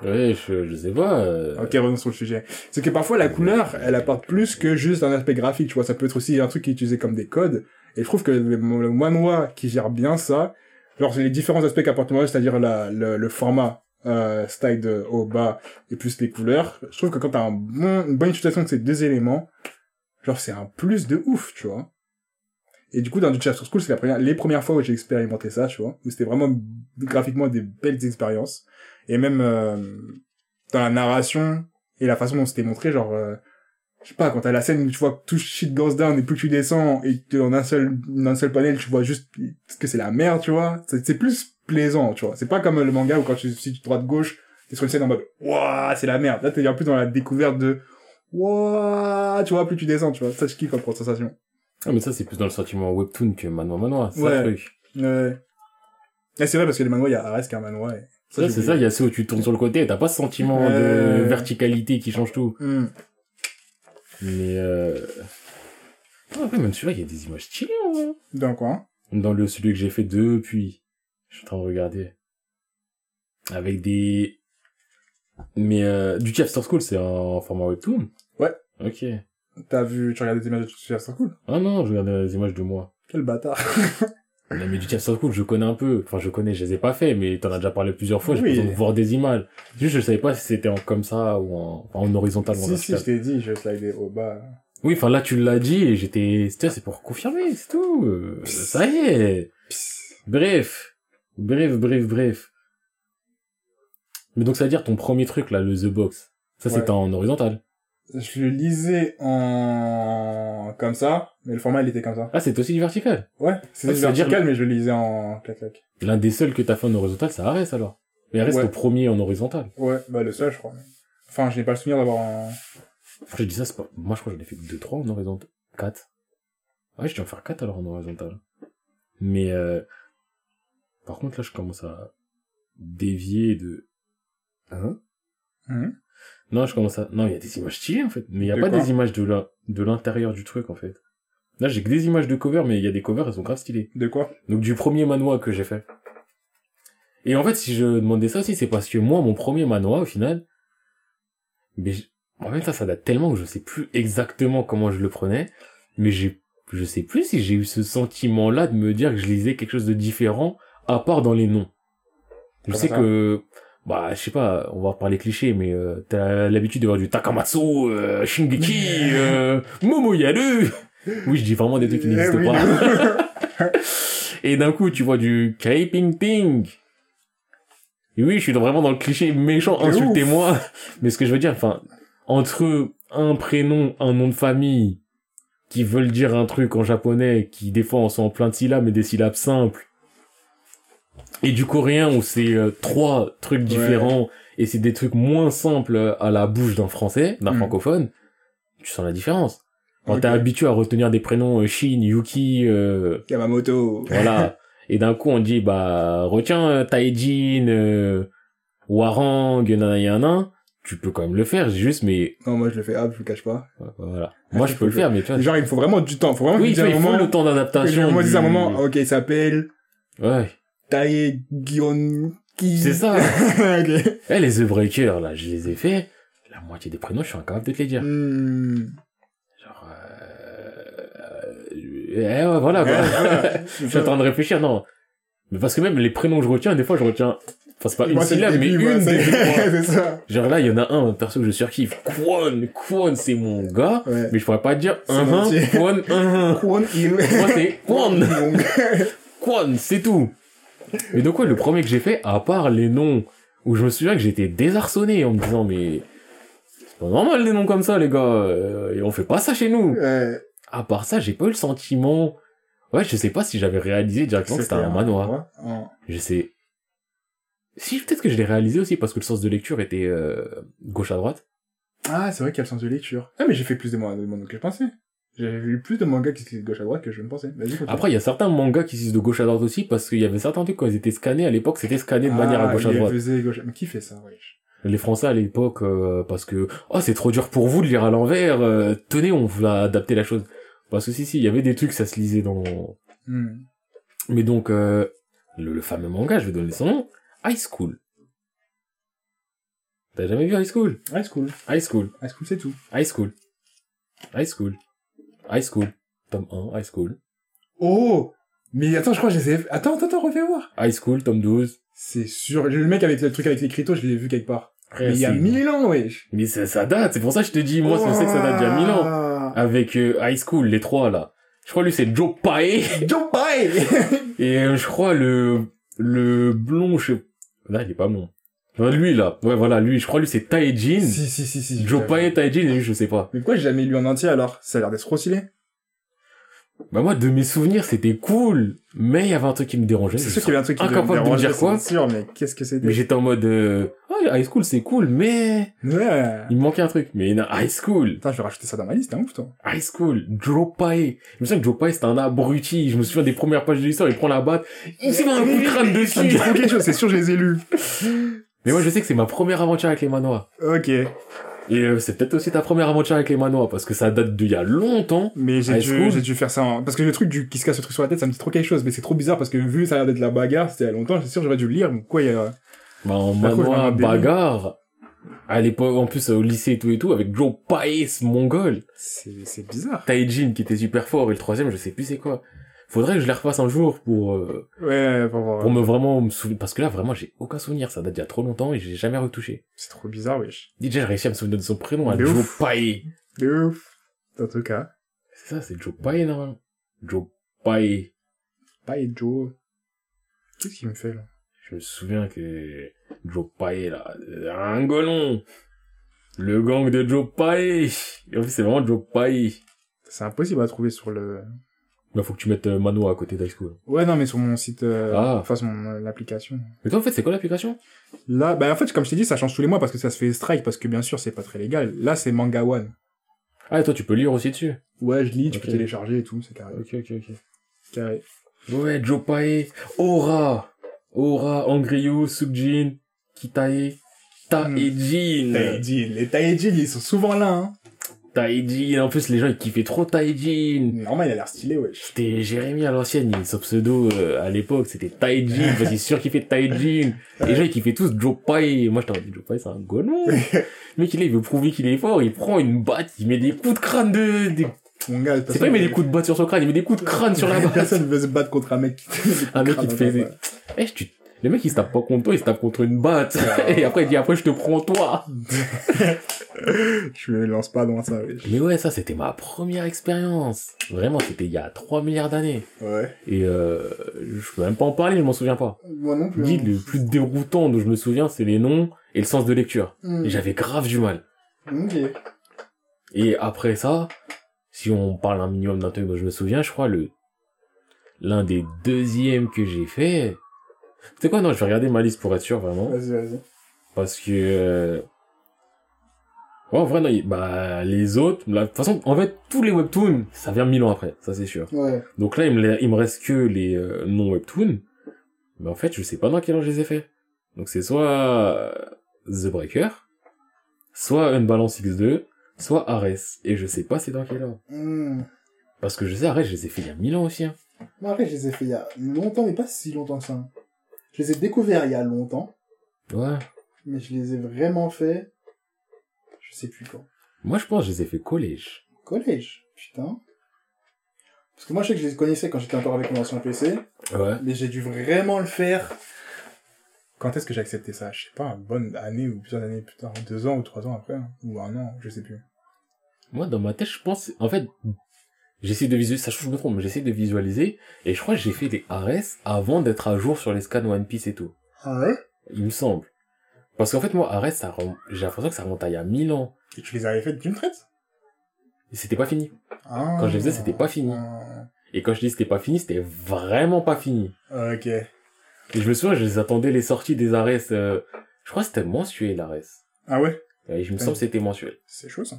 Ouais, je, je sais pas. euh, Ok, revenons sur le sujet. C'est que parfois la couleur, elle apporte plus que juste un aspect graphique, tu vois. Ça peut être aussi un truc qui est utilisé comme des codes. Et je trouve que le, le qui gère bien ça, genre les différents aspects qu'apporte le manhwa, c'est-à-dire la, le, le format, euh, style de haut, bas, et plus les couleurs, je trouve que quand t'as un bon, une bonne utilisation de ces deux éléments, genre c'est un plus de ouf, tu vois. Et du coup, dans du Chapter School, c'est la première, les premières fois où j'ai expérimenté ça, tu vois, où c'était vraiment graphiquement des belles expériences. Et même euh, dans la narration et la façon dont c'était montré, genre, euh, je sais pas, quand t'as la scène où tu vois que tout shit goes down et plus tu descends et que en un seul, en un seul panel, tu vois juste que c'est la merde, tu vois. C'est c'est plus plaisant, tu vois. C'est pas comme le manga où quand tu, si tu droite-gauche, t'es sur une scène en mode, waouh, c'est la merde. Là, t'es un peu dans la découverte de, waouh, tu vois, plus tu descends, tu vois. Ça, je kiffe comme sensation. Ah, mais ça, c'est plus dans le sentiment webtoon que manoir manoir. C'est Ouais. truc. Ouais. Et c'est vrai parce que les manhwa, il y a Ares qui est un. Et... Ça, c'est ça, il y a ceux où tu tournes sur le côté, t'as pas ce sentiment de Ouais. verticalité qui change tout. Hmm. Mais euh... ah, ouais, même celui-là, il y a des images stylées, vrai. Dans quoi? Dans le, celui que j'ai fait depuis. Je suis en train de regarder. Avec des... Mais euh, du After School, c'est en format webtoon Ouais. Ok. T'as vu, tu regardes des images de c'est cool. Ah non, je regarde les images de moi. Quel bâtard. Du After School, je connais un peu. Enfin, je connais, je les ai pas fait, mais t'en as déjà parlé plusieurs fois, j'ai Oui. besoin de voir des images. Juste, je savais pas si c'était en comme ça ou en, enfin, en horizontal ou en si, si, je t'ai dit, je slidais au bas. Oui, enfin là tu l'as dit et j'étais, c'est pour confirmer, c'est tout. Euh, ça y est. Bref, bref, bref, bref. Mais donc ça veut dire ton premier truc là, le The Box. Ça Ouais. c'était en horizontal. Je le lisais en, comme ça, mais le format, il était comme ça. Ah c'est aussi du vertical. Ouais, c'est dire- vertical, mais je le lisais en clac-clac. L'un des seuls que t'as fait en horizontal, c'est Ares alors. Mais Ares Ouais. c'est au premier en horizontal. Ouais, bah, le seul, je crois. Enfin, je n'ai pas le souvenir d'avoir un... Enfin, je dis ça, c'est pas, moi je crois que j'en ai fait que 2-3 en horizontal. 4. Ouais, je dois en faire 4 alors en horizontal. Mais euh... par contre là je commence à dévier de... Hein. Non, je commence à... Non, il y a des images stylées, en fait. Mais il y a De pas des images de la... de l'intérieur du truc, en fait. Là, j'ai que des images de cover, mais il y a des covers, elles sont grave stylées. De quoi? Donc, du premier manoir que j'ai fait. Et en fait, si je demandais ça aussi, c'est parce que moi, mon premier manoir, au final... Mais... En fait, ça, ça date tellement que je sais plus exactement comment je le prenais. Mais j'ai... Je sais plus si j'ai eu ce sentiment-là de me dire que je lisais quelque chose de différent, à part dans les noms. Je sais que bah je sais pas on va parler cliché mais euh, t'as l'habitude de voir du Takamatsu euh, Shingeki euh, Momoyaru oui je dis vraiment des trucs qui Eh n'existent oui. pas et d'un coup tu vois du Caping Ting et oui je suis vraiment dans le cliché méchant insultez-moi mais ce que je veux dire enfin entre un prénom un nom de famille qui veulent dire un truc en japonais qui des fois en sont en plein de syllabes mais des syllabes simples et du coréen où c'est euh, trois trucs différents et c'est des trucs moins simples à la bouche d'un français, d'un Mm. francophone, tu sens la différence. Quand t'es habitué à retenir des prénoms euh, Shin, Yuki, euh, Yamamoto. voilà, et d'un coup on dit bah retiens euh, Taijin, euh, Warang, tu peux quand même le faire, juste, mais, Non, moi, je le fais, ah, je le cache pas. voilà. Moi, je peux le faire, mais tu vois. Genre, il faut vraiment du temps. Faut vraiment Oui, il un faut moment. le temps d'adaptation. Moi, à un moment, ok, il s'appelle Ouais. Tae Ki. C'est ça. ok. Eh, les The Breakers, là, je les ai fait. La moitié des prénoms, je suis incapable de te les dire. Hmm. Genre, euh... euh, eh, ouais, voilà, voilà. je suis en train de réfléchir, non. Mais parce que même les prénoms que je retiens, des fois, je retiens, enfin, c'est pas une Moi, syllabe, mais moi, une des ça. Genre là, il y en a un, perso, que je surkiffe. Kwon, Kwon, c'est mon gars. Ouais. Mais je pourrais pas dire, un, un. Kwon, un. Kwon Il. Moi, c'est Kwon. Kwon, c'est tout. Et donc, ouais, le premier que j'ai fait, à part les noms, où je me souviens que j'étais désarçonné en me disant, mais, c'est pas normal des noms comme ça, les gars, euh, et on fait pas ça chez nous. Ouais. À part ça, j'ai pas eu le sentiment, ouais, je sais pas si j'avais réalisé directement que c'était un manoir. Ouais. Je sais. Si, peut-être que je l'ai réalisé aussi parce que le sens de lecture était, euh, gauche à droite. Ah, c'est vrai qu'il y a le sens de lecture. Ah, mais j'ai fait plus de mangas que je pensais. J'ai lu plus de mangas qui se lisent de gauche à droite que je ne pensais. Après, il y a certains mangas qui se de gauche à droite aussi parce qu'il y avait certains trucs quand ils étaient scannés à l'époque, c'était scanné de manière à Ah, gauche à droite. gauche. Mais qui fait ça, wesh? Les Français à l'époque, euh, parce que oh c'est trop dur pour vous de lire à l'envers. euh, tenez, on va adapter la chose. Parce que si si, il y avait des trucs ça se lisait dans. Hmm. Mais donc euh, le, le fameux manga, je vais donner son nom, High School. T'as jamais vu High School? High school. High School, High school, c'est tout. High School, High School, High School, tome 1, High School, Oh! Mais attends, je crois que je les ai... Attends, attends, attends, refais voir. High School, tome 12. C'est sûr. J'ai le mec avec le truc avec les crito, je l'ai vu quelque part. Mais il y a mille ans, wesh. Mais ça, ça date, c'est pour ça que je te dis, moi, je sais que ça date d'il y a mille ans. Avec euh, High School, les trois, là. Je crois, lui, c'est Joe Pae. Joe Pye! Et euh, je crois, le, le blond, je. Là, il est pas blond. Enfin, lui, là. Ouais, voilà, lui, je crois, lui, c'est Taejin. si, si, si, si. Joe Pae, Taejin, et lui, je sais pas. Mais pourquoi j'ai jamais lu en entier alors? Ça a l'air d'être trop stylé. Bah, moi, de mes souvenirs, c'était cool. Mais il y avait un truc qui me dérangeait. C'est sûr qu'il y avait un truc qui incapable devait de me dire quoi. Sûr, mais qu'est-ce que c'était? Mais j'étais en mode, euh, ah, High School, c'est cool, mais Ouais. il me manquait un truc. Mais non, High School. Attends, je vais rajouter ça dans ma liste, t'es un ouf, toi. High School, Joe Pae. Je me souviens que Joe Pae, c'était un abruti. Je me souviens des premières pages de l'histoire, il prend la batte, il se met un coup de crâne me dessus. c'est sûr, je les ai lus. Mais moi, je sais que c'est ma première aventure avec les manoirs. Ok. Et euh, c'est peut-être aussi ta première aventure avec les manoirs, parce que ça date d'il y a longtemps. Mais j'ai dû, j'ai dû faire ça en... Parce que le truc du, qui se casse le truc sur la tête, ça me dit trop quelque chose, mais c'est trop bizarre parce que vu ça a l'air d'être la bagarre, c'était il y a longtemps, c'est sûr, j'aurais dû le lire, donc quoi, il y a... Bah, en manoir, bagarre. À l'époque, en plus, au lycée et tout et tout, avec Joe Pae, ce mongol. C'est, c'est bizarre. Taejin, qui était super fort, et le troisième, je sais plus c'est quoi. Faudrait que je les refasse un jour pour, euh, Ouais, pour voir. pour me vraiment me souvenir. Parce que là, vraiment, j'ai aucun souvenir. Ça date d'il y a trop longtemps et j'ai jamais retouché. C'est trop bizarre, wesh. Déjà, j'ai réussi à me souvenir de son prénom, à De Joe. Pae. De ouf. En tout cas. C'est ça, c'est Joe Pae, non? Joe Pae. Pas et Joe. Qu'est-ce qu'il me fait, là? Je me souviens que Joe Pae, là, euh, un golon. Le gang de Joe Pae. Et en fait, c'est vraiment Joe Pae. C'est impossible à trouver sur le... Bah, faut que tu mettes euh, Mano à côté d'High School. Ouais, non, mais sur mon site, euh... Ah. enfin, sur mon, euh, l'application. Mais toi, en fait, c'est quoi l'application? Là, bah, en fait, comme je t'ai dit, ça change tous les mois parce que ça se fait strike, parce que bien sûr, c'est pas très légal. Là, c'est Manga One. Ah, et toi, tu peux lire aussi dessus? Ouais, je lis, tu peux télécharger et tout, c'est carré. Ok, ok, ok. Carré. Ouais, Joe Pae, Aura, Aura, Angryu, Sukjin, Kitae, Taejin, Taejin. Les Taejin, ils sont souvent là, hein. Taejin, en plus les gens ils kiffaient trop Taejin. Normal, il a l'air stylé, wesh. C'était Jérémy à l'ancienne, il- son pseudo euh, à l'époque c'était Taejin, parce qu'il qu'il fait Taejin. Les gens ils kiffaient tous Joe Pae, moi je t'en dis Joe Pae c'est un gonon. Le mec il est, il veut prouver qu'il est fort, il prend une batte, il met des coups de crâne de... des- Mon gars, C'est pas il met des coups de batte sur son crâne, il met des coups de crâne sur la batte. Personne veut se battre contre un mec qui Un mec qui te fait... Eh, tu... Le mec il se tape pas contre toi, il se tape contre une batte. Et après il dit après je te prends toi. Je me lance pas dans ça. Mais ouais, ça c'était ma première expérience. Vraiment, c'était il y a 3 milliards d'années. Ouais. Et euh, je peux même pas en parler, je m'en souviens pas. Moi non plus. Dis, le plus déroutant dont je me souviens, c'est les noms et le sens de lecture. Hmm. Et j'avais grave du mal. Ok. Et après ça, si on parle un minimum d'un truc dont je me souviens, je crois le l'un des deuxièmes que j'ai fait. C'est quoi? Non, je vais regarder ma liste pour être sûr vraiment, Vas-y, vas-y. parce que euh... ouais, en vrai, non, bah les autres, la- de toute façon, en fait, tous les webtoons, ça vient mille ans après, ça c'est sûr. Ouais. Donc là, il me, il me reste que les euh, non webtoons, mais en fait, je sais pas dans quel ordre je les ai fait. Donc c'est soit euh, The Breaker, soit une balance X2, soit Ares. Et je sais pas c'est dans quel ordre. Hmm. Parce que je sais, Ares, je les ai fait il y a mille ans aussi. Hein. Moi, après, je les ai fait il y a longtemps, mais pas si longtemps que ça. Je les ai découverts il y a longtemps, Ouais. mais je les ai vraiment fait, je sais plus quand. Moi, je pense que je les ai fait collège. Collège, putain. Parce que moi, je sais que je les connaissais quand j'étais encore avec mon ancien PC, Ouais. mais j'ai dû vraiment le faire. Quand est-ce que j'ai accepté ça? Je sais pas, une bonne année ou plusieurs années plus tard, deux ans ou trois ans après, hein. ou un an, je sais plus. Moi, dans ma tête, je pense, en fait, j'essaie de visualiser, ça je me trompe, mais j'essaie de visualiser, et je crois que j'ai fait les Ares avant d'être à jour sur les scans One Piece et tout. Ah ouais? Il me semble. Parce qu'en fait, moi, Ares, ça rem- j'ai l'impression que ça remonte à il y a mille ans. Et tu les avais faites d'une traite c'était pas fini. ah. Quand je les faisais, c'était pas fini. Ah. Et quand je dis c'était pas fini, c'était vraiment pas fini. Ok. Et je me souviens, je les attendais les sorties des Ares, euh, je crois que c'était mensuel, Ares. Ah ouais? Et je me semble que c'était mensuel. C'est chaud ça.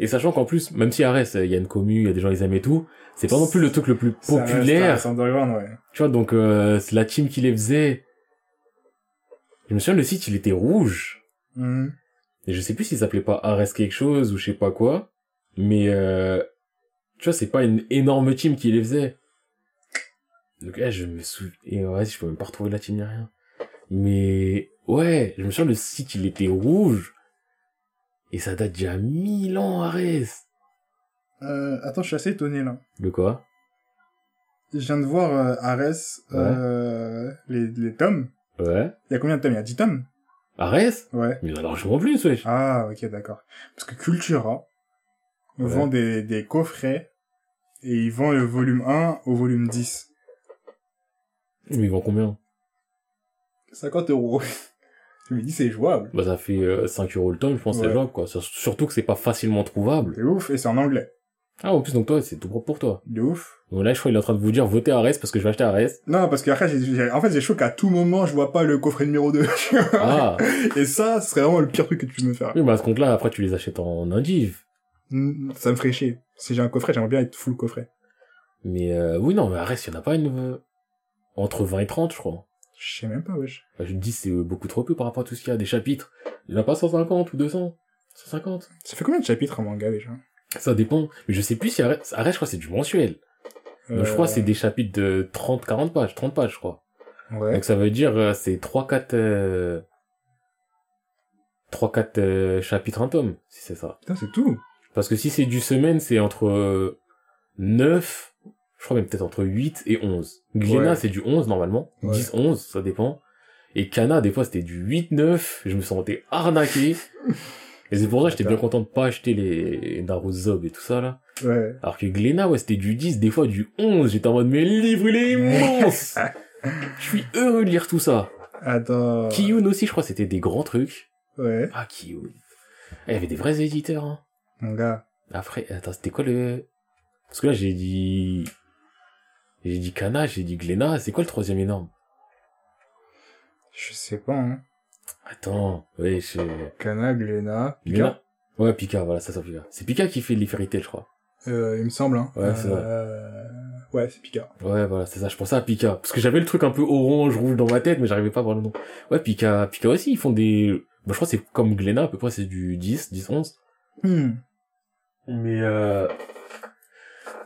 Et sachant qu'en plus, même si Ares, il y a une commu, il y a des gens, ils aiment et tout, c'est pas non plus le truc le plus populaire. Ça Underground, ouais. Tu vois, donc euh, c'est la team qui les faisait. Je me souviens, le site, il était rouge. Mhm. Et je sais plus s'il s'appelait pas Ares quelque chose ou je sais pas quoi. Mais, euh, tu vois, c'est pas une énorme team qui les faisait. Donc là, je me souviens... Et ouais, je peux même pas retrouver la team ni rien. Mais, ouais, je me souviens, le site, il était rouge. Et ça date a mille ans, Ares. Euh, attends, je suis assez étonné là. De quoi? Je viens de voir euh, Ares, euh, les, les tomes. Ouais. Il y a combien de tomes? Il y a 10 tomes Ares? Ouais. Mais il y en a largement plus, wesh. Ah, ok, d'accord. Parce que Cultura Ouais. vend des, des coffrets et ils vendent le volume 1 au volume 10. Mais ils vendent combien? 50 euros. Je me dis, c'est jouable. Bah, ça fait euh, 5 euros le tome, je pense, que c'est Ouais. jouable, quoi. Sur- Surtout que c'est pas facilement trouvable. C'est ouf, et c'est en anglais. Ah, en plus, donc toi, c'est tout propre pour toi. De ouf. Donc là, je crois qu'il est en train de vous dire, votez Ares parce que je vais acheter Ares. Non, parce qu'après, en fait, j'ai chaud qu'à tout moment, je vois pas le coffret numéro 2. Ah. et ça, ce serait vraiment le pire truc que tu peux me faire. oui, mais à ce compte-là, après, tu les achètes en indiv. Ça me ferait chier. Si j'ai un coffret, j'aimerais bien être full coffret. Mais, euh, oui, non, mais Ares, il y en a pas une, euh, entre 20 et 30, je crois. Je sais même pas, wesh. Bah, je me dis, c'est euh, beaucoup trop peu par rapport à tout ce qu'il y a. Des chapitres. Il n'y en a pas 150 ou 200. 150. Ça fait combien de chapitres en manga, déjà? Ça dépend. Mais je sais plus si Ares, Ares, je crois, c'est du mensuel. Donc, je crois que c'est des chapitres de 30, 40 pages. 30 pages, je crois. Ouais. Donc ça veut dire euh, c'est 3 4 euh... 3 4 euh, chapitres un tome si c'est ça. Putain, c'est tout. Parce que si c'est du semaine, c'est entre euh, 9 je crois même peut-être entre 8 et 11. Glénat Ouais. c'est du 11 normalement, Ouais. 10 11, ça dépend. Et Kana des fois c'était du 8 9, je me sentais arnaqué. et c'est pour ça que j'étais bien content de pas acheter les Naruzob et tout ça là. Ouais. Alors que Glénat ouais, c'était du 10, des fois du 11, j'étais en mode mais le livre il est immense. Je suis heureux de lire tout ça. Attends. Kiyun aussi, je crois, c'était des grands trucs. Ouais. Ah, Kiyun. Ah, Il y avait des vrais éditeurs, hein. Mon gars. Après, attends, c'était quoi le... Parce que là, j'ai dit... J'ai dit Kana, j'ai dit Glénat, c'est quoi le troisième énorme? Je sais pas, hein. Attends, ouais, je... Kana, Glénat, Pika. Ouais, Pika, voilà, ça, ça, Pika. C'est Pika qui fait Tail, je crois. Euh, il me semble, hein. Ouais, c'est. Euh... Ouais, c'est Pika. Ouais, voilà, c'est ça, je pensais à Pika. Parce que j'avais le truc un peu orange, rouge dans ma tête, mais j'arrivais pas à voir le nom. Ouais, Pika, Pika aussi, ils font des... Bah, je crois que c'est comme Glénat, à peu près, c'est du 10, 10, 11. Hmm. Mais euh...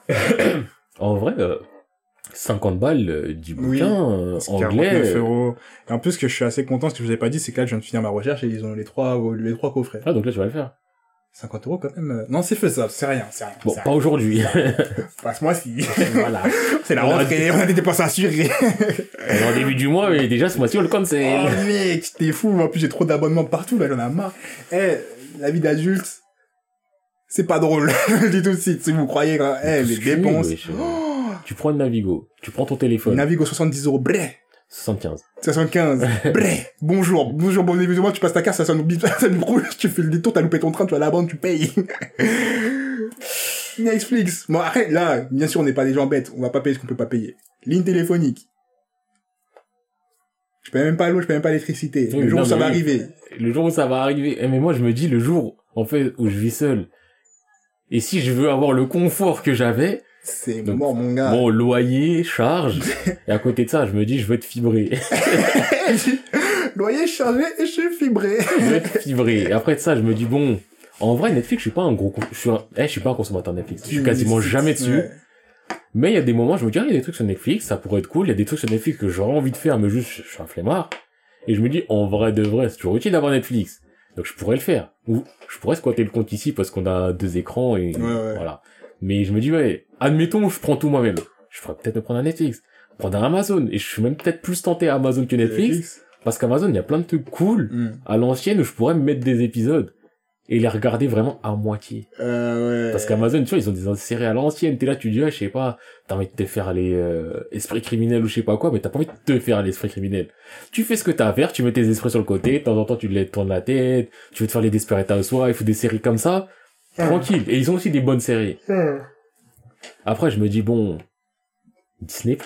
en vrai, euh, 50 balles euh, du Oui, bouquin euh, C'est anglais. 49 euh, euros. Et en plus, ce que je suis assez content, ce que je vous ai pas dit, c'est que là, je viens de finir ma recherche et ils ont les trois, les trois coffrets. Ah donc là tu vas le faire. 50 euros quand même. euh, Non, c'est faisable, c'est rien, c'est rien. Bon, pas aujourd'hui. Passe-moi si. voilà. c'est la rentrée, on a des dépenses assurées. On est en début du mois, mais déjà ce mois-ci on le compte, c'est. oh mec, t'es fou. En plus, j'ai trop d'abonnements partout, là, j'en ai marre. Eh, la vie d'adulte, c'est pas drôle. je le dis tout de suite, si vous croyez, que, eh, les dépenses. Tu prends le Navigo, tu prends ton téléphone, Navigo 70 euros, bré. 75. 75, bré. Bonjour, bonjour, bon début tu passes ta carte, ça sonne, bip, ça nous roule, tu fais le détour, t'as loupé ton train, tu vas à la banque, tu payes. Netflix. Bon, après, là, bien sûr, on n'est pas des gens bêtes, on va pas payer ce qu'on peut pas payer. Ligne téléphonique. Je paye même pas l'eau, je paye même pas l'électricité. Oui, le jour non, où ça va oui. arriver. Le jour où ça va arriver, eh, mais moi je me dis le jour, en fait, où je vis seul. Et si je veux avoir le confort que j'avais, C'est mort, mon gars. bon, loyer, charge, et à côté de ça, je me dis je veux être fibré. Loyer chargé et je suis fibré. je vais être fibré. Et après de ça, je me dis, bon, en vrai, Netflix, je suis pas un gros, je suis un, eh, je suis pas un consommateur Netflix. Je suis quasiment jamais dessus. Ouais. Mais il y a des moments, je me dis, ah, il y a des trucs sur Netflix, ça pourrait être cool. Il y a des trucs sur Netflix que j'aurais envie de faire, mais juste, je je suis un flemmard. Et je me dis, en vrai de vrai, c'est toujours utile d'avoir Netflix. Donc je pourrais le faire. Ou je pourrais squatter le compte ici parce qu'on a deux écrans et Ouais, ouais. voilà. Mais je me dis, ouais, admettons, je prends tout moi-même. Je ferais peut-être me prendre un Netflix. Prendre un Amazon. Et je suis même peut-être plus tenté à Amazon que Netflix. Parce qu'Amazon, il y a plein de trucs cool Hmm. à l'ancienne où je pourrais me mettre des épisodes et les regarder vraiment à moitié. Euh, ouais. Parce qu'Amazon, tu vois, ils ont des séries à l'ancienne. T'es là, tu dis, ah, je sais pas, t'as envie de te faire les euh, esprits criminels ou je sais pas quoi, mais t'as pas envie de te faire l'esprit criminel. Tu fais ce que t'as à faire, tu mets tes esprits sur le côté, de temps en temps, tu les tournes la tête, tu veux te faire les Desperate Housewives ou des séries comme ça, tranquille. Et ils ont aussi des bonnes séries. Après, je me dis, bon, Disney+,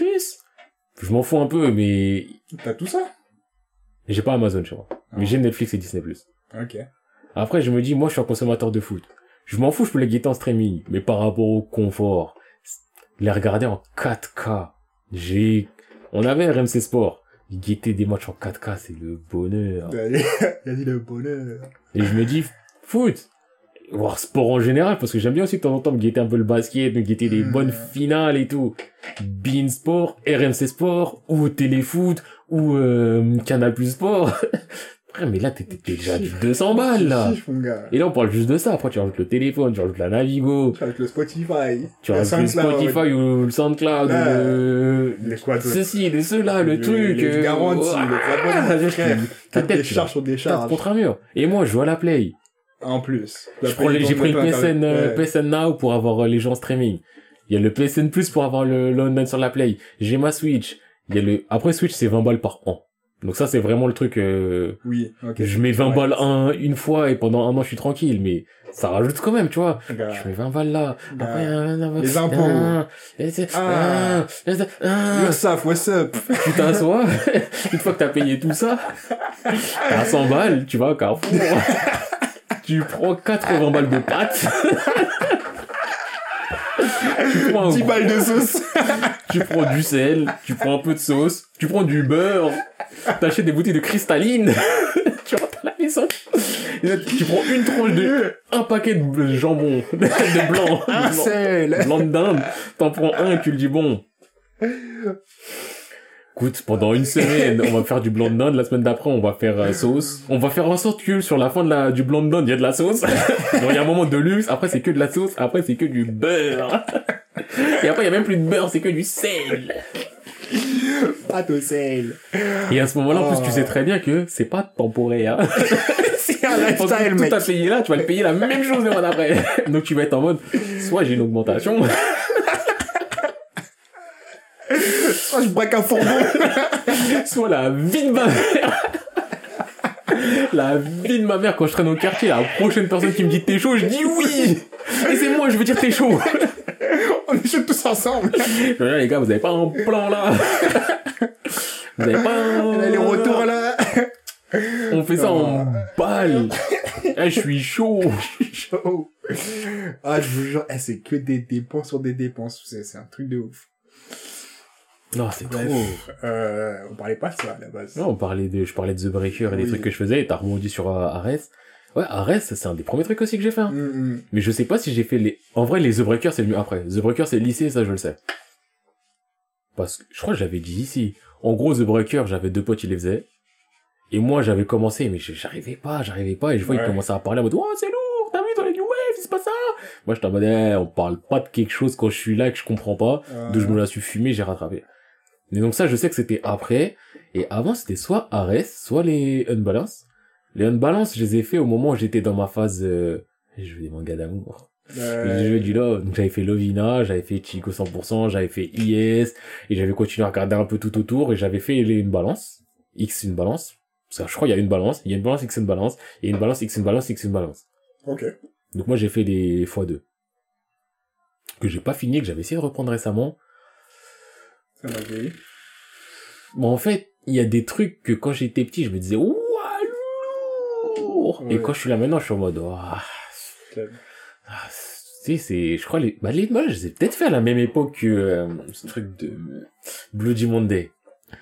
je m'en fous un peu, mais T'as tout ça? j'ai pas Amazon chez moi. Mais Ah. j'ai Netflix et Disney+. Ok. Après, je me dis, moi, je suis un consommateur de foot. Je m'en fous, je peux les guetter en streaming. Mais par rapport au confort, les regarder en 4K. J'ai, on avait RMC Sport. Guetter des matchs en 4K, c'est le bonheur. Il a dit le bonheur. Et je me dis, foot. Voir sport en général, parce que j'aime bien aussi de temps en temps me guetter un peu le basket, me guetter des Mm. bonnes finales et tout. Bein Sport, RMC Sport, ou Téléfoot, ou euh, Canal Plus Sport. Frère, mais là, t'es déjà du 200 balles, là. Chiche, mon gars? Et là, on parle juste de ça. Après, tu rajoutes le téléphone, tu rajoutes la Navigo, Avec le Spotify. tu Le rajoutes le SoundCloud. Spotify ou le SoundCloud, Ouais. ou le... Les quoi? Ceci, les ceux-là, le, truc. Les euh, garanties, les abonnements, frère. Ta Des tête, tu charges sur charges. contre un mur. Et moi, je joue à la Play. En plus. J'ai pris le PSN, euh, Ouais. PSN Now pour avoir euh, les gens en streaming. Il y a le PSN Plus pour avoir le, online sur la Play. J'ai ma Switch. Il y a le, après Switch, c'est 20 balles par an. Donc ça, c'est vraiment le truc, euh, Oui, je mets 20 Ouais. balles un, une fois et pendant un an, je suis tranquille. Mais ça rajoute quand même, tu vois. Je mets 20 balles là. Après, euh, Les impôts. ah, Ah. ah, ah, what's up? tu t'assois. Une fois que t'as payé tout ça, t'as 100 balles, tu au Carrefour. tu prends 80 balles de pâtes. tu prends un 10 balles de sauce. tu prends du sel, tu prends un peu de sauce, tu prends du beurre, t'achètes des bouteilles de cristalline, tu rentres à la maison, tu prends une tranche de, un paquet de jambon, de blanc, de Un blanc de dinde, t'en prends un et tu le dis bon. Écoute, pendant une semaine, on va faire du blanc de dinde, la semaine d'après, on va faire euh, sauce. On va faire en sorte que sur la fin de la, du blanc de dinde, il y a de la sauce. Donc il y a un moment de luxe, après c'est que de la sauce, après c'est que du beurre. Et après il y a même plus de beurre, c'est que du sel. Pâte au sel. Et à ce moment-là, en plus, Oh. tu sais très bien que c'est pas temporaire. Hein. C'est un lifestyle, tout mec. à payer là, tu vas le payer la même chose le mois d'après. Donc tu vas être en mode, soit j'ai une augmentation, Soit je braque un fourgon. soit la vie de ma mère. La vie de ma mère, quand je traîne au quartier, la prochaine personne qui me dit t'es chaud, je dis oui! Et c'est moi, je veux dire t'es chaud. On est chaud tous ensemble. Je les gars, vous avez pas un plan là? Vous avez pas un... Les retours, là. On fait ça en balle. Eh, je suis chaud. Chaud. Ah, je vous jure, eh, c'est que des dépenses sur des dépenses. C'est un truc de ouf. Non, c'est trop. Euh, on parlait pas de ça à la base. Non, on parlait de, je parlais de The Breaker et des trucs que je faisais, et t'as rebondi sur euh, Ares. Ouais, Ares, c'est un des premiers trucs aussi que j'ai fait. hein. Mm, mm. Mais je sais pas si j'ai fait les, en vrai, les The Breaker, c'est mieux après. The Breaker, c'est lycée, ça, je le sais. Parce que, je crois que j'avais dit ici. En gros, The Breaker, j'avais deux potes, ils les faisaient. Et moi, j'avais commencé, mais je- j'arrivais pas, j'arrivais pas, et je vois, Ouais. ils commençaient à parler en mode, oh, c'est lourd, t'as vu dans les New Wave, c'est pas ça. Moi, j'étais en mode, eh, on parle pas de quelque chose quand je suis là et que je comprends pas. Euh, Donc je me la suis fumé, j'ai rattrapé. Mais donc ça, je sais que c'était après. Et avant, c'était soit Ares, soit les Unbalance. Les Unbalance, je les ai fait au moment où j'étais dans ma phase... Euh... Je veux des mangas d'amour. euh, J'ai joué du love. Donc j'avais fait Lovina, j'avais fait Chico 100%, j'avais fait IS, et j'avais continué à regarder un peu tout autour, et j'avais fait les une balance. X une balance. Ça, je crois qu'il y a une balance, il y a une balance X une balance, et une balance X une balance X une balance. Ok. Donc moi j'ai fait les x2. Que j'ai pas fini, que j'avais essayé de reprendre récemment. Ça m'a vieilli. Bon, en fait, il y a des trucs que quand j'étais petit, je me disais, ouah, lourd! Et quand je suis là maintenant, je suis en mode, ouah, ah, tu sais, c'est, je crois, les, bah, les, moi, je les ai peut-être fait à la même époque que, euh, ce truc de Bloody Monday.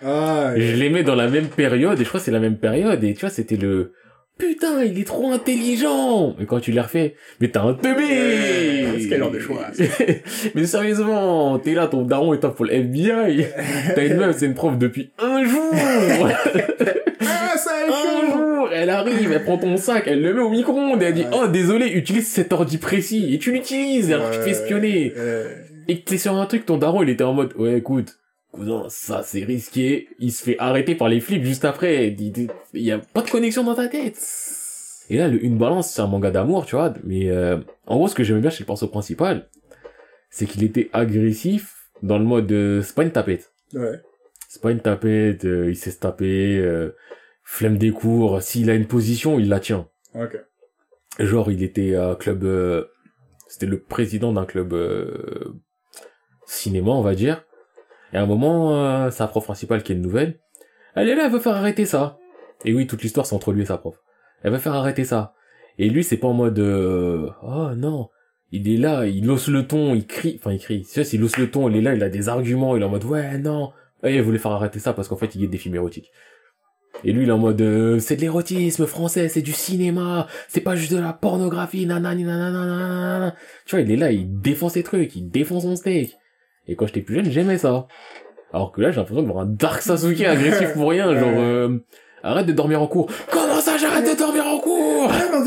Ah, Je les mets dans la même période, et je crois que c'est la même période, et tu vois, c'était le, putain, il est trop intelligent! Et quand tu les refais, mais t'as un teubé! Ouais, quel genre de choix, Mais sérieusement, t'es là, ton daron est pour le FBI. T'as une meuf, c'est une prof depuis un jour! ah, ça est un jour, elle arrive, elle prend ton sac, elle le met au micro-ondes, et elle dit, Ouais. oh, désolé, utilise cet ordi précis, et tu l'utilises, alors que tu te fais espionner. Euh, Et que t'es sur un truc, ton daron, il était en mode, ouais, écoute, cousin, ça, c'est risqué. Il se fait arrêter par les flics juste après. Il y a pas de connexion dans ta tête. Et là, le Une Balance, c'est un manga d'amour, tu vois. Mais, euh, en gros, ce que j'aimais bien chez le perso principal, c'est qu'il était agressif dans le mode, euh, c'est pas une tapette. ouais. C'est pas une tapette, euh, il sait se taper, euh, flemme des cours. S'il a une position, il la tient. Ok. Genre, il était à un club, euh, c'était le président d'un club euh, cinéma, on va dire. Et à un moment, euh, sa prof principale, qui est une nouvelle, elle est là, elle veut faire arrêter ça. Et oui, toute l'histoire, c'est entre lui et sa prof. Elle veut faire arrêter ça. Et lui, c'est pas en mode, euh, oh non, il est là, il hausse le ton, il crie, enfin il crie. Vois, s'il hausse le ton, il est là, il a des arguments, il est en mode, ouais, non. Et il voulait faire arrêter ça parce qu'en fait, il y a des films érotiques. Et lui, il est en mode, euh, c'est de l'érotisme français, c'est du cinéma, c'est pas juste de la pornographie, nanani. Tu vois, il est là, il défend ses trucs, il défend son steak. Et quand j'étais plus jeune, j'aimais ça. Alors que là, j'ai l'impression de voir un Dark Sasuke agressif pour rien, genre, euh, arrête de dormir en cours. Comment ça, j'arrête de dormir en cours? Ah!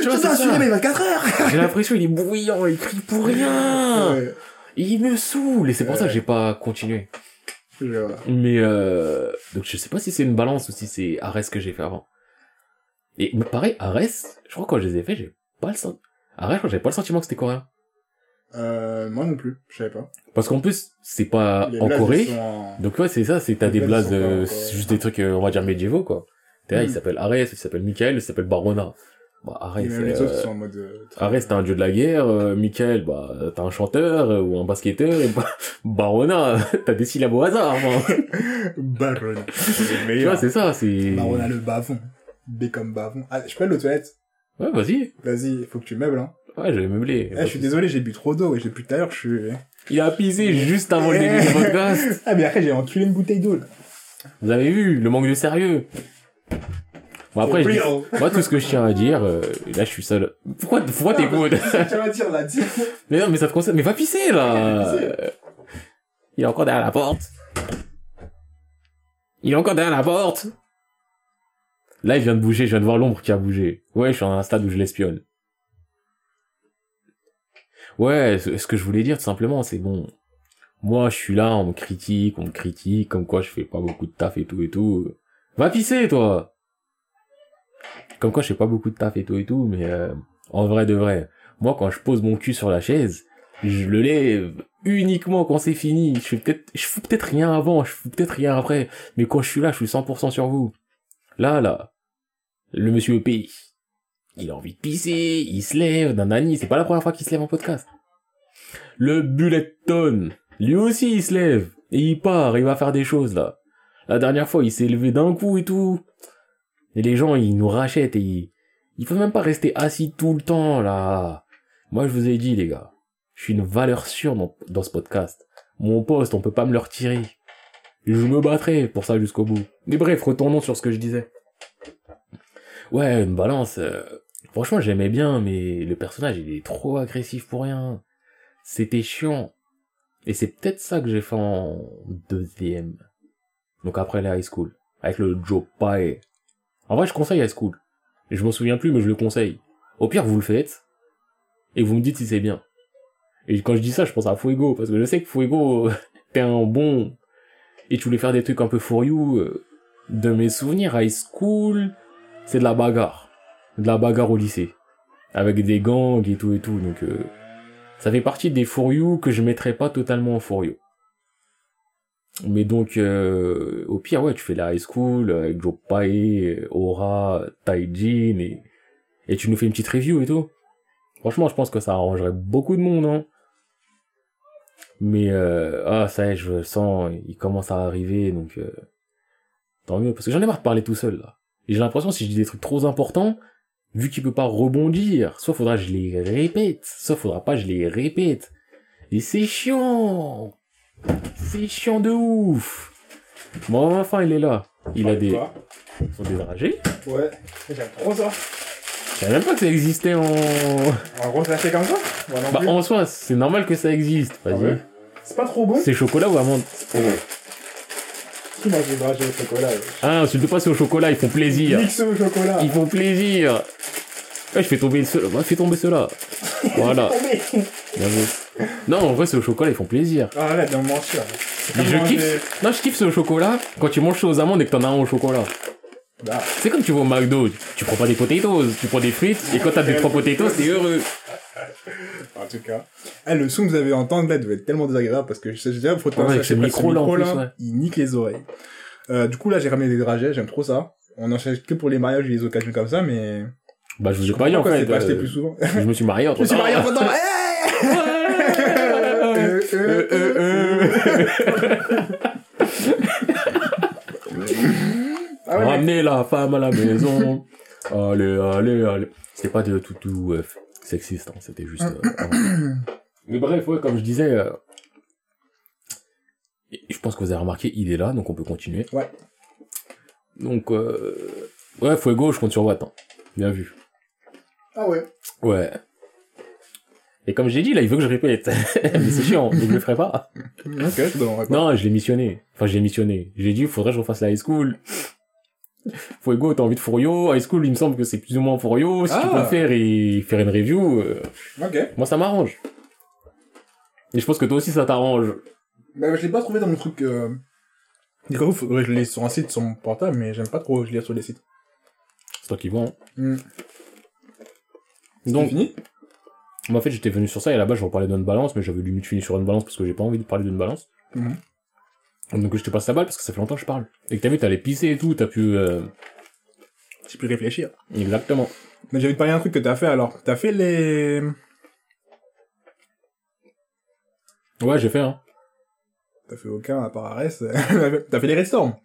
Tu mes 24 heures! J'ai l'impression, il est bruyant, il crie pour rien. Ouais, Il me saoule, et c'est pour ça que j'ai pas continué. Mais euh, donc je sais pas si c'est une balance ou si c'est Ares que j'ai fait avant. Et pareil, Ares, je crois que quand je les ai fait, j'ai pas le sentiment. Ares, je crois que j'avais pas le sentiment que c'était coréen. Euh, moi non plus, je savais pas. Parce qu'en plus, c'est pas en Corée. en- Donc ouais, c'est ça, c'est t'as des blazes, euh, juste des trucs, euh, on va dire médiévaux quoi. T'es là, Mm. il s'appelle Ares, il s'appelle Michael, il s'appelle Barona. Bah même les euh, autres, sont en mode... euh, très- Ares, t'es un dieu de la guerre, euh, Michael, bah, t'as un chanteur, euh, ou un basketteur, et bah, Barona, t'as des syllabes au hasard. Barona. Tu vois, c'est ça, c'est... Barona le bavon. B comme bavon. Ah, je peux aller aux toilettes? Ouais, vas-y. Vas-y, faut que tu meubles, hein. Ouais, j'avais meublé. Eh, je suis désolé, j'ai bu trop d'eau et j'ai tout à l'heure, je suis... Il a pissé juste avant le début du podcast. Ah, mais après, j'ai enculé une bouteille d'eau, là. Vous avez vu, le manque de sérieux. Bon, après, je dis- Real. moi, tout ce que je tiens à dire, euh, là, je suis seul. Pourquoi, pourquoi? Tu vas dire, là, dis. mais non, mais ça te concerne. Mais va pisser, là! Euh, Il est encore derrière la porte. Il est encore derrière la porte. Là, il vient de bouger, je viens de voir l'ombre qui a bougé. Ouais, je suis à un stade où je l'espionne. Ouais, ce que je voulais dire, tout simplement, c'est bon. Moi, je suis là, on me critique, on me critique, comme quoi je fais pas beaucoup de taf et tout et tout. Va pisser, toi! Comme quoi je fais pas beaucoup de taf et tout et tout, mais euh, en vrai de vrai, moi, quand je pose mon cul sur la chaise, je le lève uniquement quand c'est fini. Je fais peut-être, je fous peut-être rien avant, je fous peut-être rien après, mais quand je suis là, je suis 100% sur vous. Là, là, le monsieur EP, il a envie de pisser, il se lève, nanani, c'est pas la première fois qu'il se lève en podcast. Le Bulletton, lui aussi il se lève, et il part, il va faire des choses là. La dernière fois, il s'est levé d'un coup et tout. Et les gens, ils nous rachètent et ils, il faut même pas rester assis tout le temps là. Moi, je vous ai dit, les gars, je suis une valeur sûre dans, dans ce podcast. Mon poste, on peut pas me le retirer. Je me battrai pour ça jusqu'au bout. Mais bref, retournons sur ce que je disais. Ouais, une balance. euh, franchement, j'aimais bien, mais le personnage, il est trop agressif pour rien. C'était chiant. Et c'est peut-être ça que j'ai fait en deuxième. Donc après les high school. Avec le Joe Pie. En vrai, je conseille high school. Je m'en souviens plus, mais je le conseille. Au pire, vous le faites. Et vous me dites si c'est bien. Et quand je dis ça, je pense à Fuego. Parce que je sais que Fuego, t'es un bon... Et tu voulais faire des trucs un peu for you. euh, De mes souvenirs, high school, c'est de la bagarre. De la bagarre au lycée. Avec des gangs et tout et tout. Donc, euh, ça fait partie des you que je mettrais pas totalement en you. Mais donc, euh, au pire, ouais, tu fais la high school euh, avec Joe Pae, Aura, Taijin et, et tu nous fais une petite review et tout. Franchement, je pense que ça arrangerait beaucoup de monde, hein. Mais, euh, ah, ça y est, je sens, il commence à arriver, donc, euh, tant mieux, parce que j'en ai marre de parler tout seul, là. Et j'ai l'impression, si je dis des trucs trop importants, vu qu'il peut pas rebondir, soit faudra que je les répète, soit faudra pas que je les répète. Et c'est chiant! C'est chiant de ouf! Bon, enfin, il est là. Il a des, Quoi sont des dragées. Ouais. J'aime trop ça. Je savais même pas que ça existait en, En gros, ça fait comme ça bah, plus. en soi, c'est normal que ça existe. Vas-y. Ah ouais. C'est pas trop bon C'est chocolat ou amande Qui mange des dragées au chocolat. Ah, insulte pas, c'est au chocolat, ils font plaisir. Mix au chocolat. Ils font plaisir. Ouais, je fais tomber ceux-là. Ouais, fais tomber ceux-là. Voilà. Non, en vrai, c'est au chocolat, ils font plaisir. Ah là, bien mentir. Mais je kiffe. Non, je kiffe ce au chocolat quand tu manges ça aux amandes et que t'en as un au chocolat. Bah, C'est comme tu vas au McDo, tu prends pas des potatoes, tu prends des frites, et quand t'as des trois potatoes, t'es heureux. en tout cas. Ah, le son que vous avez entendre là devait être tellement désagréable parce que je sais déjà, faut Ouais, ce micro là, en plus, ouais. il nique les oreilles. Euh, du coup, là, j'ai ramené des dragées, j'aime trop ça. On en cherche que pour les mariages et les occasions comme ça, mais... Bah, je vous ai pas dit en fait. pas acheté euh, plus souvent. Je me suis marié entre Je me suis marié en temps. Ramenez la femme à la maison. allez, allez, allez. C'était pas de tout, tout euh, sexiste, hein, c'était juste. euh. Mais bref, ouais, comme je disais, euh, je pense que vous avez remarqué, il est là, donc on peut continuer. Ouais. Donc, ouais, Fuego, je compte sur Watt. hein. Bien vu. Ah ouais. Ouais. Et comme j'ai dit, là, il veut que je répète. Mais c'est chiant, donc je le ferai pas. Ok, je donnerai pas. Non, je l'ai missionné. Enfin, j'ai missionné. J'ai dit, il faudrait que je refasse la high school. Fuego, t'as envie de Furio. High school, il me semble que c'est plus ou moins Furio. Si tu Ah. peux le faire et faire une review, euh, Ok. moi, ça m'arrange. Et je pense que toi aussi, ça t'arrange. Bah, je l'ai pas trouvé dans mon truc, euh... Du coup, faudrait que je l'ai sur un site sur mon portable, mais j'aime pas trop lire sur les sites. C'est toi qui vois. hein. Hmm. Donc, fini? moi, en fait, j'étais venu sur ça et là-bas, je reparlais d'une balance, mais j'avais limite fini sur une balance parce que j'ai pas envie de parler d'une balance. Mhm. Donc, je te passe la balle parce que ça fait longtemps que je parle. Et que t'as vu, t'allais pisser et tout, t'as pu, euh... J'ai pu réfléchir. exactement. Mais j'ai envie de parler d'un truc que t'as fait alors. T'as fait les... Ouais, j'ai fait, hein. T'as fait aucun à part Arès. t'as fait les restaurants.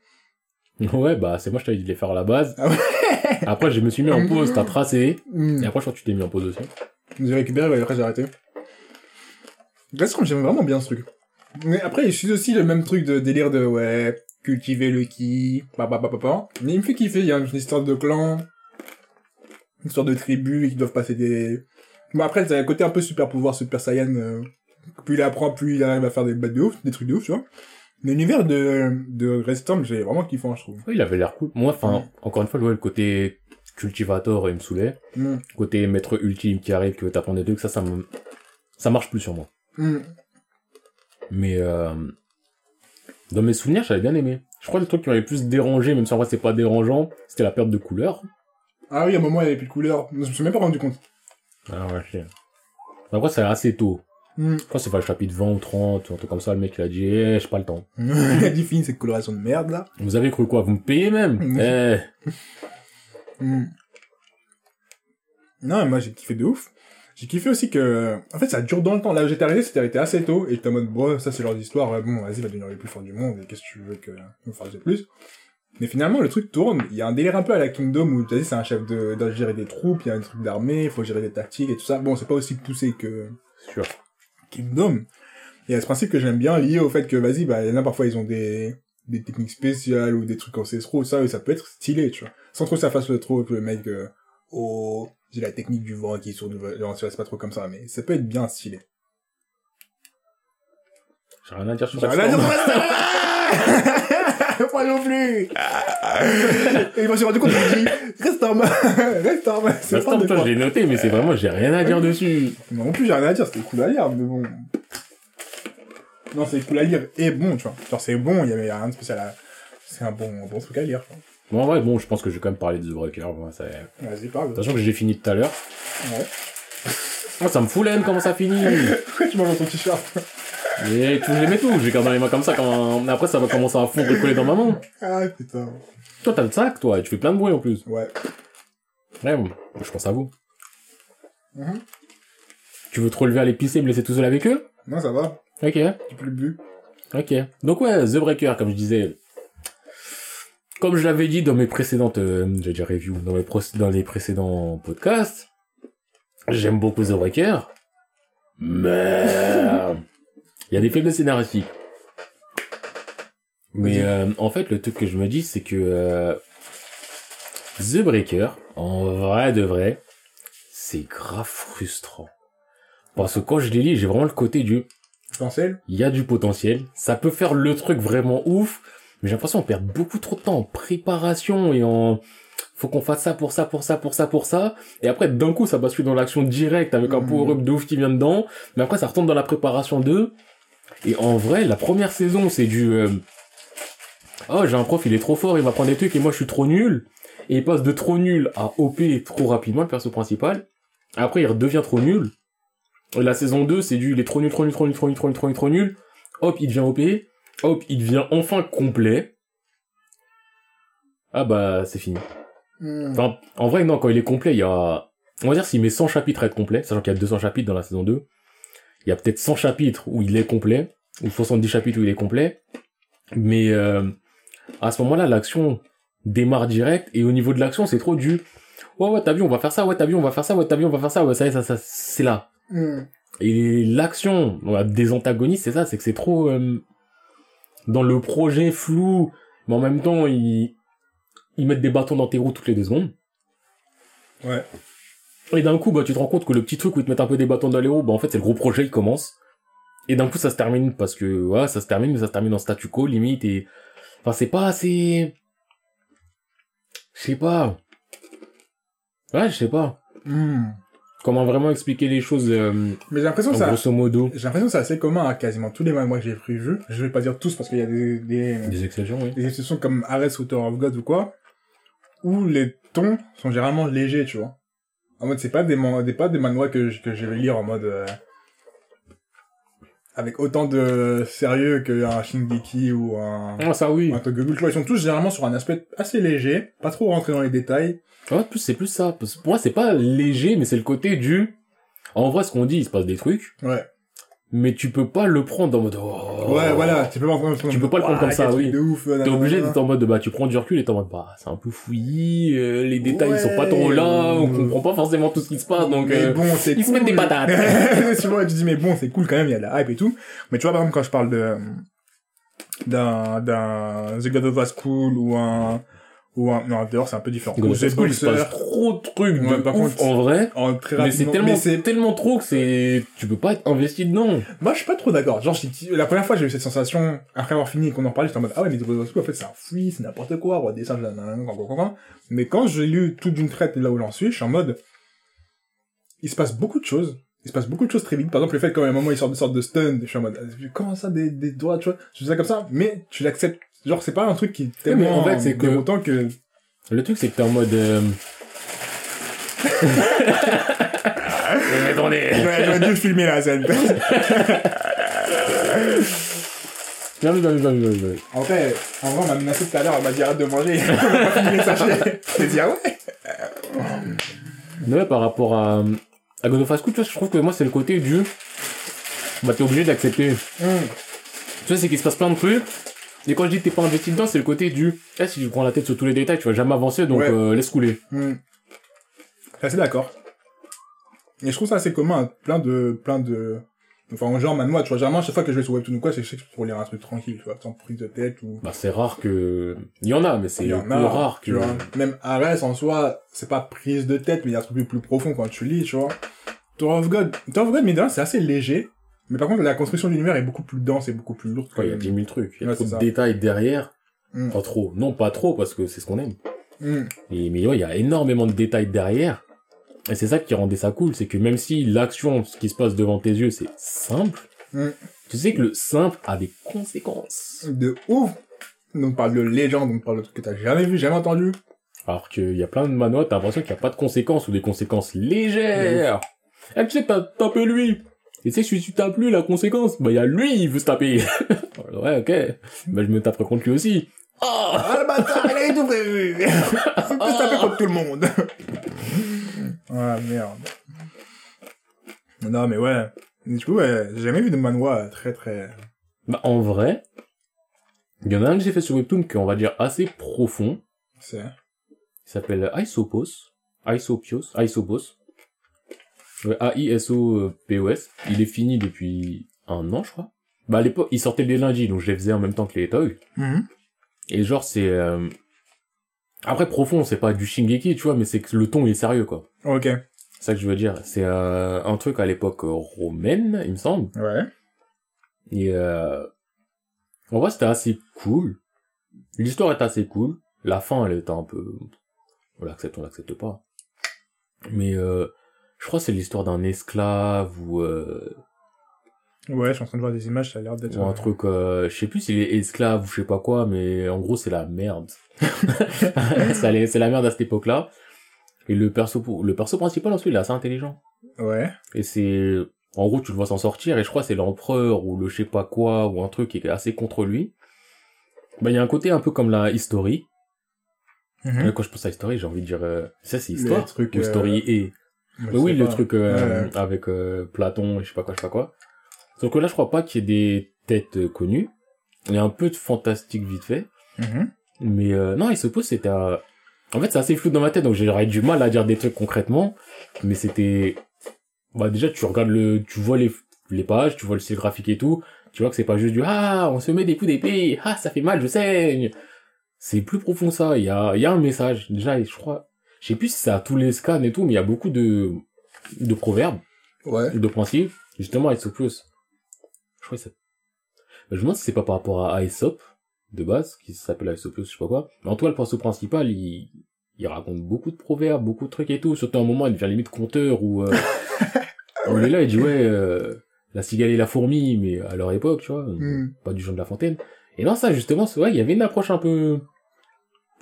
Ouais, bah, c'est moi, je t'avais dit de les faire à la base. Ah ouais. Après, je me suis mis en pause, t'as tracé. Hmm. Et après, je crois que tu t'es mis en pause aussi. J'ai récupéré, ouais, après j'ai arrêté. Restaurant, j'aime vraiment bien ce truc. Mais après, je suis aussi le même truc de délire de, ouais, cultiver le ki, papa, papa, papa. Mais il me fait kiffer, il y a une histoire de clan, une histoire de tribu qui doivent passer des... Bon après, c'est un côté un peu super pouvoir, super saiyan, euh, plus il apprend, plus il arrive à faire des bêtes de ouf, des trucs de ouf, tu vois. L'univers de, de Restorm, j'ai vraiment kiffant, je trouve. Ouais, il avait l'air cool. Moi, enfin, Mm. encore une fois, le côté cultivator, il me saoulait. Hmm. Côté maître ultime qui arrive, qui veut t'apprendre des trucs, ça, ça me, ça marche plus sur moi. Hmm. Mais, euh, dans mes souvenirs, j'avais bien aimé. Je crois que le truc qui m'avait le plus dérangé, même si en vrai c'est pas dérangeant, c'était la perte de couleur. Ah oui, à un moment, il y avait plus de couleur. Je me suis même pas rendu compte. Ah ouais, je sais. Après, c'est assez tôt. Hmm. Je crois que c'est pas le chapitre 20 ou 30, ou un truc comme ça, le mec il a dit, eh, j'ai pas le temps. il a dit fini cette coloration de merde, là. Vous avez cru quoi? Vous me payez même? Eh, Hmm. Non, moi j'ai kiffé de ouf. J'ai kiffé aussi que, en fait, ça dure dans le temps. Là où j'étais arrivé, c'était arrêté assez tôt, et j'étais en mode, bon, ça c'est leur histoire, ouais, bon, vas-y, va devenir le plus fort du monde, et qu'est-ce que tu veux que nous fasse de plus? Mais finalement, le truc tourne. Il y a un délire un peu à la Kingdom où, tu sais, c'est un chef de, de gérer des troupes, il y a un truc d'armée, il faut gérer des tactiques et tout ça. Bon, c'est pas aussi poussé que sûr. Kingdom. Il y a ce principe que j'aime bien lié au fait que, vas-y, bah, il y en a parfois, ils ont des, des techniques spéciales ou des trucs ancestraux, ça, et ça peut être stylé, tu vois. Sans trop que ça fasse le trop que le mec, euh, oh, j'ai la technique du vent qui tourne, non, c'est pas trop comme ça, mais ça peut être bien stylé. J'ai rien à dire sur J'ai rien à dire sur. Moi non plus. Et je me suis rendu compte, je me dit, Restorm, Restorm, c'est pas Restorm, de toi, quoi. j'ai noté, mais c'est vraiment, j'ai rien à dire dessus. Non plus, j'ai rien à dire, c'était cool à lire, mais bon. Non, c'est cool à lire et bon, tu vois. Genre, c'est bon, il y avait rien de spécial à... C'est un bon, bon truc à lire. Bon, en vrai, bon, je pense que je vais quand même parler de The Breaker. Moi, ça... Vas-y, parle. façon, que j'ai fini tout à l'heure. Ouais. Moi, ça me fout l'aine comment ça finit. Pourquoi tu manges dans ton t-shirt Et tu les mets tout. Je les garde dans les mains comme ça. Quand... Après, ça va commencer à fondre et coller dans ma main. Ah, putain. Toi, t'as le sac, toi. Et tu fais plein de bruit en plus. Ouais. Ouais, bon, je pense à vous. Mhm. Tu veux te relever à les pisser et me laisser tout seul avec eux? Non, ça va. Ok. J'ai plus bu. Ok. Donc ouais, The Breaker, comme je disais. Comme je l'avais dit dans mes précédentes, euh, j'ai déjà review, dans, mes pro- dans les précédents podcasts, j'aime beaucoup The Breaker, mais il y a des faiblesses scénaristiques. Mais euh, en fait, le truc que je me dis, c'est que euh, The Breaker, en vrai de vrai, c'est grave frustrant. Parce que quand je les lis, j'ai vraiment le côté du, Potentiel. il y a du potentiel, ça peut faire le truc vraiment ouf, mais j'ai l'impression qu'on perd beaucoup trop de temps en préparation et en faut qu'on fasse ça pour ça, pour ça, pour ça, pour ça, et après d'un coup ça bascule dans l'action directe avec un Mhm. power-up de ouf qui vient dedans, mais après ça retombe dans la préparation d'eux, et en vrai, la première saison c'est du euh, oh j'ai un prof il est trop fort, il m'apprend des trucs et moi je suis trop nul, et il passe de trop nul à OP trop rapidement le perso principal, après il redevient trop nul, et la saison 2, c'est du, il est trop nul, trop nul, trop nul, trop nul, trop nul, trop nul, trop nul. Hop, il devient OP. Hop, il devient enfin complet. Ah bah, c'est fini. Hmm. Enfin, en vrai, non, quand il est complet, il y a, on va dire s'il met 100 chapitres à être complet, sachant qu'il y a 200 chapitres dans la saison 2. Il y a peut-être 100 chapitres où il est complet, ou 70 chapitres où il est complet. Mais, euh, à ce moment-là, l'action démarre direct, et au niveau de l'action, c'est trop du, ouais, ouais, t'as vu, on va faire ça, ouais, t'as vu, on va faire ça, ouais, t'as vu, on va faire ça, ouais, ça y est, ça, ça, c'est là. Hmm. Et l'action des antagonistes, c'est ça, c'est que c'est trop euh, dans le projet flou, mais en même temps ils ils mettent des bâtons dans tes roues toutes les deux secondes. Ouais. Et d'un coup, bah tu te rends compte que le petit truc où ils te mettent un peu des bâtons dans les roues, bah en fait c'est le gros projet, il commence. Et d'un coup ça se termine parce que ouais, ça se termine, mais ça se termine en statu quo limite et enfin c'est pas assez. Je sais pas. Ouais, je sais pas. Hmm. Comment vraiment expliquer les choses euh, Mais j'ai l'impression ça, grosso modo? j'ai l'impression que c'est assez commun à quasiment tous les mangas que j'ai prévus. Je vais pas dire tous parce qu'il y a des, des, Des exceptions, oui. des exceptions comme Ares ou Tower of God ou quoi, où les tons sont généralement légers, tu vois. En mode, c'est pas des, des, pas des mangas que, je- que je vais lire en mode, euh, avec autant de sérieux qu'un Shingeki ou un, Ah ça oui. un vois, ils sont tous généralement sur un aspect assez léger, pas trop rentrer dans les détails. Ouais, plus c'est plus ça. Parce que pour moi, c'est pas léger, mais c'est le côté du. En vrai, ce qu'on dit, il se passe des trucs, Ouais. mais tu peux pas le prendre en mode. oh. Ouais, voilà, tu peux pas, prendre- Tu peux pas le prendre comme ça, oui. T'es obligé d'être en mode, bah, tu prends du recul et t'es en mode, bah, c'est un peu fouillis, euh, les détails ils sont pas trop là, on Ouais. comprend pas forcément tout ce qui se passe, donc. mais euh, bon, c'est ils se mettent des patates. tu vois, tu dis, mais bon, c'est cool quand même, il y a de la hype et tout. Mais tu vois, par exemple, quand je parle de, d'un, d'un The God of School ou un, ou un, non, dehors, c'est un peu différent. Ou The School, il se Boxer, passe trop de trucs Ouais, de par ouf, contre, en vrai. en très Mais c'est tellement, Mais c'est, tellement trop que c'est, tu peux pas être investi dedans. moi, je suis pas trop d'accord. Genre, j'ai- la première fois, j'ai eu cette sensation, après avoir fini et qu'on en parlait, j'étais en mode, ah ouais, mais The School, en fait, c'est un fruit, c'est n'importe quoi, roi des singes. Mais quand j'ai lu tout d'une traite là où j'en suis, je suis en mode, il se passe beaucoup de choses. Il se passe beaucoup de choses très vite. Par exemple, le fait qu'à un moment, il sort de sorte de stun, je suis en mode, ah, comment ça, des, des doigts, tu vois? Je fais ça comme ça, mais tu l'acceptes. Genre, c'est pas un truc qui Ouais, mais tellement en fait, c'est que- déroutant que... Le truc, c'est que t'es en mode, euh... Attendez. Ouais, j'aurais dû filmer la scène. Bien vu, bien vu, bien vu, bien vu, bien vu. en vrai, en vrai, on m'a menacé tout à l'heure, on m'a dit arrête de manger. on va pas filmer le sachet. J'ai dit, ah ouais? Mais ouais, par rapport à, à God of School, tu vois, je trouve que moi, c'est le côté du, bah, t'es obligé d'accepter. Hum. Tu vois, c'est qu'il se passe plein de trucs. Et quand je dis que t'es pas investi dedans, c'est le côté du, eh, si tu prends la tête sur tous les détails, tu vas jamais avancer, donc, Ouais. euh, laisse couler. Hmm. Assez d'accord. Et je trouve ça assez commun plein de, plein de, enfin, genre, man, moi, tu vois, généralement, à chaque fois que je vais sur Webtoon ou quoi, c'est peux lire un truc tranquille, tu vois, sans prise de tête ou, Bah, c'est rare que, il y en a, mais c'est plus a, rare que, vois. Même Ares, en soi, c'est pas prise de tête, mais il y a un truc plus profond quand tu lis, tu vois. Tower of God, Tower of God, mais c'est assez léger. Mais par contre, la construction de l'univers est beaucoup plus dense et beaucoup plus lourde. Il y a que- 10 000 trucs. Il y a Ouais, trop de ça. détails derrière. Hmm. Pas trop. Non, pas trop, parce que c'est ce qu'on aime. Et, mais ouais, il y a énormément de détails derrière. Et c'est ça qui rendait ça cool, c'est que même si l'action, ce qui se passe devant tes yeux, c'est simple, Mm. tu sais que le simple a des conséquences. De ouf! Donc, on parle de légende, on parle de trucs que t'as jamais vu, jamais entendu. Alors qu'il y a plein de manois, t'as l'impression qu'il n'y a pas de conséquences ou des conséquences légères. Et tu sais que t'as tapé lui. Et tu sais que si tu tapes lui, la conséquence, bah il y a lui, il veut se taper. ouais, ok. Bah je me taperai contre lui aussi. Oh Ah, le bâtard, il avait tout prévu! Il peut se taper contre tout le monde! ah, merde. Non, mais ouais. Du coup, ouais, j'ai jamais vu de manhwa très très... Bah en vrai, il y en a un que j'ai fait sur Webtoon qui est, on va dire, assez profond. C'est... Il s'appelle Isopos. Isopios. Isobos. A-I-S-O-P-O-S. Il est fini depuis un an, je crois. Bah, à l'époque, ils sortaient les lundis, donc je les faisais en même temps que les toys. Mhm. Et genre, c'est... euh, Après, profond, c'est pas du Shingeki, tu vois, mais c'est que le ton, il est sérieux, quoi. Ok. C'est ça que je veux dire. C'est euh, un truc à l'époque romaine, il me semble. Ouais. Et euh... en vrai, c'était assez cool. L'histoire est assez cool. La fin, elle était un peu... On l'accepte, on l'accepte pas. Mais euh... je crois que c'est l'histoire d'un esclave ou, euh... Ouais, je suis en train de voir des images, ça a l'air d'être... ou un truc... euh, Je sais plus s'il est esclave ou je sais pas quoi, mais en gros, c'est la merde. C'est la merde à cette époque-là. Et le perso, le perso principal, ensuite, il est assez intelligent. Ouais. Et c'est, en gros, tu le vois s'en sortir, et je crois que c'est l'empereur, ou le je sais pas quoi, ou un truc qui est assez contre lui. Bah, il y a un côté un peu comme la history. Mhm. Euh, Quand je pense à history, j'ai envie de dire, euh, ça c'est histoire. Le truc, ou euh, story et. Bah oui, le truc, euh, Ouais. avec, euh, Platon, et je sais pas quoi, je sais pas quoi. Sauf que là, je crois pas qu'il y ait des têtes euh, connues. Il y a un peu de fantastique vite fait. Mhm. Mais euh, non, il se pose, c'était... un- En fait, c'est assez flou dans ma tête, donc j'aurais du mal à dire des trucs concrètement. Mais c'était... Bah déjà, tu regardes le... Tu vois les, les pages, tu vois le style graphique et tout. Tu vois que c'est pas juste du « Ah, on se met des coups d'épée. Ah, ça fait mal, je saigne. » C'est plus profond ça. Il y a, il y a un message. Déjà, je crois... Je sais plus si c'est à tous les scans et tout, mais il y a beaucoup de, de proverbes, Ouais. de principes. Justement, à Aesopus. Je crois que c'est... Je me demande si c'est pas par rapport à Aesop, de base, qui s'appelle Aesopus, je sais pas quoi. Mais en tout cas, le perso principal, il, il raconte beaucoup de proverbes, beaucoup de trucs et tout. Surtout à un moment, il devient limite conteur où, euh, il est là, il dit, ouais, euh, la cigale et la fourmi, mais à leur époque, tu vois, Mhm. pas du genre de la fontaine. Et non, ça, justement, c'est, ouais, il y avait une approche un peu,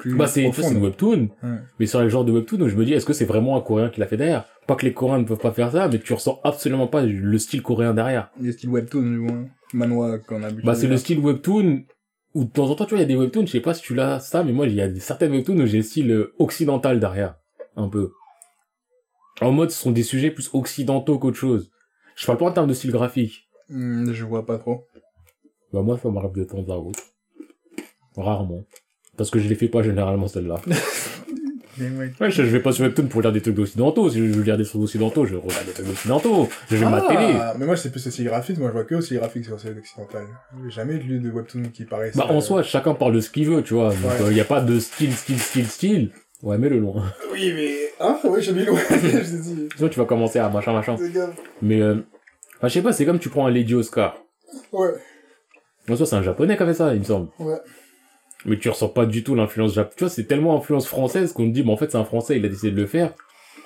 Plus bah, c'est, une webtoon. Ouais. Mais sur le genre de webtoon, donc je me dis, est-ce que c'est vraiment un coréen qui l'a fait derrière? Pas que les coréens ne peuvent pas faire ça, mais tu ressens absolument pas le style coréen derrière. Le style webtoon, du moins. Manoa, qu'on a vu. Bah, c'est le style webtoon, où de temps en temps, tu vois, il y a des webtoons, je sais pas si tu l'as ça, mais moi, il y a des- certaines webtoons où j'ai le style euh, occidental derrière. Un peu. En mode, ce sont des sujets plus occidentaux qu'autre chose. Je parle pas en termes de style graphique. Hmm, je vois pas trop. Bah, moi, ça m'arrive de temps à autre. Rarement. Parce que je les fais pas généralement, celles-là. Mais ouais. Je, je vais pas sur Webtoon pour lire des trucs d'occidentaux. Si je veux lire des trucs d'occidentaux, je regarde des trucs d'occidentaux. Je vais ma télé. Ah, mais moi, c'est plus aussi graphique. Moi, je vois que aussi graphique sur celle occidentale. J'ai jamais lu de webtoon qui paraissent. Bah, en euh, soi, chacun parle de ce qu'il veut, tu vois. Il Ouais. y a pas de style, style, style, style. Ouais, mets-le loin. Oui, mais. Hein Ouais, j'ai mis loin. je dit. Sinon, tu vas commencer à machin, machin. Mais, euh, enfin, je sais pas, c'est comme tu prends un Lady Oscar. Ouais. En soi, c'est un japonais qui a fait ça, il me semble. Ouais. Mais tu ressens pas du tout l'influence japonaise. Tu vois, c'est tellement influence française qu'on te dit, mais en fait, c'est un français, il a décidé de le faire.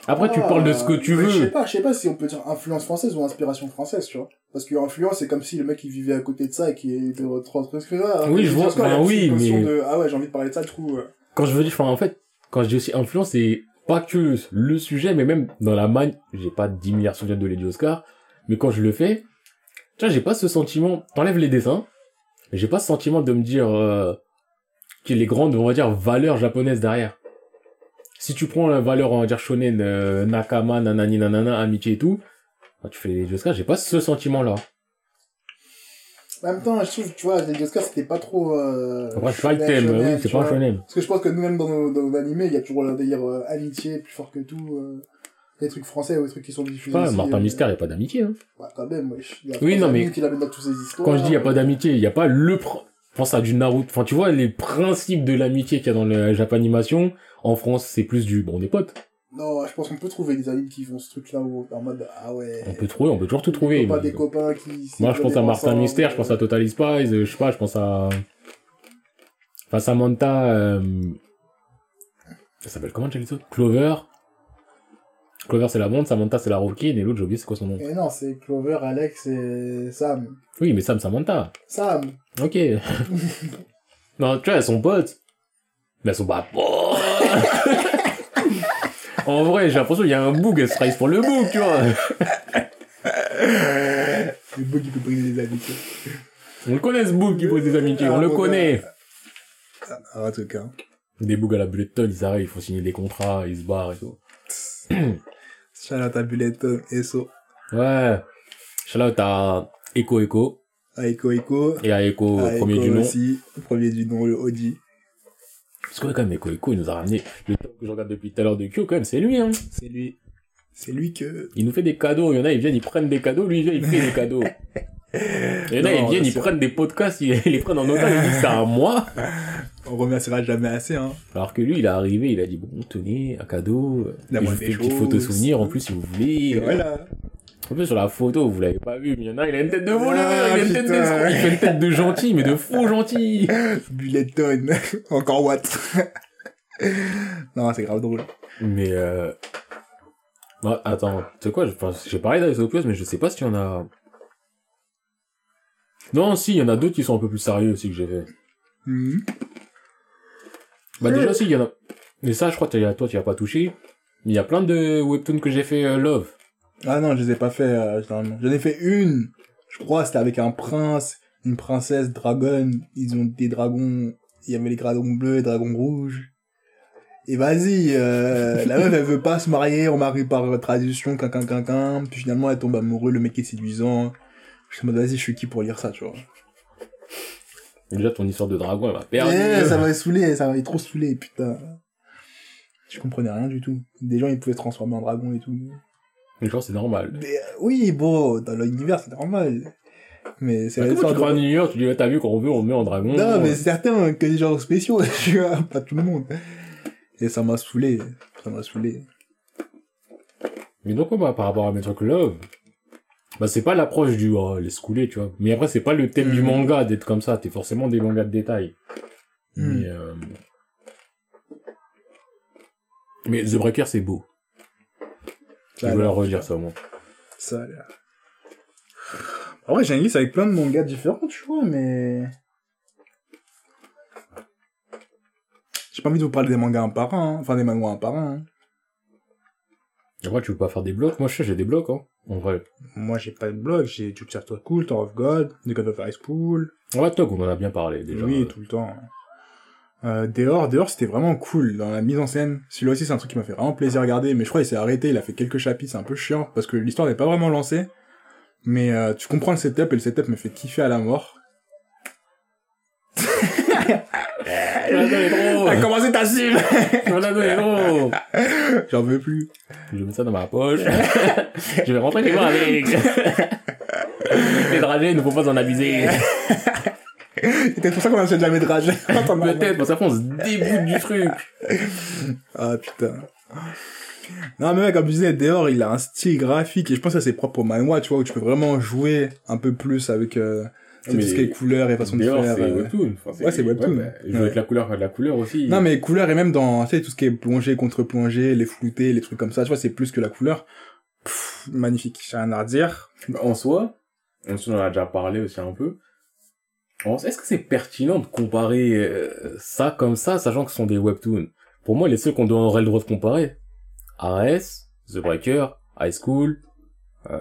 Après, tu Ah, parles de ce que tu mais Je sais veux. pas, je sais pas si on peut dire influence française ou inspiration française, tu vois. Parce que influence, c'est comme si le mec il vivait à côté de ça et qui était retranscrire. Oui, je vois, ben oui, mais- Ah ouais, j'ai envie de parler de ça, du coup. euh, Quand je veux dire, enfin, en fait, quand je dis aussi influence, c'est pas que le sujet, mais même dans la magne, j'ai pas 10 milliards souvenirs de Lady Oscar, mais quand je le fais, tu vois, j'ai pas ce sentiment, t'enlèves les dessins, mais j'ai pas ce sentiment de me dire, euh, qu'il y a les grandes, on va dire, valeurs japonaises derrière. Si tu prends la valeur, on va dire, shonen, euh, nakama, nanani, nanana, amitié et tout, quand tu fais les Oscar, j'ai pas ce sentiment-là. En même temps, je trouve, tu vois, les Oscars, c'était pas trop. Euh, Après, c'est pas le thème, shonen, oui, c'est pas un shonen. Parce que je pense que nous-mêmes dans nos, dans nos animés, il y a toujours le délire euh, amitié plus fort que tout. Euh, les trucs français ou les trucs qui sont diffusés. Pas, ici, Martin euh, Mystère, y a pas d'amitié, hein. Bah, quand même, wesh. Il y a Oui, trois non, mais- amis qu'il amène dans toutes ces histoires. Quand je dis y a pas d'amitié, il y a pas le pr... pense à du Naruto. Enfin, tu vois, les principes de l'amitié qu'il y a dans le Japanimation, en France, c'est plus du, bon, on est potes. Non, je pense qu'on peut trouver des amis qui font ce truc-là où, en mode, ah ouais. On peut trouver, on peut toujours tout trouver. Pas des copains qui. Moi, je pense à Martin Mystère, je pense à Total Spies, euh, je sais pas, je pense à, enfin, Samantha, euh... ça s'appelle comment, déjà les autres? Clover. Clover, c'est la blonde, Samantha, c'est la rouquine, et l'autre, j'ai oublié c'est quoi son nom. Et non, c'est Clover, Alex et Sam. Oui, mais Sam, Samantha. Sam. Ok. non, tu vois, elles sont potes. Mais elles sont pas potes. en vrai, j'ai l'impression qu'il y a un bug, elles se trahissent pour le bug, tu vois. Le bug qui peut briser les amitiés. On le connaît, ce bug qui pose des amitiés, on le connaît. En tout cas. Des bugs à la bulletin, ils arrivent, ils font signer des contrats, ils se barrent et tout. Shout out à Bulleton, Esso, Ouais. Shout out à Echo Echo, à Echo et Echo, à premier du nom. aussi, premier du nom, le Audi. Parce que ouais, quand même, Echo Echo, il nous a ramené le top que je regarde depuis tout à l'heure de Kyo, quand même, c'est lui, hein. C'est lui. C'est lui que... Il nous fait des cadeaux, il y en a, ils viennent, ils prennent des cadeaux, lui, il vient, il fait des cadeaux. Et là, Non, ils viennent, ils prennent des podcasts, ils, les prennent en otage, ils disent c'est à moi. On remerciera jamais assez, hein. Alors que lui, il est arrivé, il a dit, bon, tenez, un cadeau. La je vous fais une petite photo souvenir, en plus, si vous voulez. Et voilà. En plus, sur la photo, vous l'avez pas vu, mais il y en a, il a une tête de voleur, Ah, il a une tête putain. d'escroc, il fait une tête de gentil, mais de faux gentil. Bulleton. Encore Watt. non, c'est grave drôle. Mais, euh... ouais, attends, tu sais quoi, enfin, j'ai parlé d'Aesopios, mais je sais pas s'il y en a... Non, si, il y en a d'autres qui sont un peu plus sérieux aussi que j'ai fait. Mhm. Bah déjà, si, il y en a... Mais ça, je crois que toi, tu as pas touché. Mais il y a plein de webtoons que j'ai fait euh, Love. Ah non, je les ai pas fait, euh, généralement. J'en ai fait une. Je crois, c'était avec un prince, une princesse, dragon. Ils ont des dragons. Il y avait les dragons bleus et dragons rouges. Et vas-y, euh, la meuf, elle veut pas se marier, on marie par tradition, quin, quin, quin, quin. Puis finalement, elle tombe amoureuse, le mec est séduisant. Je suis en mode, vas-y, je suis qui pour lire ça, tu vois. Déjà, ton histoire de dragon, elle m'a perdu. Eh, ça m'avait saoulé, ça m'avait trop saoulé, putain. Je comprenais rien du tout. Des gens, ils pouvaient se transformer en dragon et tout. Mais genre, c'est normal. Mais, euh, oui, bon, dans l'univers, c'est normal. Mais c'est Bah, la tu crois de... New York, tu dis, t'as vu, quand on veut, on met en dragon. Non, mais c'est certain que des gens spéciaux, tu vois, pas tout le monde. Et ça m'a saoulé, ça m'a saoulé. Mais donc, bah, par rapport à mes trucs Love, bah, c'est pas l'approche du, oh, laisse couler, tu vois. Mais après, c'est pas le thème du Mhm. manga d'être comme ça. T'es forcément des mangas de détail. Mhm. Mais, euh... mais The Breaker, c'est beau. Je voulais relire ça, moi. Ça a l'air. En vrai, j'ai une liste avec plein de mangas différents, tu vois, mais... J'ai pas envie de vous parler des mangas un par un, hein. enfin des mangas un par un. hein. Après, tu veux pas faire des blocs? Moi, je sais, j'ai des blocs, hein. En vrai. Moi, j'ai pas de blog, j'ai du Chapter Cool, Tower of God, The God of High School, Ouais, Tog, on en a bien parlé, déjà. Oui, tout le temps. Euh, dehors, dehors, c'était vraiment cool dans la mise en scène. Celui-là aussi, c'est un truc qui m'a fait vraiment plaisir à regarder, mais je crois qu'il s'est arrêté, il a fait quelques chapitres, c'est un peu chiant, parce que l'histoire n'est pas vraiment lancée. Mais euh, tu comprends le setup, et le setup me fait kiffer à la mort. Commencé ta cible? J'en veux plus. Je vais mettre ça dans ma poche. je vais rentrer chez moi avec. Les dragées, il ne faut pas en abuser. C'est peut-être pour ça qu'on a jamais de rage. Peut-être, parce qu'après on se dégoûte du truc. Ah putain. Non mais ouais, comme je disais, dehors il a un style graphique et je pense que ça, c'est propre au manhwa, tu vois, où tu peux vraiment jouer un peu plus avec euh, Mais tout ce qui est couleur et façon de faire. c'est euh. webtoon. Enfin, Ouais, c'est webtoon. bah, jouer Ouais. avec la couleur, de la couleur aussi. Non mais couleur et même dans tu sais tout ce qui est plongée contre plongée, les floutés, les trucs comme ça, tu vois, c'est plus que la couleur. Pff, magnifique, j'ai rien à redire. Bah, En soi, en soi, on en a déjà parlé aussi un peu. Est-ce que c'est pertinent de comparer euh, ça comme ça, sachant que ce sont des webtoons? Pour moi, les seuls qu'on aurait le droit de comparer, ARS, The Breaker, High School, euh,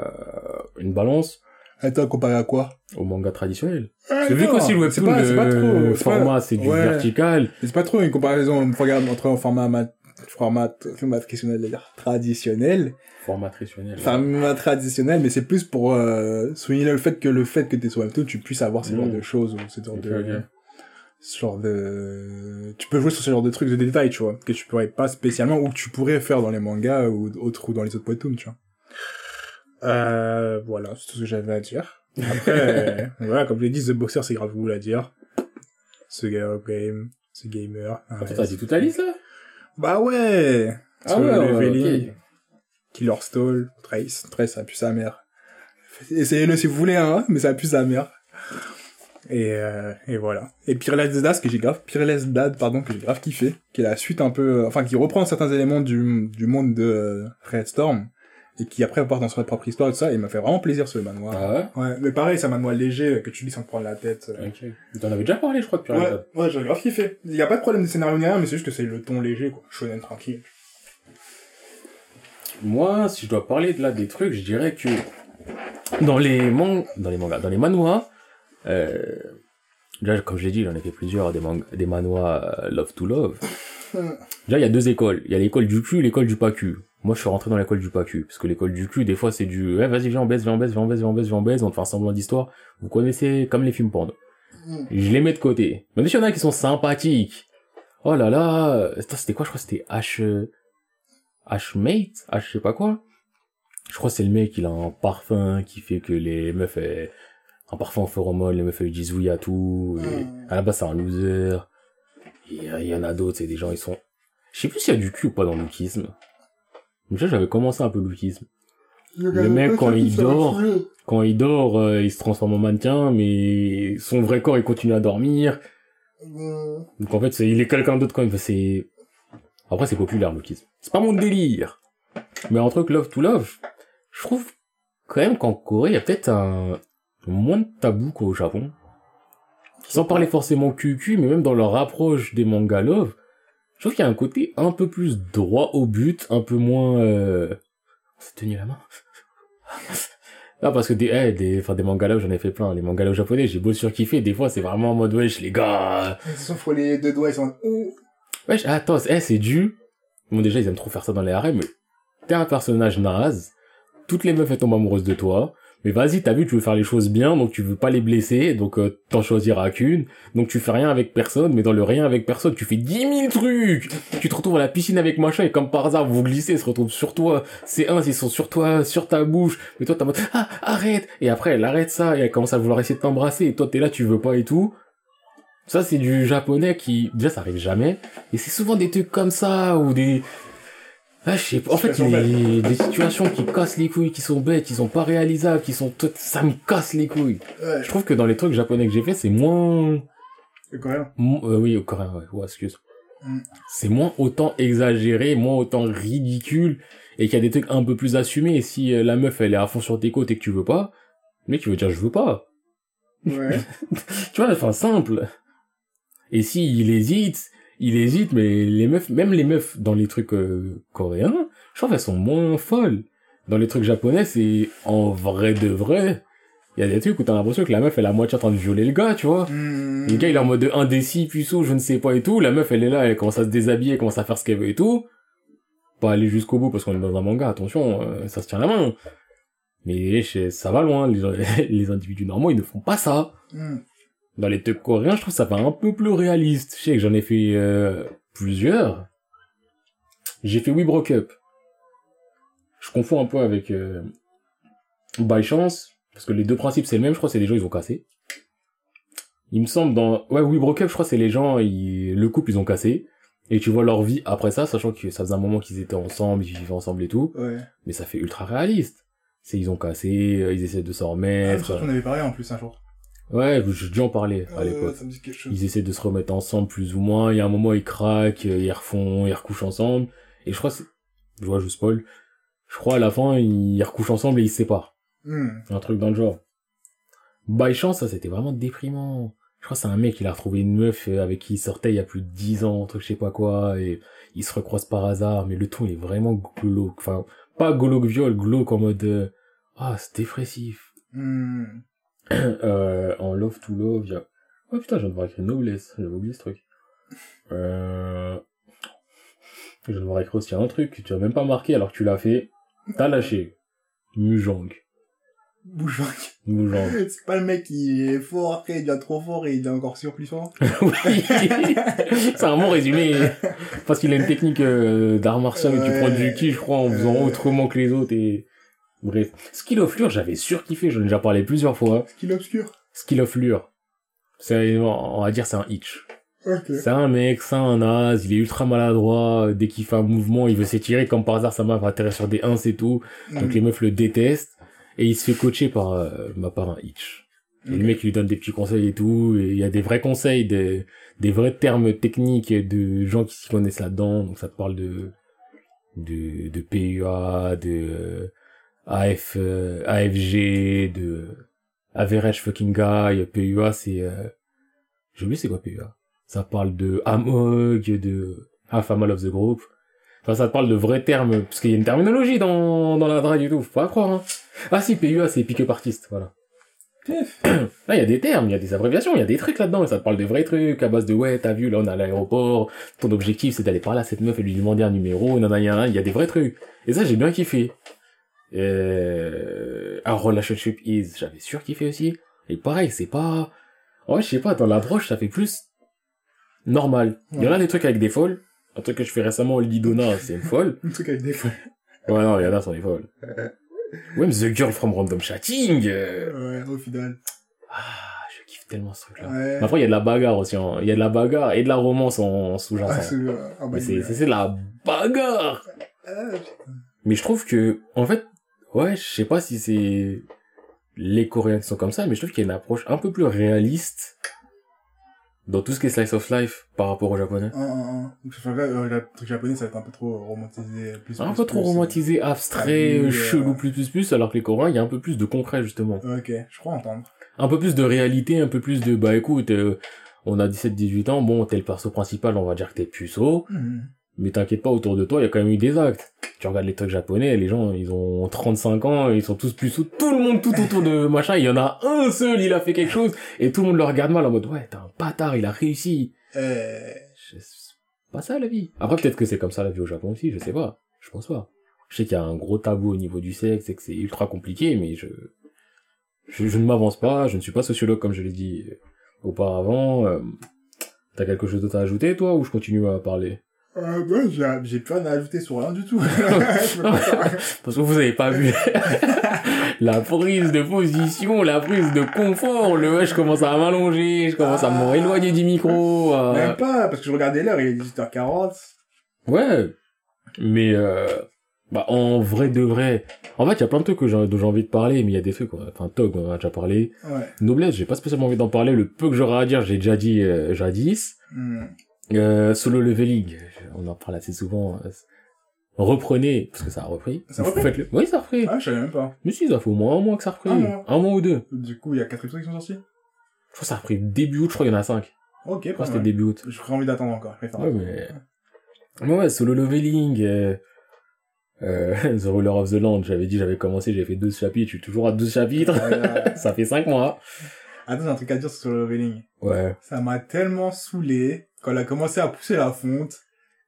une balance Attends, comparé à quoi? Au manga traditionnel. Ah, que vu qu'aussi le c'est webtoon, pas, c'est pas le trop, c'est pas- format, c'est du ouais. vertical. C'est pas trop une comparaison regarde, entre un format mat, format, format traditionnel, traditionnel, Format traditionnel. format traditionnel, mais c'est plus pour euh, souligner le fait que le fait que t'es sur webtoon, tu puisses avoir ce genre Mm. de choses ou ce genre de, ce genre de, tu peux jouer sur ce genre de trucs de détails, tu vois, que tu pourrais pas spécialement ou que tu pourrais faire dans les mangas ou autres ou dans les autres webtoons, tu vois. Euh, voilà, c'est tout ce que j'avais à dire. Après, euh, voilà, comme je l'ai dit, The Boxer, c'est grave cool à dire. Ce game, ce gamer. Attends, t'as dit toute la liste, là? Bah ouais! Ah ouais, le ouais, leveling, ok. Killer Stall, Trace, Trace, ça pue sa mère. Essayez-le si vous voulez, hein, mais ça pue sa mère. Et, euh, et voilà. Et Peerless Dad, que j'ai grave, Peerless Dad, pardon, que j'ai grave kiffé, qui est la suite un peu, euh, enfin, qui reprend certains éléments du, du monde de euh, Red Storm, et qui après part dans son propre histoire et tout ça, et il m'a fait vraiment plaisir ce manoir. Ah ouais Ouais, mais pareil, c'est un manoir léger, euh, que tu lis sans te prendre la tête. euh. Ok. T'en avais déjà parlé, je crois, depuis Ouais, ouais, j'ai grave kiffé. Il y a pas de problème de scénario ni rien, mais c'est juste que c'est le ton léger, quoi. Shonen tranquille. Moi, si je dois parler de là des trucs, je dirais que dans les man... dans les mangas, dans les manhwas, euh... déjà comme je l'ai dit, il en a fait plusieurs des man... des manhwas euh, Love to Love. Déjà, il y a deux écoles. Il y a l'école du cul l'école du pas cul. Moi, je suis rentré dans l'école du pas cul parce que l'école du cul, des fois, c'est du eh, vas-y, viens on baisse, viens on baisse, viens on baisse, viens on baisse, viens on baisse, on te fait un semblant d'histoire. Vous connaissez comme les films porno. Mm. Je les mets de côté. Même s'il y en a qui sont sympathiques. Oh là là, euh, c'était quoi? Je crois que c'était H euh, H-Mate H je sais pas quoi. Je crois que c'est le mec, il a un parfum qui fait que les meufs, elles... en parfum au phéromone, les meufs elles disent oui à tout, et Mm. à la base c'est un loser. Euh, il y en a d'autres, c'est des gens, ils sont... Je sais plus s'il y a du cul ou pas dans le lookisme. Déjà, j'avais commencé un peu le lookisme. Le mec, quand il dort, quand il dort, euh, il se transforme en mannequin, mais son vrai corps, il continue à dormir. Mm. Donc en fait, c'est, il est quelqu'un d'autre quand même. C'est... Après, c'est populaire, le lookisme. C'est pas mon délire. Mais un truc love to love, je trouve quand même qu'en Corée, il y a peut-être un moins de tabou qu'au Japon. Sans parler forcément QQ, mais même dans leur approche des mangas love, je trouve qu'il y a un côté un peu plus droit au but, un peu moins... Euh... On s'est tenu la main Non, parce que des, eh, des, enfin, des mangas j'en ai fait plein. Les mangas love japonais, j'ai beau surkiffer. Des fois, c'est vraiment en mode, wesh, les gars, Sauf faut les deux doigts, ils sont... Ouh. Wesh, attends, eh, c'est dû. Bon, déjà, ils aiment trop faire ça dans les harems, mais t'es un personnage naze. Toutes les meufs, elles tombent amoureuses de toi. Mais vas-y, t'as vu, tu veux faire les choses bien, donc tu veux pas les blesser, donc euh, t'en choisiras qu'une. Donc tu fais rien avec personne, mais dans le rien avec personne, tu fais dix mille trucs Tu te retrouves à la piscine avec machin, et comme par hasard, vous glissez, ils se retrouvent sur toi. C'est un, ils sont sur toi, sur ta bouche. Mais toi, en mode, ah, arrête Et après, elle arrête ça, et elle commence à vouloir essayer de t'embrasser, et toi, t'es là, tu veux pas et tout. Ça, c'est du japonais qui, déjà, ça arrive jamais. Et c'est souvent des trucs comme ça, ou des... Ah, je sais pas. En fait, Situations des, des situations qui cassent les couilles, qui sont bêtes, qui sont pas réalisables, qui sont toutes... Ça me casse les couilles. Ouais. Je trouve que dans les trucs japonais que j'ai fait, c'est moins... C'est coréen. mo- euh, oui, au coréen, ouais. Ouais, excuse. Mm. C'est moins autant exagéré, moins autant ridicule, et qu'il y a des trucs un peu plus assumés. Et si euh, la meuf, elle est à fond sur tes côtes et que tu veux pas, mais tu veux dire je veux pas. Ouais. Tu vois, enfin, simple. Et si il hésite, il hésite, mais les meufs, même les meufs dans les trucs euh, coréens, je trouve elles sont moins folles. Dans les trucs japonais, c'est en vrai de vrai. Il y a des trucs où t'as l'impression que la meuf elle est à moitié en train de violer le gars, tu vois. Mm. Le gars il est en mode indécis, puceau, je ne sais pas et tout. La meuf elle est là, elle commence à se déshabiller, elle commence à faire ce qu'elle veut et tout. Pas aller jusqu'au bout parce qu'on est dans un manga, attention, euh, ça se tient la main. Mais ça va loin, les, individus normaux ils ne font pas ça Mm. Dans les trucs coréens, je trouve ça fait un peu plus réaliste. Je sais que j'en ai fait euh, plusieurs. J'ai fait We Broke Up. Je confonds un peu avec euh, By Chance, parce que les deux principes c'est le même, je crois que c'est des gens ils ont cassé. Il me semble dans... Ouais, We Broke Up, je crois que c'est les gens, ils... le couple ils ont cassé. Et tu vois leur vie après ça, sachant que ça faisait un moment qu'ils étaient ensemble, ils vivaient ensemble et tout. Ouais. Mais ça fait ultra réaliste. C'est ils ont cassé, euh, ils essaient de s'en Ah, je remettre. crois qu'on avait parlé en plus un jour. Ouais, j'ai dû en parler à l'époque. Ça me dit quelque chose. Ils essaient de se remettre ensemble plus ou moins. Il y a un moment, ils craquent, ils refont, ils recouchent ensemble. Et je crois, que je vois, je spoil. Je crois à la fin, ils recouchent ensemble et ils se séparent. Mm. Un truc dans le genre. By chance, ça c'était vraiment déprimant. Je crois que c'est un mec, il a retrouvé une meuf avec qui il sortait il y a plus de 10 ans, un truc je sais pas quoi, et ils se recroisent par hasard, mais le ton est vraiment glauque. Enfin, pas glauque viol, glauque en mode, euh, ah, c'est dépressif. Mm. euh, en Love to Love, il y a... Oh putain, je viens de voir écrire Noblesse, j'avais oublié ce truc. Euh... Je viens de voir écrire aussi un truc que tu as même pas marqué alors que tu l'as fait. T'as lâché. Mujang. Bougeant. Mujang. C'est pas le mec qui est fort, après il devient trop fort et il devient encore sur plus fort. oui. C'est un bon résumé. Parce qu'il a une technique euh, d'art martial où tu prends du ki, je crois, en faisant Ouais. autrement que les autres et... Bref. Skill of Lure, j'avais surkiffé, j'en ai déjà parlé plusieurs fois. Skill obscur. Skill of Lure. C'est, on va dire, c'est un hitch. Ok. C'est un mec, c'est un naze, il est ultra maladroit, dès qu'il fait un mouvement, il veut s'étirer, comme par hasard, sa main va atterrir sur des 1 et tout. Donc Mm. les meufs le détestent, et il se fait coacher par, euh, bah, par un hitch. Et le mec il lui donne des petits conseils et tout, et il y a des vrais conseils, des, des vrais termes techniques de gens qui s'y connaissent là-dedans, donc ça te parle de, de, de PUA, de AF, euh, AFG, de Average Fucking Guy, PUA c'est, euh, j'ai oublié c'est quoi PUA. Ça parle de Amog, de Half a Mal of the Group. Enfin, ça te parle de vrais termes, parce qu'il y a une terminologie dans, dans la drague et tout, faut pas croire, hein. Ah si, PUA, c'est pick-up artist, voilà. Là, il y a des termes, il y a des abréviations, il y a des trucs là-dedans, et ça te parle de vrais trucs, à base de, ouais, t'as vu, là, on est à l'aéroport, ton objectif, c'est d'aller par là, cette meuf, et lui demander un numéro, nanana, il y a des vrais trucs. Et ça, j'ai bien kiffé. Euh, un relationship is, j'avais surkiffé aussi. Et pareil, c'est pas, ouais, je sais pas, dans la droche, ça fait plus normal. Il y en a des trucs avec des folles. Un truc que je fais récemment, Lidona, c'est une folle. Un truc avec des fois. Ouais, non, il y en a, sont des folles. Ouais, mais The Girl from Random Chatting, euh, Ouais, au final. Ah, je kiffe tellement ce truc-là. Ouais. Après, il y a de la bagarre aussi. hein. Il y a de la bagarre et de la romance en, en Ah, sous-jacent. c'est, euh, ah, bah, c'est de la bagarre. Ah, Mais je trouve que, en fait, ouais, je sais pas si c'est les Coréens qui sont comme ça, mais je trouve qu'il y a une approche un peu plus réaliste dans tout ce qui est slice of life par rapport aux Japonais. un, un, un. Donc, je ferais, euh, le truc japonais, ça va être un peu trop romantisé. Plus, Un plus, peu trop plus, euh. romantisé, abstrait, Ah euh. chelou, plus, plus, plus, alors que les Coréens, il y a un peu plus de concret, justement. Ok, je crois entendre. Un peu plus de réalité, un peu plus de, bah écoute, euh, on a 17-18 ans, bon, t'es le perso principal, on va dire que t'es puceau, Mhm. Mais t'inquiète pas, autour de toi, il y a quand même eu des actes. Tu regardes les trucs japonais, les gens, ils ont 35 ans, ils sont tous puceaux, tout le monde tout autour de machin, il y en a un seul, il a fait quelque chose, et tout le monde le regarde mal en mode, ouais, t'es un bâtard, il a réussi. Euh, Je- C'est pas ça la vie. Après, peut-être que c'est comme ça la vie au Japon aussi, je sais pas. Je pense pas. Je sais qu'il y a un gros tabou au niveau du sexe et que c'est ultra compliqué, mais je, je, je ne m'avance pas, je ne suis pas sociologue comme je l'ai dit auparavant. Euh, T'as quelque chose d'autre à ajouter, toi, ou je continue à parler? Euh, ouais, j'ai, j'ai plus rien à ajouter sur rien du tout. Parce que vous avez pas vu la prise de position, la prise de confort, le ouais, je commence à m'allonger, je commence à Ah. m'éloigner du micro. euh, Même pas, parce que je regardais l'heure, il est 18h40. Ouais. Mais euh, bah en vrai de vrai, en fait il y a plein de trucs que j'ai, dont j'ai envie de parler, mais il y a des trucs, enfin Tog on en a déjà parlé. Ouais. Noblesse, j'ai pas spécialement envie d'en parler. Le peu que j'aurai à dire, j'ai déjà dit euh, jadis. Hmm. Euh, solo leveling, on en parle assez souvent. euh, reprenez, parce que ça a repris. Ça a repris Faites-le. Oui, ça a repris. Ah, je savais même pas. Mais si, ça fait au moins un mois que ça a repris. Un mois. ou deux. Du coup, il y a 4 épisodes qui sont sortis? Je crois que ça a repris début août, je crois qu'il y en a cinq. Ok, Je crois que c'était début août. J'aurais envie d'attendre encore. je préfère Ouais, mais... mais ouais, solo leveling, euh, euh, The Ruler of the Land, j'avais dit, j'avais commencé, j'avais fait 12 chapitres, je suis toujours à 12 chapitres. Ouais, ouais. Ça fait 5 mois. Attends, j'ai un truc à dire sur le leveling. Ouais. Ça m'a tellement saoulé quand elle a commencé à pousser la fonte.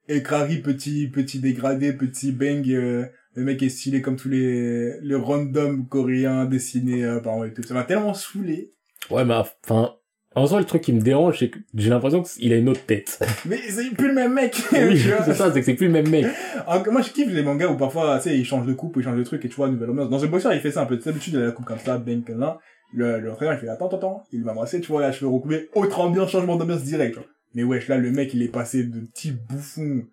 Et petit, petit dégradé, petit bang, euh, le mec est stylé comme tous les, les random coréens dessinés euh, par moi et tout. Ça m'a tellement saoulé. Ouais, mais enfin, en soi, le truc qui me dérange, c'est que j'ai l'impression qu'il a une autre tête. Mais c'est plus le même mec. oui, c'est ça, c'est que c'est plus le même mec. Alors moi, je kiffe les mangas où parfois, tu sais, ils changent de coupe, ils changent de truc, et tu vois, nouvelle ambiance. Dans The Boxer, il fait ça un peu. Tu sais, d'habitude, il a la coupe comme ça, bang, comme là. Le, le frère, il fait, attends, attends, attends. Il va m'embrasser, tu vois, là, cheveux recoupés. Autre ambiance, changement d'ambiance direct, tu vois. Mais wesh, là, le mec, il est passé de petit bouffon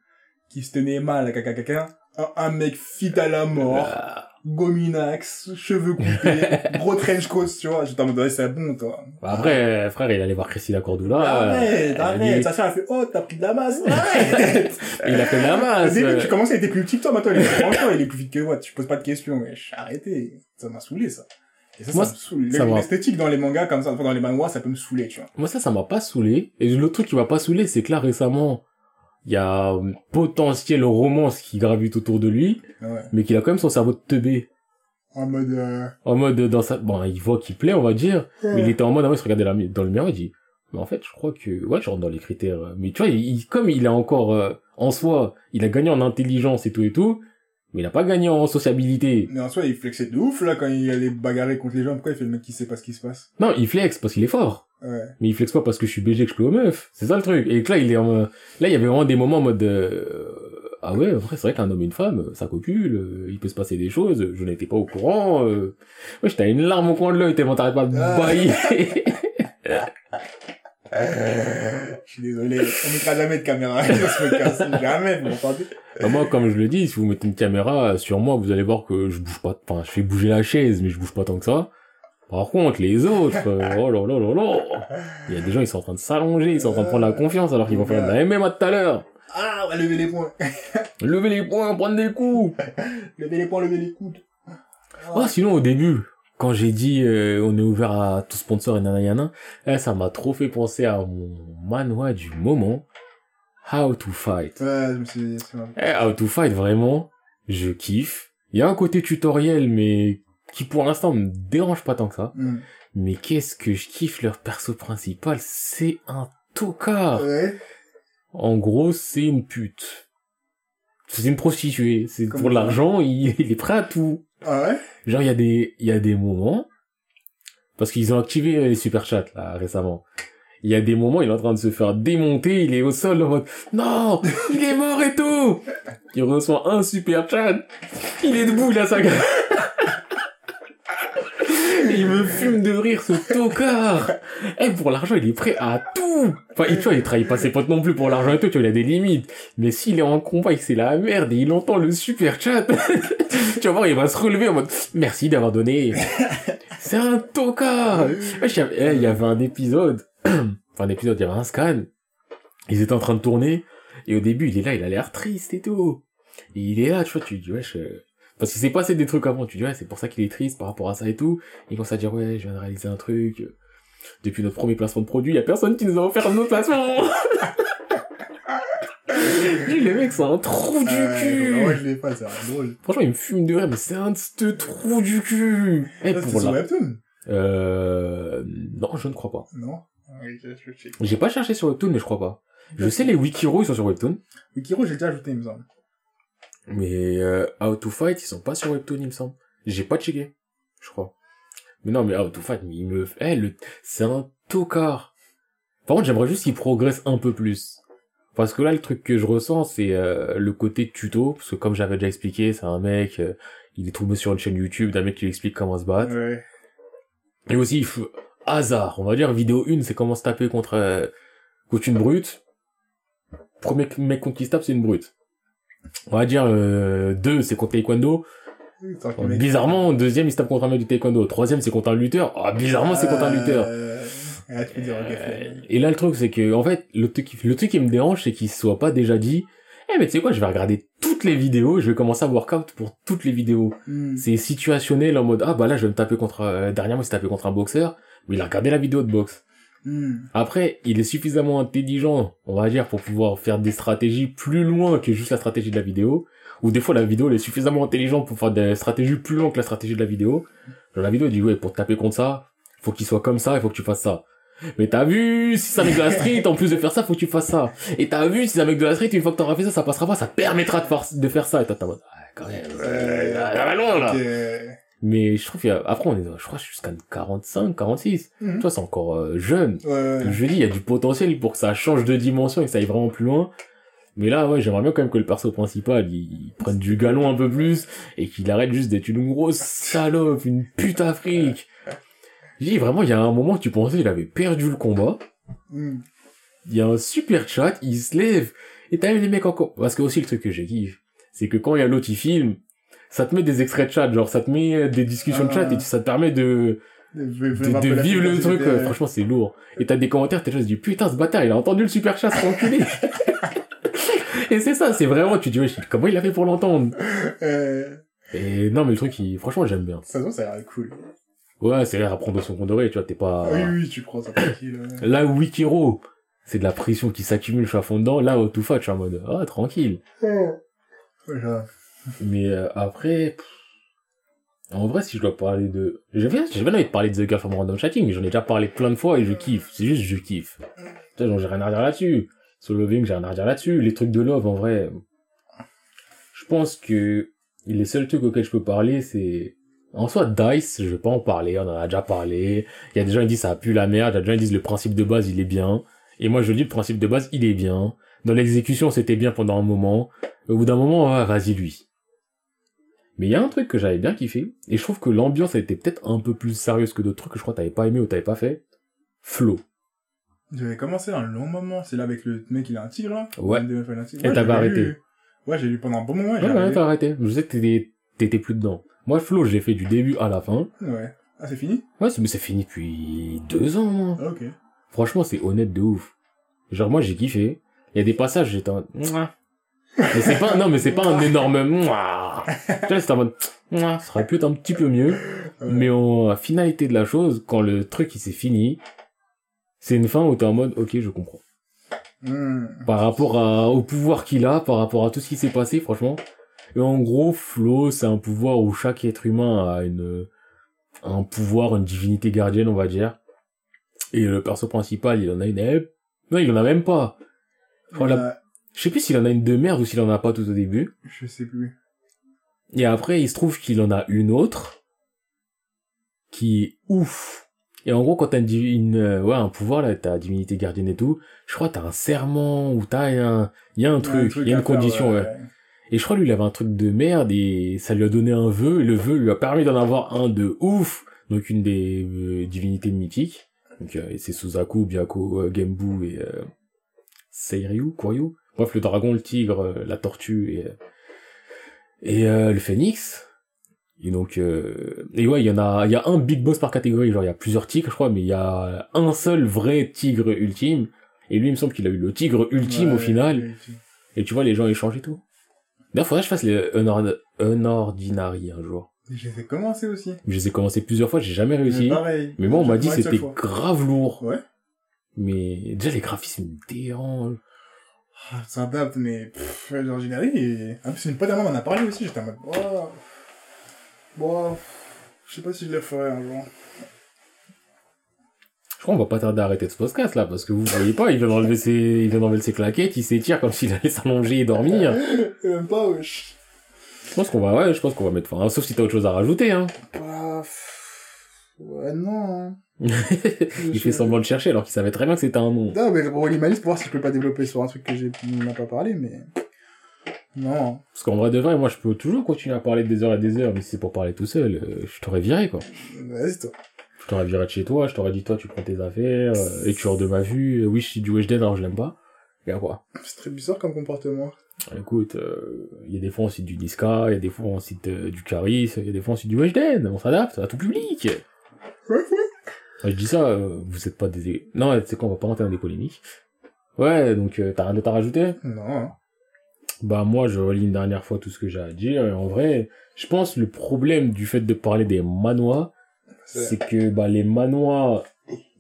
qui se tenait mal à caca caca à un mec fit à la mort, Ah, gominax, cheveux coupés, gros trench coat, tu vois. J'étais en mode, ouais, c'est bon, toi. bah après, frère, il allait voir Christina Cordula. Arrête, arrête. dit- Sa sœur, elle fait, oh, t'as pris de la masse. Arrête. Il a fait de la Au masse. début, tu commençais, il était plus petit que toi, maintenant, il est, franchement, il est plus vite que moi, tu poses pas de questions, mais arrêtez. Ça m'a saoulé, ça. Et ça, Moi, ça me saoule. L'esthétique dans les mangas, comme ça, enfin, dans les manhwas, ça peut me saouler, tu vois. Moi, ça, ça m'a pas saoulé. Et l'autre truc qui m'a pas saoulé, c'est que là, récemment, il y a une potentielle romance qui gravite autour de lui, Ouais. mais qu'il a quand même son cerveau de teubé. En mode, euh... En mode, dans sa, bon, il voit qu'il plaît, on va dire, mais il était en mode, ah ouais, il se regardait dans le miroir, il dit, mais en fait, je crois que, ouais, je rentre dans les critères. Mais tu vois, il- comme il a encore, euh, en soi, il a gagné en intelligence et tout et tout, mais il a pas gagné en sociabilité. mais en soi, il flexait de ouf, là, quand il allait bagarrer contre les gens. Pourquoi il fait le mec qui sait pas ce qui se passe? Non, il flex parce qu'il est fort. Ouais. Mais il flex pas parce que je suis BG que je plais aux meufs. C'est ça le truc. Et que là, il est en, là, il y avait vraiment des moments en mode, euh, ah ouais, en vrai, c'est vrai qu'un homme et une femme, ça copule, euh, il peut se passer des choses, je n'étais pas au courant, euh, ouais, j'étais une larme au coin de l'œil tellement t'arrêtes pas de Ah. bailler. Je suis désolé. On mettra jamais de caméra ce podcast. Jamais, vous m'entendez? Bah, moi, comme je le dis, si vous mettez une caméra sur moi, vous allez voir que je bouge pas, enfin, je fais bouger la chaise, mais je bouge pas tant que ça. Par contre, les autres, euh, oh là là là là, il y a des gens, ils sont en train de s'allonger, ils sont en train de prendre la confiance alors qu'ils vont faire de la MMA tout à l'heure. Ah, on va lever les poings. Lever les poings, prendre des coups. lever les poings, lever les coudes. Oh, sinon, au début, quand j'ai dit euh, on est ouvert à tout sponsor et nanayana, eh, ça m'a trop fait penser à mon manoir du moment, How to Fight. Ouais, je me suis c'est marrant. Eh, How to Fight, vraiment, je kiffe. Il y a un côté tutoriel, mais qui pour l'instant me dérange pas tant que ça. Hmm. Mais qu'est-ce que je kiffe leur perso principal, c'est un tocard. Ouais. En gros, c'est une pute. C'est une prostituée. C'est pour l'argent, il, il est prêt à tout. Ah? Genre, il y a des, il y a des moments, parce qu'ils ont activé les super chats, là, récemment. Il y a des moments, il est en train de se faire démonter, il est au sol en mode, non, il est mort et tout! Il reçoit un super chat, il est debout, il a sa. Il me fume de rire, ce tocard. Eh, pour l'argent, il est prêt à tout. Enfin, il, tu vois, il trahit pas ses potes non plus pour l'argent et tout, tu vois, il a des limites. Mais s'il est en combat et que c'est la merde et il entend le super chat, tu vas voir, il va se relever en mode, merci d'avoir donné. C'est un tocard. Ouais, il y avait- eh, il y avait un épisode, enfin, un épisode, il y avait un scan. Ils étaient en train de tourner. Et au début, il est là, il a l'air triste et tout. Et il est là, tu vois, tu dis, wesh, euh, parce qu'il s'est passé des trucs avant, tu dis, ouais, c'est pour ça qu'il est triste par rapport à ça et tout. Il commence à dire, ouais, je viens de réaliser un truc. Depuis notre premier placement de produit, il y a personne qui nous a offert un autre placement. Lui, le mec, c'est un trou du Euh, cul. Moi, je l'ai pas, c'est drôle. Franchement, il me fume de rire, mais c'est un de ce trou du cul. C'est pour sur la... Webtoon Euh, non, je ne crois pas. Non? Ah. J'ai pas cherché sur Webtoon, mais je crois pas. Je sais les Wikiro, ils sont sur Webtoon. Wikiro, j'ai déjà ajouté, il me semble. Mais euh, How to Fight, ils sont pas sur Webtoon, il me semble. J'ai pas checké, je crois. Mais non, mais How to Fight, mais il me... Eh, le... c'est un tocard. Par contre, j'aimerais juste qu'il progresse un peu plus. Parce que là, le truc que je ressens, c'est euh, le côté tuto. Parce que comme j'avais déjà expliqué, c'est un mec, euh, il est tombé sur une chaîne YouTube d'un mec qui lui explique comment se battre. Ouais. Et aussi, il faut... hasard. On va dire, vidéo 1, c'est comment se taper contre, euh, contre une brute. Premier mec contre qui se tape, c'est une brute. On va dire, euh, 2, c'est contre taekwondo. Oh, bizarrement, deuxième, il se tape contre un mec du taekwondo. Troisième, c'est contre un lutteur. Ah, bizarrement, c'est contre un lutteur. Euh, ah, tu peux dire, ok, Euh, et là, le truc, c'est que, en fait, le truc, le truc qui me dérange, c'est qu'il se soit pas déjà dit, eh, mais tu sais quoi, je vais regarder toutes les vidéos, je vais commencer à workout pour toutes les vidéos. Hmm. C'est situationnel en mode, ah, bah là, je vais me taper contre, euh, dernièrement, il s'est tapé contre un boxeur, mais il a regardé la vidéo de boxe. Hmm. Après, il est suffisamment intelligent, on va dire, pour pouvoir faire des stratégies plus loin que juste la stratégie de la vidéo. Ou des fois, la vidéo, elle est suffisamment intelligente pour faire des stratégies plus loin que la stratégie de la vidéo. Dans la vidéo, dit, ouais, pour te taper contre ça, faut qu'il soit comme ça, il faut que tu fasses ça. Mais t'as vu, si c'est un mec de la street, en plus de faire ça, faut que tu fasses ça. Et t'as vu, si c'est un mec de la street, une fois que t'auras fait ça, ça passera pas, ça permettra de faire, de faire ça. Et mode, ah, quand même, Euh, ça va loin, là. Mais je trouve qu'il y a, après, on est, je crois, jusqu'à 45, 46. Mhm. Tu vois, c'est encore euh, jeune. Ouais, ouais. Je dis, il y a du potentiel pour que ça change de dimension et que ça aille vraiment plus loin. Mais là, ouais, j'aimerais bien quand même que le perso principal, il, il prenne du galon un peu plus et qu'il arrête juste d'être une grosse salope, une pute afrique. Je dis, vraiment, il y a un moment où tu pensais qu'il avait perdu le combat. Hmm. Il y a un super chat, il se lève. Et t'as vu les mecs encore. Parce que aussi, le truc que j'ai kiffé, c'est que quand il y a l'autre, il filme, ça te met des extraits de chat, genre, ça te met euh, des discussions de Ah. chat et ça te permet de, De, de, de vivre le truc, ouais. franchement c'est lourd. Et t'as des commentaires, t'es là, tu te dis putain ce bâtard, il a entendu le super chat se enculé. Et c'est ça, c'est vraiment, tu te dis ouais, comment il a fait pour l'entendre? Euh, Et non mais le truc, il, franchement j'aime bien. ça se voit, ça a l'air cool. Ouais, c'est à prendre son compte doré, tu vois, t'es pas... Ah oui, oui, tu prends ça tranquille. ouais. Là où Wikiro, c'est de la pression qui s'accumule, je suis à fond dedans. Là, au tout je suis en mode, ah, tranquille. Ouais, ça- Mais euh, après, en vrai, si je dois parler de... J'ai bien envie de parler de The Girl from Random Chatting, j'en ai déjà parlé plein de fois et je kiffe. C'est juste, je kiffe. Tu genre, j'ai rien à dire là-dessus. Sur Loving, j'ai rien à dire là-dessus. Les trucs de Love, en vrai, je pense que les seuls trucs auxquels je peux parler, c'est... En soi, Dice, je vais pas en parler, on en a déjà parlé. Il y a des gens qui disent ça pue la merde, il y a des gens qui disent le principe de base, il est bien. Et moi, je dis le principe de base, il est bien. Dans l'exécution, c'était bien pendant un moment. Au bout d'un moment, vas-y lui. Mais il y a un truc que j'avais bien kiffé, et je trouve que l'ambiance a été peut-être un peu plus sérieuse que d'autres trucs que je crois que t'avais pas aimé ou t'avais pas fait. Flow. J'avais commencé un long moment, c'est là avec le mec, il a un tigre, là. Ouais. Un tigre. Et t'avais arrêté. lu. Ouais, j'ai lu pendant un bon moment, et j'ai Ouais, ouais, t'as arrêté. Je sais que t'étais, t'étais plus dedans. Moi, Flow, je l'ai fait du début à la fin. Ouais. Ah, c'est fini? Ouais, c'est- mais c'est fini depuis deux ans, moi. Ah, ok. Franchement, c'est honnête de ouf. Genre, moi, j'ai kiffé. Il y a des passages, j'étais en. Mais c'est pas, non, mais c'est pas un énorme, Mouah. Tu vois, c'était en mode, Mouah, ça aurait pu être un petit peu mieux. Mais en la finalité de la chose, quand le truc, il s'est fini, c'est une fin où t'es en mode, ok, je comprends. Hmm. Par rapport à, au pouvoir qu'il a, par rapport à tout ce qui s'est passé, franchement. Et en gros, Flo, c'est un pouvoir où chaque être humain a une, un pouvoir, une divinité gardienne, on va dire. Et le perso principal, il en a une, eh, non, il en a même pas. La- Je sais plus s'il en a une de merde ou s'il en a pas tout au début. Je sais plus. Et après, il se trouve qu'il en a une autre qui est ouf. Et en gros, quand t'as une, euh, ouais, un pouvoir, là, t'as divinité gardienne et tout, je crois que t'as un serment ou t'as un, il y a un truc, il y a une faire, condition, ouais. Et je crois lui, il avait un truc de merde et ça lui a donné un vœu et le vœu lui a permis d'en avoir un de ouf. donc une des euh, divinités mythiques. Donc euh, et c'est Suzaku, Byaku, euh, Genbu et euh, Seiryu, Kuryu. Bref, le dragon, le tigre, euh, la tortue et euh, et euh, le phénix. Et donc euh, et ouais, il y en a il y a un big boss par catégorie, genre il y a plusieurs tigres je crois, mais il y a un seul vrai tigre ultime et lui il me semble qu'il a eu le tigre ultime Ouais, au final. Et tu vois, les gens échangent et tout. D'ailleurs, faudrait que je fasse les Unord- Unordinary un jour. J'ai fait commencer aussi. Je les ai commencé plusieurs fois, j'ai jamais réussi. Mais pareil. Mais moi, on m'a dit c'était grave lourd. Ouais. Mais déjà, les graphismes me dérangent. Ah, Ça adapte, mais pff, l'ordinary, et... En plus, une pote à moi m'en a parlé aussi, j'étais en mode, oh, bon, je sais pas si je le ferai un jour. Je crois qu'on va pas tarder à arrêter ce podcast là, parce que vous voyez pas, il vient d'enlever ses, il vient d'enlever ses claquettes, il s'étire comme s'il allait s'allonger et dormir. Même pas, wesh. Je pense qu'on va, ouais, je pense qu'on va mettre fin. hein, Sauf si t'as autre chose à rajouter, hein. Bah, pff, ouais, non, hein. il fait semblant de chercher alors qu'il savait très bien que c'était un nom. Non, mais pour l'imagine pour voir si je peux pas développer sur un truc que j'ai, n'a pas parlé, mais... Non. Parce qu'en vrai de vrai, moi, je peux toujours continuer à parler des heures et des heures, mais si c'est pour parler tout seul, euh, je t'aurais viré, quoi. Vas-y, toi. Je t'aurais viré de chez toi, je t'aurais dit toi tu prends tes affaires, euh, et tu hors de ma vue, euh, oui je suis du Weshden alors je l'aime pas. Et à quoi C'est très bizarre comme comportement. Écoute, il y a des fois on cite du Niska, il y a des fois on cite euh, du Caris, il y a des fois on cite du Weshden, on s'adapte à tout public. Ouais, ouais. Je dis ça, euh, vous êtes pas des... Non, c'est quoi, on va pas rentrer dans des polémiques. Ouais, donc euh, t'as rien d'autre à rajouter? Non. Bah moi je relis une dernière fois tout ce que j'ai à dire, et en vrai, je pense le problème du fait de parler des manois, c'est que bah les manois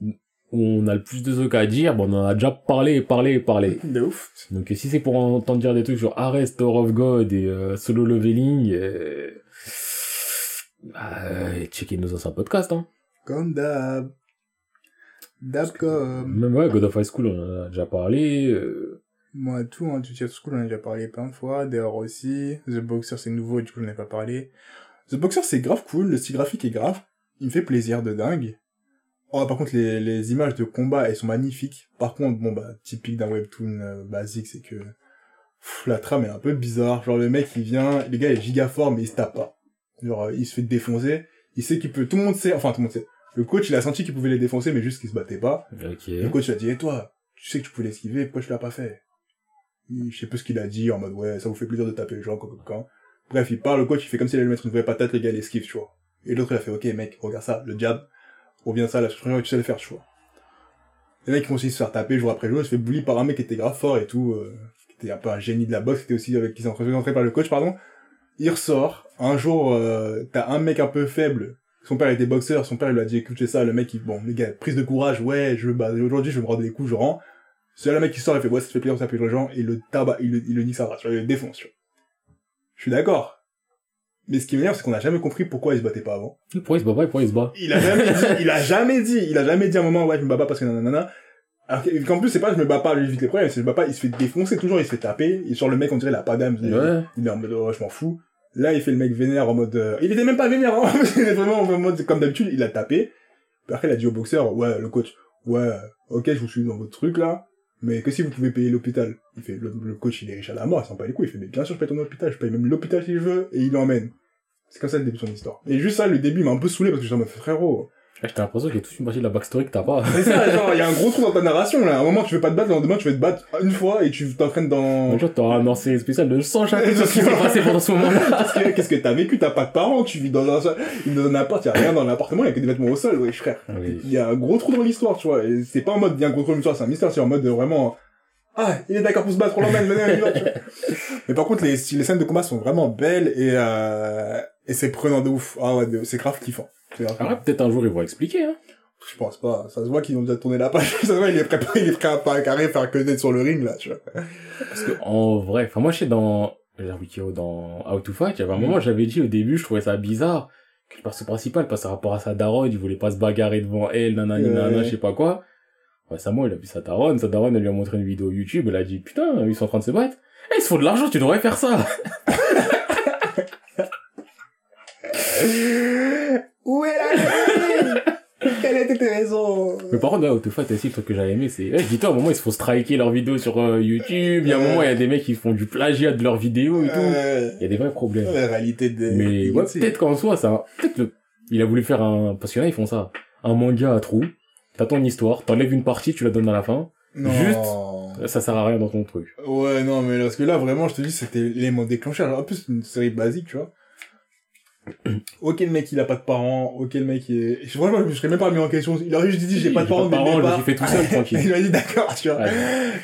où on a le plus de trucs à dire, bon, on en a déjà parlé, parlé, parlé. De ouf. Donc si c'est pour entendre dire des trucs sur Arrest, Tower of God et euh, Solo Leveling, euh... bah, euh, checkez nos anciens podcasts. Hein. Comme d'hab. D'hab comme... Même ouais, God of High School, on en a déjà parlé. Euh... Moi, tout, hein, du Chat School, on en a déjà parlé plein de fois. D'ailleurs aussi, The Boxer, c'est nouveau, du coup, j'en ai pas parlé. The Boxer, c'est grave cool, le style graphique est grave. Il me fait plaisir de dingue. Oh, par contre, les, les images de combat, elles sont magnifiques. Par contre, bon, bah, typique d'un webtoon euh, basique, c'est que pff, la trame est un peu bizarre. Genre, le mec, il vient, le gars est giga fort, mais il se tape pas. Genre, euh, il se fait défoncer. Il sait qu'il peut, tout le monde sait, enfin, tout le monde sait. Le coach, il a senti qu'il pouvait les défoncer, mais juste qu'il se battait pas. Ok. Le coach a dit, et toi, tu sais que tu pouvais l'esquiver, pourquoi tu l'as pas fait? Je sais pas ce qu'il a dit, en mode, ouais, ça vous fait plaisir de taper les gens, quand, quand, quand. Bref, il parle, le coach, il fait comme s'il allait lui mettre une vraie patate, le gars, il esquive, tu vois. Et l'autre, il a fait, ok, mec, regarde ça, le jab, reviens ça, crois que tu sais le faire, tu vois. Les mecs, ils continuent de se faire taper jour après jour, il se fait bully par un mec qui était grave fort et tout, euh, qui était un peu un génie de la boxe, qui était aussi avec, qui s'est entraîné par le coach, pardon. Il ressort, un jour, euh, t'as un mec un peu faible, son père était boxeur, son père il lui a dit écoute c'est ça, le mec il, bon, les gars, prise de courage, ouais, je bah, aujourd'hui je vais me rendre des coups, je rends. C'est là le mec qui sort, il fait ouais, ça te fait plaisir, ça fait les gens, et il le tabac, il le, il le nique sa race, tu vois, il le défonce, tu vois. Je suis d'accord. Mais ce qui m'énerve, c'est qu'on a jamais compris pourquoi il se battait pas avant. Pourquoi il se bat pas et pourquoi il se bat? Il a jamais dit, il a jamais dit, il a jamais dit à un moment, ouais, je me bats pas parce que nanana. Alors que- qu'en plus, c'est pas, je me bats pas, je vite les problèmes, c'est je me bats pas, il se fait défoncer toujours, il se fait taper, et sur le mec, on dirait, il a pas d'âme, il- Ouais. il est en mode, oh, je m'en fous. Là, il fait le mec vénère en mode, euh, il était même pas vénère, hein, vraiment en mode, comme d'habitude, il a tapé. Puis après, il a dit au boxeur, ouais, le coach, ouais, ok, je vous suis dans votre truc, là, mais que si vous pouvez payer l'hôpital. Il fait, le, le coach, il est riche à la mort, il s'en pas les couilles, il fait, mais bien sûr, je paye ton hôpital, je paye même l'hôpital si je veux, et il l'emmène. C'est comme ça le début de son histoire. Et juste ça, le début m'a un peu saulé parce que j'étais en mode, frérot. J'ai l'impression qu'il y a toute une partie de la backstory que t'as pas. C'est ça, genre, il y a un gros trou dans ta narration, là. À un moment, tu veux pas te battre, le lendemain, tu veux te battre une fois et tu t'entraînes dans... Un jour, t'auras un lancé spécial de 100 chapitres sur ce qui s'est passé pendant ce moment-là. Qu'est-ce que, qu'est-ce que t'as vécu? T'as pas de parents, tu vis dans un, dans un appart, y a rien dans l'appartement, y a que des vêtements au sol, wesh, frère. Oui. Il y a un gros trou dans l'histoire, tu vois. Et c'est pas en mode, y a un gros trou dans l'histoire, c'est un mystère, c'est en mode vraiment, ah, il est d'accord pour se battre, on l'emmène, venez. Mais par contre, les, les scènes de combat sont vraiment belles et, euh, et c'est prenant de ouf. Ah ouais, c'est grave kiffant. Après, peut-être un jour, ils vont expliquer, hein. Je pense pas. Ça se voit qu'ils ont déjà tourné la page. Ça se voit, il est prêt, il est prêt à pas carré faire que d'être sur le ring, là, tu vois. Parce que, en vrai, enfin, moi, je sais, dans, Wikio, dans How to Fight, il y avait un Mm. moment, j'avais dit au début, je trouvais ça bizarre, que le perso principal, parce que rapport à sa daronne, il voulait pas se bagarrer devant elle, nanani, Ouais. nanana, je sais pas quoi. Récemment, il a vu sa daronne, sa daronne, elle lui a montré une vidéo YouTube, elle a dit, putain, ils sont en train de se battre. Eh, ils se font de l'argent, tu devrais faire ça. Où est la Quelle était tes raisons? Mais par contre, ouais, to Fight, aussi, le truc que j'avais aimé, c'est, eh, dis-toi, à un moment, ils se font striker leurs vidéos sur euh, YouTube, il y a un moment, il y a des mecs qui font du plagiat de leurs vidéos et tout. Il y a des vrais problèmes. la réalité des... Mais ouais, peut-être qu'en soi, ça, peut-être le, Il a voulu faire un, parce qu'il y en a, ils font ça. Un manga à trous. T'as ton histoire, t'enlèves une partie, tu la donnes à la fin. Non. Juste- Ça sert à rien dans ton truc. Ouais, non, mais parce que là, vraiment, je te dis, c'était l'élément déclencheur. En plus, c'est une série basique, tu vois. ok, le mec, il a pas de parents. Ok, le mec, il est... Je me serais même pas mis en question. Il aurait juste dit, j'ai pas de parents, mais parents, dès le je départ- fait tout seul, tranquille. il m'a dit, d'accord, tu vois. Ouais.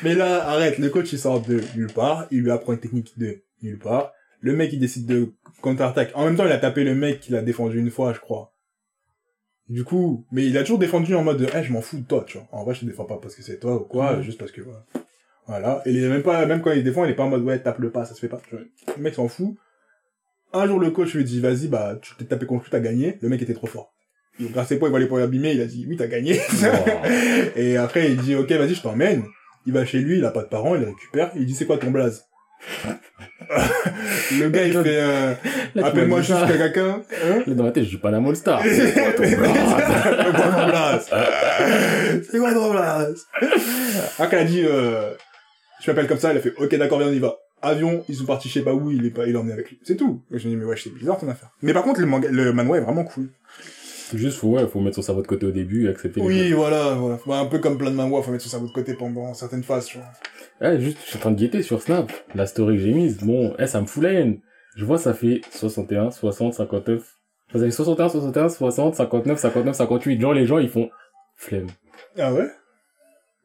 Mais là, arrête, le coach, il sort de nulle part. Il lui apprend une technique de nulle part. Le mec, il décide de contre-attaque. En même temps, il a tapé le mec qu'il a défendu une fois, je crois. Du coup, mais il a toujours défendu en mode de, eh, je m'en fous de toi, tu vois. En vrai, je te défends pas parce que c'est toi ou quoi, juste parce que, voilà. Voilà. Et il est même pas, même quand il défend, il est pas en mode, ouais, tape le pas, ça se fait pas. tu vois. Le mec s'en fout. Un jour, le coach lui dit, vas-y, bah, tu t'es tapé contre lui, t'as gagné. Le mec était trop fort. Donc, à ses points, il voit les points abîmés, il a dit, oui, t'as gagné. Wow. Et après, il dit, ok, vas-y, je t'emmène. Il va chez lui, il a pas de parents, il récupère. Il dit, c'est quoi ton blaze? le gars, il fait, euh, appelle-moi juste quelqu'un. Hein? Dans ma tête, je dis pas la Mall Star. C'est quoi ton blaze? C'est quoi ton blaze? Ah, quand elle a dit, euh, je m'appelle comme ça, elle a fait, ok, d'accord, viens, on y va. Avion, ils sont partis, je sais pas où, il est pas, il est emmené avec lui. C'est tout. Et je me dis, mais ouais, c'est bizarre ton affaire. Mais par contre, le manga, le manhwa est vraiment cool. Juste, faut, ouais, faut mettre son cerveau de côté au début et accepter Oui, voilà, voilà. Bah, un peu comme plein de manhwa, faut mettre son cerveau de côté pendant certaines phases, tu vois. Eh, juste, je suis en train de guetter sur Snap. La story que j'ai mise. Bon, eh, ça me fout la haine. Je vois, ça fait 61, 60, 59. Ça fait 61, 61, 60, 59, 59, 58. Genre, les gens, ils font flemme. Ah ouais?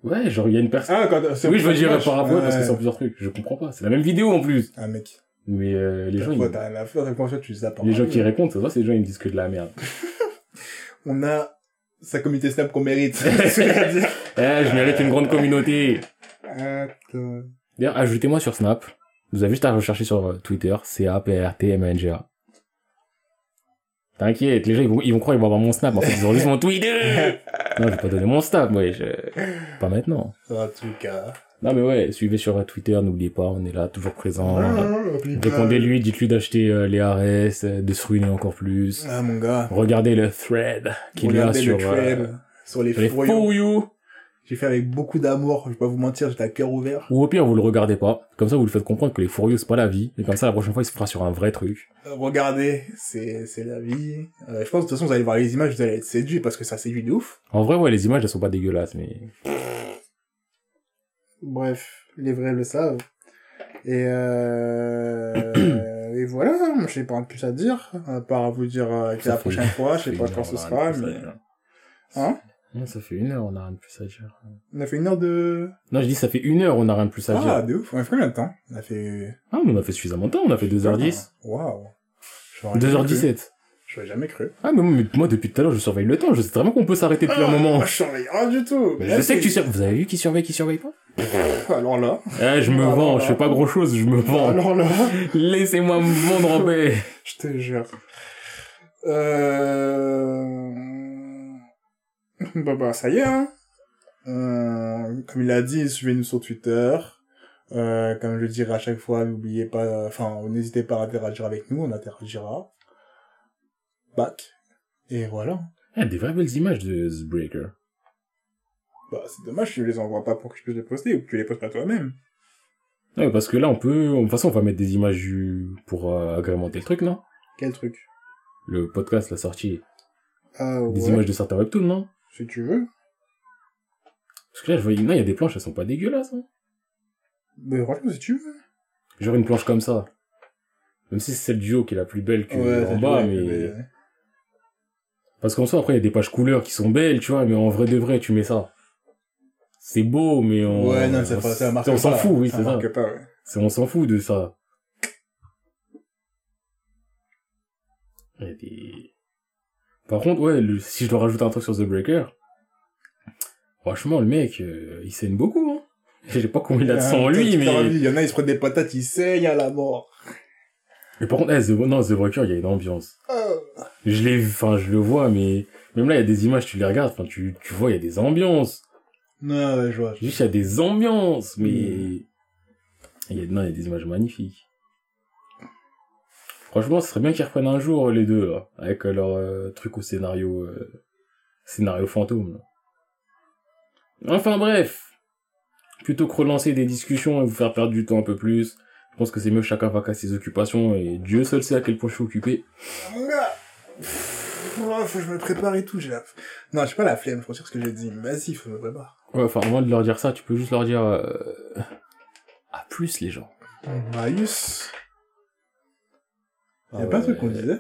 Ouais, genre, il y a une personne. Ah, quand, c'est Oui, je veux dire par rapport, parce que Ouais. c'est en plusieurs trucs. Je comprends pas. C'est la même vidéo, en plus. Ah, mec. Mais, euh, les gens, ils- t'as rien à faire, t'as tu zappes. les gens qui répondent, ça se voit, c'est les gens, ils me disent que de la merde. On a sa communauté Snap qu'on mérite. Eh, je mérite une grande communauté. Attends. D'ailleurs, ajoutez-moi sur Snap. Vous avez juste à rechercher sur euh, Twitter, C-A-P-R-T-M-A-N-G-A. T'inquiète, les gens, ils vont, ils vont croire qu'ils vont avoir mon Snap. En fait, ils ont juste mon Twitter. Non, je vais pas donner mon Snap, ouais, je... pas maintenant. En tout cas. Non, mais ouais, suivez sur Twitter, n'oubliez pas, on est là, toujours présent. Répondez-lui, dites-lui d'acheter euh, les RS, euh, de se ruiner encore plus. Ah, mon gars. Regardez le thread qu'il y a sur, le euh, thread sur les sur les fourrures. For You. J'ai fait avec beaucoup d'amour, je vais pas vous mentir, j'étais à cœur ouvert. Ou au pire, vous le regardez pas. Comme ça, vous le faites comprendre que les furieux, c'est pas la vie. Et comme ça, la prochaine fois, il se fera sur un vrai truc. Euh, Regardez, c'est, c'est la vie. Euh, je pense, de toute façon, vous allez voir les images, vous allez être séduits parce que ça séduit de ouf. En vrai, ouais, les images, elles sont pas dégueulasses, mais... Bref, les vrais le savent. Et euh... et voilà, moi, je sais pas plus à dire, à part vous dire euh, que la prochaine fois, je sais pas quand ce sera, mais... à. Hein? Ça fait une heure, on a rien de plus à dire. On a fait une heure de... Non, je dis, ça fait une heure, on a rien de plus à Ah, dire. de ouf, on a fait combien de temps? On a fait... Ah, mais on a fait suffisamment de temps, on a fait 2h10. Waouh. J'aurais jamais cru. 2h17. J'aurais jamais cru. Ah, mais moi, mais moi, depuis tout à l'heure, je surveille le temps. Je sais vraiment qu'on peut s'arrêter depuis un moment. Ah, je surveille rien du tout. Mais Là, je sais que tu surveilles. Vous avez vu qui surveille, qui surveille pas? Alors là... Eh, je me Alors vends, là. je fais pas grand chose, je me vends. Alors là... Laissez-moi me vendre en paix. Je te jure. Euh... Bah bah ça y est hein. Euh, comme il a dit, suivez-nous sur Twitter. Euh, comme je le dirai à chaque fois, n'oubliez pas, enfin, n'hésitez pas à interagir avec nous, on interagira. Back. Et voilà. Eh, des vraies belles images de The Breaker. Bah, c'est dommage, tu les envoies pas pour que je puisse les poster, ou que tu les postes pas toi-même. Ouais, parce que là, on peut, de toute façon, on va mettre des images pour euh, agrémenter le truc, non? Quel truc? Le podcast, la sortie. Ah, Des images de certains webtoons, non? Si tu veux. Parce que là, je voyais, non, il y a des planches, elles sont pas dégueulasses, hein. Mais franchement, si tu veux. Genre une planche comme ça. Même si c'est celle du haut qui est la plus belle que Ouais, en bas, mais... Parce qu'en soi, après, il y a des pages couleurs qui sont belles, tu vois, mais en vrai de vrai, tu mets ça. C'est beau, mais on... Ouais, non, c'est on- pas, ça marque On s'en fout, oui, c'est ça. pas, ouais. On s'en fout de ça. Il y a des... Par contre, ouais, le- si je dois rajouter un truc sur The Breaker, franchement, le mec, euh, il saigne beaucoup, hein. Je sais pas combien il a de sang en lui, mais... Il y en a, ils se prennent des patates, ils saignent à la mort. Mais par contre, eh, The, non, The Breaker, il y a une ambiance. Oh. Je l'ai vu, enfin, je le vois, mais même là, il y a des images, tu les regardes, enfin, tu, tu vois, il y a des ambiances. Non, ouais, je vois. Juste, il y a des ambiances, mais... Mm. Il y a, non, il y a des images magnifiques. Franchement, ce serait bien qu'ils reprennent un jour, les deux, là, avec euh, leur euh, truc au scénario, euh, scénario fantôme, là. Enfin, bref. Plutôt que relancer des discussions et vous faire perdre du temps un peu plus, je pense que c'est mieux que chacun va à ses occupations, et Dieu seul sait à quel point je suis occupé. Oh, faut que je me prépare et tout, j'ai la... Non, j'ai pas la flemme, je retire ce que j'ai dit. Vas-y, faut que je me prépare. Ouais, enfin, avant de leur dire ça, tu peux juste leur dire, euh... à plus, les gens. Baius. Ah Y'a pas un truc qu'on disait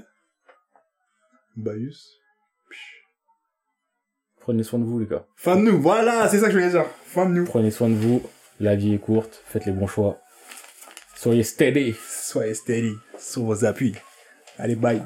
Baius. Prenez soin de vous, les gars. Fin de nous, voilà, c'est ça que je voulais dire. Fin de nous. Prenez soin de vous. La vie est courte. Faites les bons choix. Soyez steady. Soyez steady sur vos appuis. Allez, bye.